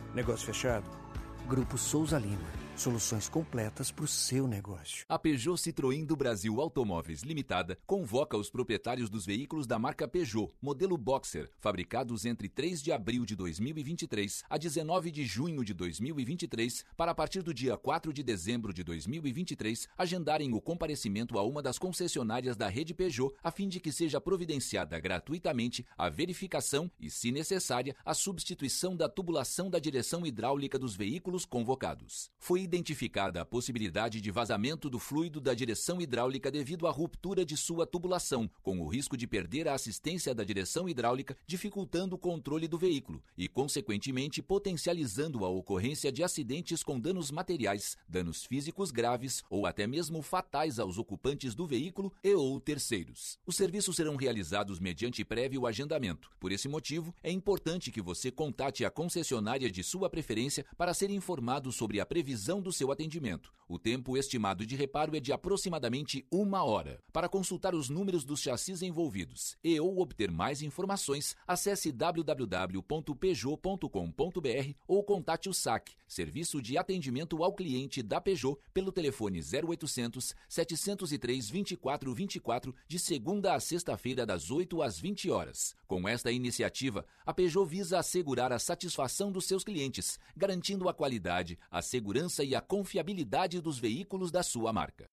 Negócio fechado? Grupo Souza Lima. Soluções completas para o seu negócio. A Peugeot Citroën do Brasil Automóveis Limitada convoca os proprietários dos veículos da marca Peugeot, modelo Boxer, fabricados entre 3 de abril de 2023 a 19 de junho de 2023, para a partir do dia 4 de dezembro de 2023 agendarem o comparecimento a uma das concessionárias da rede Peugeot, a fim de que seja providenciada gratuitamente a verificação e, se necessária, a substituição da tubulação da direção hidráulica dos veículos convocados. Foi identificada a possibilidade de vazamento do fluido da direção hidráulica devido à ruptura de sua tubulação, com o risco de perder a assistência da direção hidráulica, dificultando o controle do veículo e, consequentemente, potencializando a ocorrência de acidentes com danos materiais, danos físicos graves ou até mesmo fatais aos ocupantes do veículo e ou terceiros. Os serviços serão realizados mediante prévio agendamento. Por esse motivo, é importante que você contate a concessionária de sua preferência para ser informado sobre a previsão precisão do seu atendimento. O tempo estimado de reparo é de aproximadamente uma hora. Para consultar os números dos chassis envolvidos e ou obter mais informações, acesse www.peugeot.com.br ou contate o SAC, Serviço de Atendimento ao Cliente da Peugeot, pelo telefone 0800 703 2424, de segunda a sexta-feira, das 8 às 20 horas. Com esta iniciativa, a Peugeot visa assegurar a satisfação dos seus clientes, garantindo a qualidade, a segurança e a confiabilidade dos veículos da sua marca.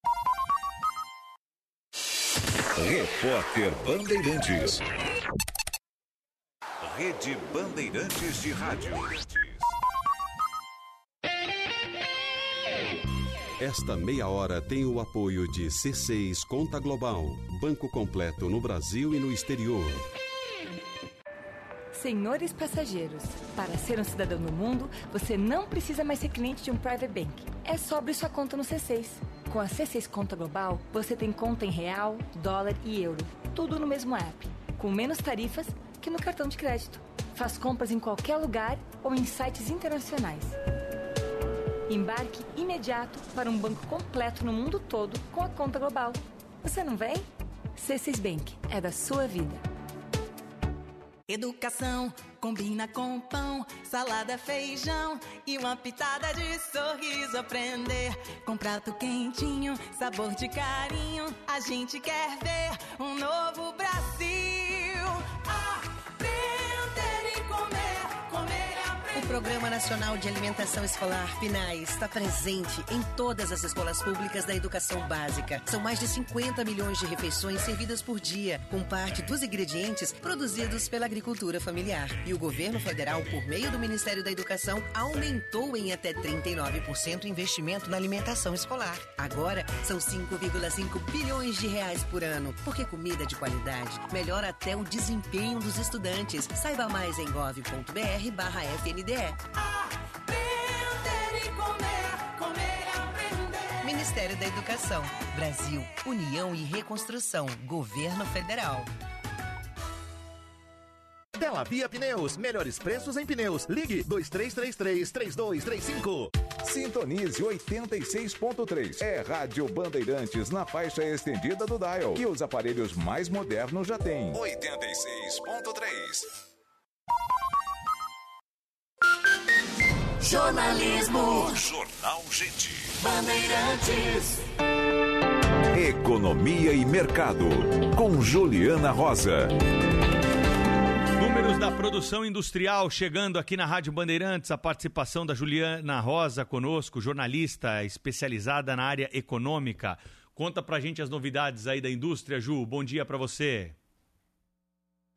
Repórter Bandeirantes. Rede Bandeirantes de Rádio. Esta meia hora tem o apoio de C6 Conta Global, banco completo no Brasil e no exterior. Senhores passageiros, para ser um cidadão no mundo, você não precisa mais ser cliente de um private bank. É só abrir sua conta no C6. Com a C6 Conta Global, você tem conta em real, dólar e euro, tudo no mesmo app, com menos tarifas que no cartão de crédito. Faz compras em qualquer lugar ou em sites internacionais. Embarque imediato para um banco completo no mundo todo com a conta global. Você não vem? C6 Bank é da sua vida. Educação combina com pão, salada, feijão e uma pitada de sorriso. Aprender com prato quentinho, sabor de carinho. A gente quer ver um novo Brasil. O Programa Nacional de Alimentação Escolar PNAE está presente em todas as escolas públicas da educação básica. São mais de 50 milhões de refeições servidas por dia, com parte dos ingredientes produzidos pela agricultura familiar. E o governo federal, por meio do Ministério da Educação, aumentou em até 39% o investimento na alimentação escolar. Agora são 5,5 bilhões de reais por ano, porque comida de qualidade melhora até o desempenho dos estudantes. Saiba mais em gov.br/fnde. Aprender e comer, comer e aprender. Ministério da Educação, Brasil, União e Reconstrução, Governo Federal. Bela Via Pneus, melhores preços em pneus. Ligue 2333-3235. Sintonize 86.3. É Rádio Bandeirantes na faixa estendida do Dial. E os aparelhos mais modernos já têm. 86.3. Jornalismo. Jornal Gente. Bandeirantes. Economia e Mercado. Com Juliana Rosa. Números da produção industrial chegando aqui na Rádio Bandeirantes, a participação da Juliana Rosa conosco, jornalista especializada na área econômica. Conta pra gente as novidades aí da indústria, Ju. Bom dia para você.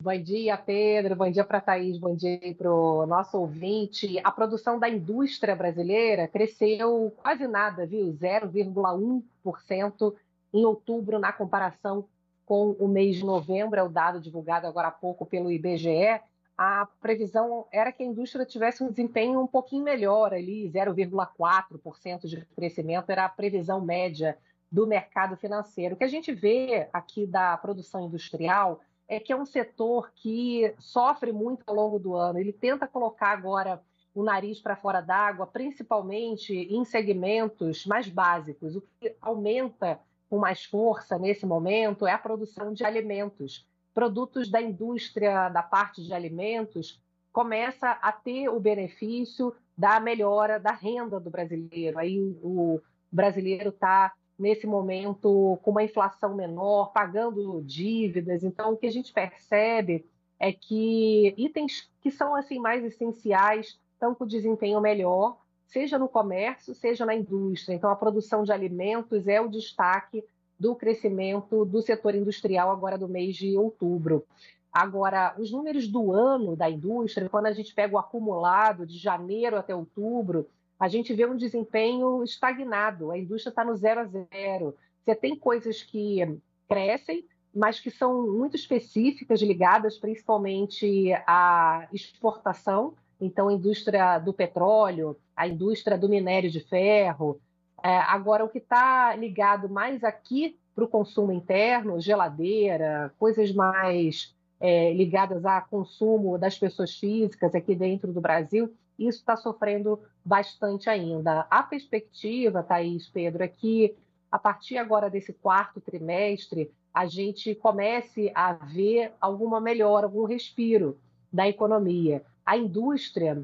Bom dia, Pedro. Bom dia para a Thaís. Bom dia para o nosso ouvinte. A produção da indústria brasileira cresceu quase nada, viu? 0,1% em outubro, na comparação com o mês de novembro, é o dado divulgado agora há pouco pelo IBGE. A previsão era que a indústria tivesse um desempenho um pouquinho melhor, ali, 0,4% de crescimento, era a previsão média do mercado financeiro. O que a gente vê aqui da produção industrial é que é um setor que sofre muito ao longo do ano. Ele tenta colocar agora o nariz para fora d'água, principalmente em segmentos mais básicos. O que aumenta com mais força nesse momento é a produção de alimentos. Produtos da indústria da parte de alimentos começa a ter o benefício da melhora da renda do brasileiro. Aí o brasileiro está nesse momento com uma inflação menor, pagando dívidas. Então, o que a gente percebe é que itens que são assim mais essenciais estão com desempenho melhor, seja no comércio, seja na indústria. Então, a produção de alimentos é o destaque do crescimento do setor industrial agora do mês de outubro. Agora, os números do ano da indústria, quando a gente pega o acumulado de janeiro até outubro, a gente vê um desempenho estagnado, a indústria está no zero a zero. Você tem coisas que crescem, mas que são muito específicas, ligadas principalmente à exportação. Então, a indústria do petróleo, a indústria do minério de ferro. É, agora, o que está ligado mais aqui para o consumo interno, geladeira, coisas mais é, ligadas a consumo das pessoas físicas aqui dentro do Brasil, isso está sofrendo bastante ainda. A perspectiva, Thaís, Pedro, é que a partir agora desse quarto trimestre, a gente comece a ver alguma melhora, algum respiro da economia. A indústria,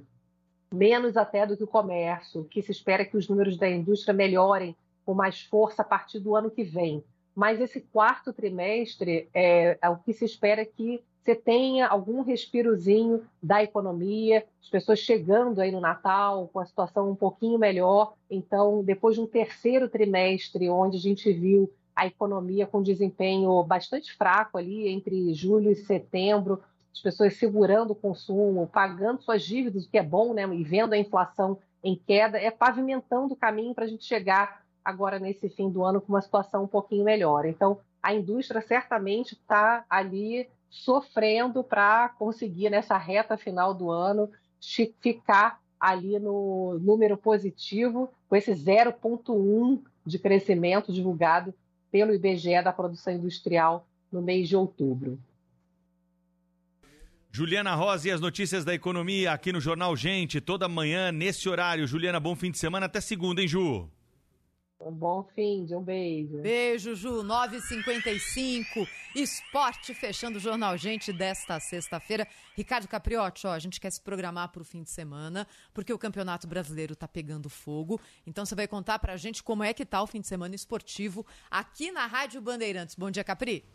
menos até do que o comércio, que se espera que os números da indústria melhorem com mais força a partir do ano que vem. Mas esse quarto trimestre, é, é o que se espera que você tenha algum respirozinho da economia, as pessoas chegando aí no Natal com a situação um pouquinho melhor. Então, depois de um terceiro trimestre, onde a gente viu a economia com desempenho bastante fraco ali entre julho e setembro, as pessoas segurando o consumo, pagando suas dívidas, o que é bom, né? E vendo a inflação em queda, é pavimentando o caminho para a gente chegar agora nesse fim do ano com uma situação um pouquinho melhor. Então, a indústria certamente está ali sofrendo para conseguir, nessa reta final do ano, ficar ali no número positivo, com esse 0,1 de crescimento divulgado pelo IBGE da produção industrial no mês de outubro. Juliana Rosa e as notícias da economia aqui no Jornal Gente, toda manhã, nesse horário. Juliana, bom fim de semana. Até segunda, hein, Ju? Um bom fim de um beijo. Beijo, Ju. 9h55. Esporte fechando o Jornal Gente desta sexta-feira. Ricardo Capriotti, ó, a gente quer se programar para o fim de semana, porque o Campeonato Brasileiro tá pegando fogo. Então você vai contar pra gente como é que tá o fim de semana esportivo aqui na Rádio Bandeirantes. Bom dia, Capri.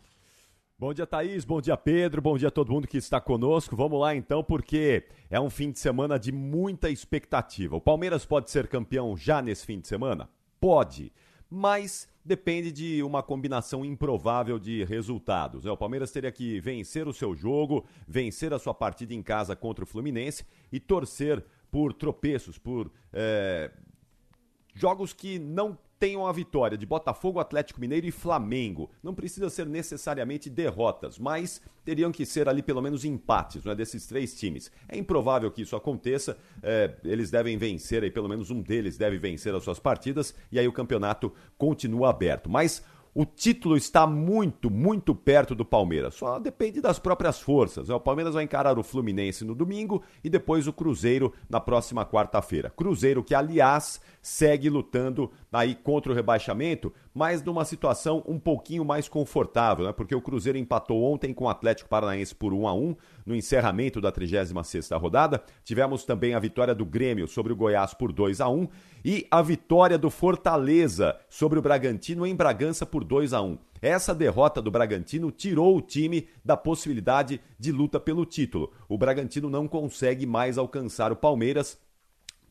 Bom dia, Thaís. Bom dia, Pedro. Bom dia a todo mundo que está conosco. Vamos lá então, porque é um fim de semana de muita expectativa. O Palmeiras pode ser campeão já nesse fim de semana? Pode, mas depende de uma combinação improvável de resultados. Né? O Palmeiras teria que vencer o seu jogo, vencer a sua partida em casa contra o Fluminense e torcer por tropeços, por é, jogos que não tenham a vitória de Botafogo, Atlético Mineiro e Flamengo. Não precisa ser necessariamente derrotas, mas teriam que ser ali pelo menos empates é desses três times. É improvável que isso aconteça, é, eles devem vencer, aí pelo menos um deles deve vencer as suas partidas, e aí o campeonato continua aberto. Mas o título está muito, muito perto do Palmeiras. Só depende das próprias forças. O Palmeiras vai encarar o Fluminense no domingo e depois o Cruzeiro na próxima quarta-feira. Cruzeiro que, aliás, segue lutando aí contra o rebaixamento, mas numa situação um pouquinho mais confortável, né? Porque o Cruzeiro empatou ontem com o Atlético Paranaense por 1 a 1 no encerramento da 36ª rodada. Tivemos também a vitória do Grêmio sobre o Goiás por 2 a 1 e a vitória do Fortaleza sobre o Bragantino em Bragança por 2 a 1. Essa derrota do Bragantino tirou o time da possibilidade de luta pelo título. O Bragantino não consegue mais alcançar o Palmeiras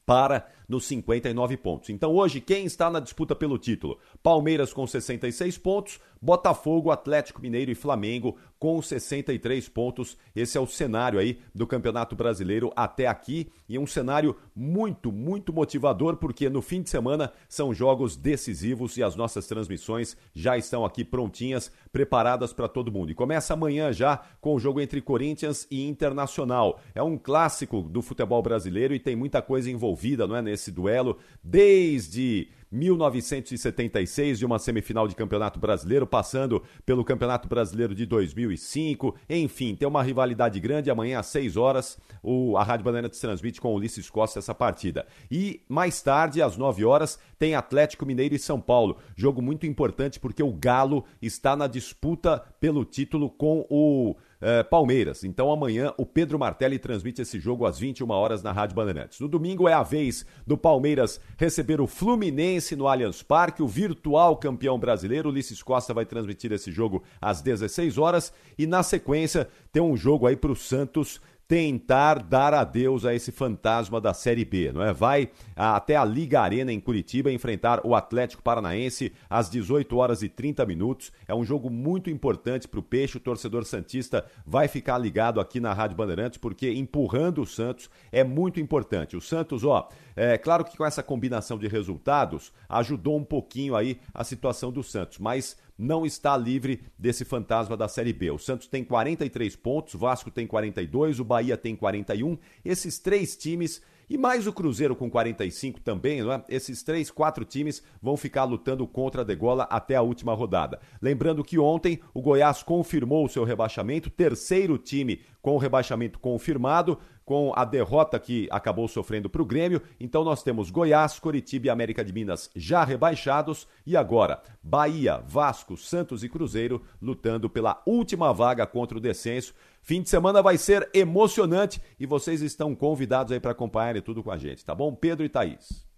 para nos 59 pontos. Então hoje quem está na disputa pelo título? Palmeiras com 66 pontos, Botafogo, Atlético Mineiro e Flamengo com 63 pontos. Esse é o cenário aí do Campeonato Brasileiro até aqui e um cenário muito, muito motivador porque no fim de semana são jogos decisivos e as nossas transmissões já estão aqui prontinhas, preparadas para todo mundo. E começa amanhã já com o jogo entre Corinthians e Internacional. É um clássico do futebol brasileiro e tem muita coisa envolvida, não é, nesse duelo, desde 1976 de uma semifinal de Campeonato Brasileiro, passando pelo Campeonato Brasileiro de 2005. Enfim, tem uma rivalidade grande. Amanhã às 6 horas, o, a Rádio Bandeirantes transmite com o Ulisses Costa essa partida. E mais tarde, às 9 horas, tem Atlético Mineiro e São Paulo. Jogo muito importante porque o Galo está na disputa pelo título com o é, Palmeiras. Então amanhã o Pedro Martelli transmite esse jogo às 21 horas na Rádio Bandeirantes. No domingo é a vez do Palmeiras receber o Fluminense no Allianz Parque, o virtual campeão brasileiro. Ulisses Costa vai transmitir esse jogo às 16 horas e na sequência tem um jogo aí para o Santos tentar dar adeus a esse fantasma da Série B, não é? Vai até a Liga Arena em Curitiba enfrentar o Atlético Paranaense às 18 horas e 30 minutos. É um jogo muito importante para o Peixe. O torcedor Santista vai ficar ligado aqui na Rádio Bandeirantes, porque empurrando o Santos é muito importante. O Santos, ó, é claro que com essa combinação de resultados ajudou um pouquinho aí a situação do Santos, mas não está livre desse fantasma da Série B. O Santos tem 43 pontos, o Vasco tem 42, o Bahia tem 41. Esses três times e mais o Cruzeiro com 45 também, é? Esses três, quatro times vão ficar lutando contra a degola até a última rodada. Lembrando que ontem o Goiás confirmou o seu rebaixamento, terceiro time com o rebaixamento confirmado, com a derrota que acabou sofrendo para o Grêmio. Então nós temos Goiás, Coritiba e América de Minas já rebaixados e agora Bahia, Vasco, Santos e Cruzeiro lutando pela última vaga contra o descenso. Fim de semana vai ser emocionante e vocês estão convidados aí para acompanharem tudo com a gente, tá bom? Pedro e Thaís.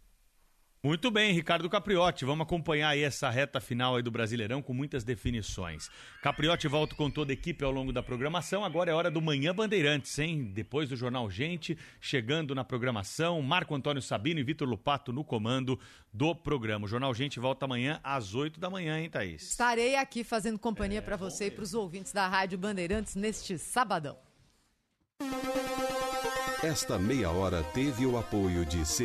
Muito bem, Ricardo Capriotti. Vamos acompanhar aí essa reta final aí do Brasileirão com muitas definições. Capriotti volta com toda a equipe ao longo da programação. Agora é hora do Manhã Bandeirantes, hein? Depois do Jornal Gente, chegando na programação, Marco Antônio Sabino e Vitor Lupato no comando do programa. O Jornal Gente volta amanhã às 8 da manhã, hein, Thaís? Estarei aqui fazendo companhia é, para você e para os ouvintes da Rádio Bandeirantes neste sabadão. Esta meia hora teve o apoio de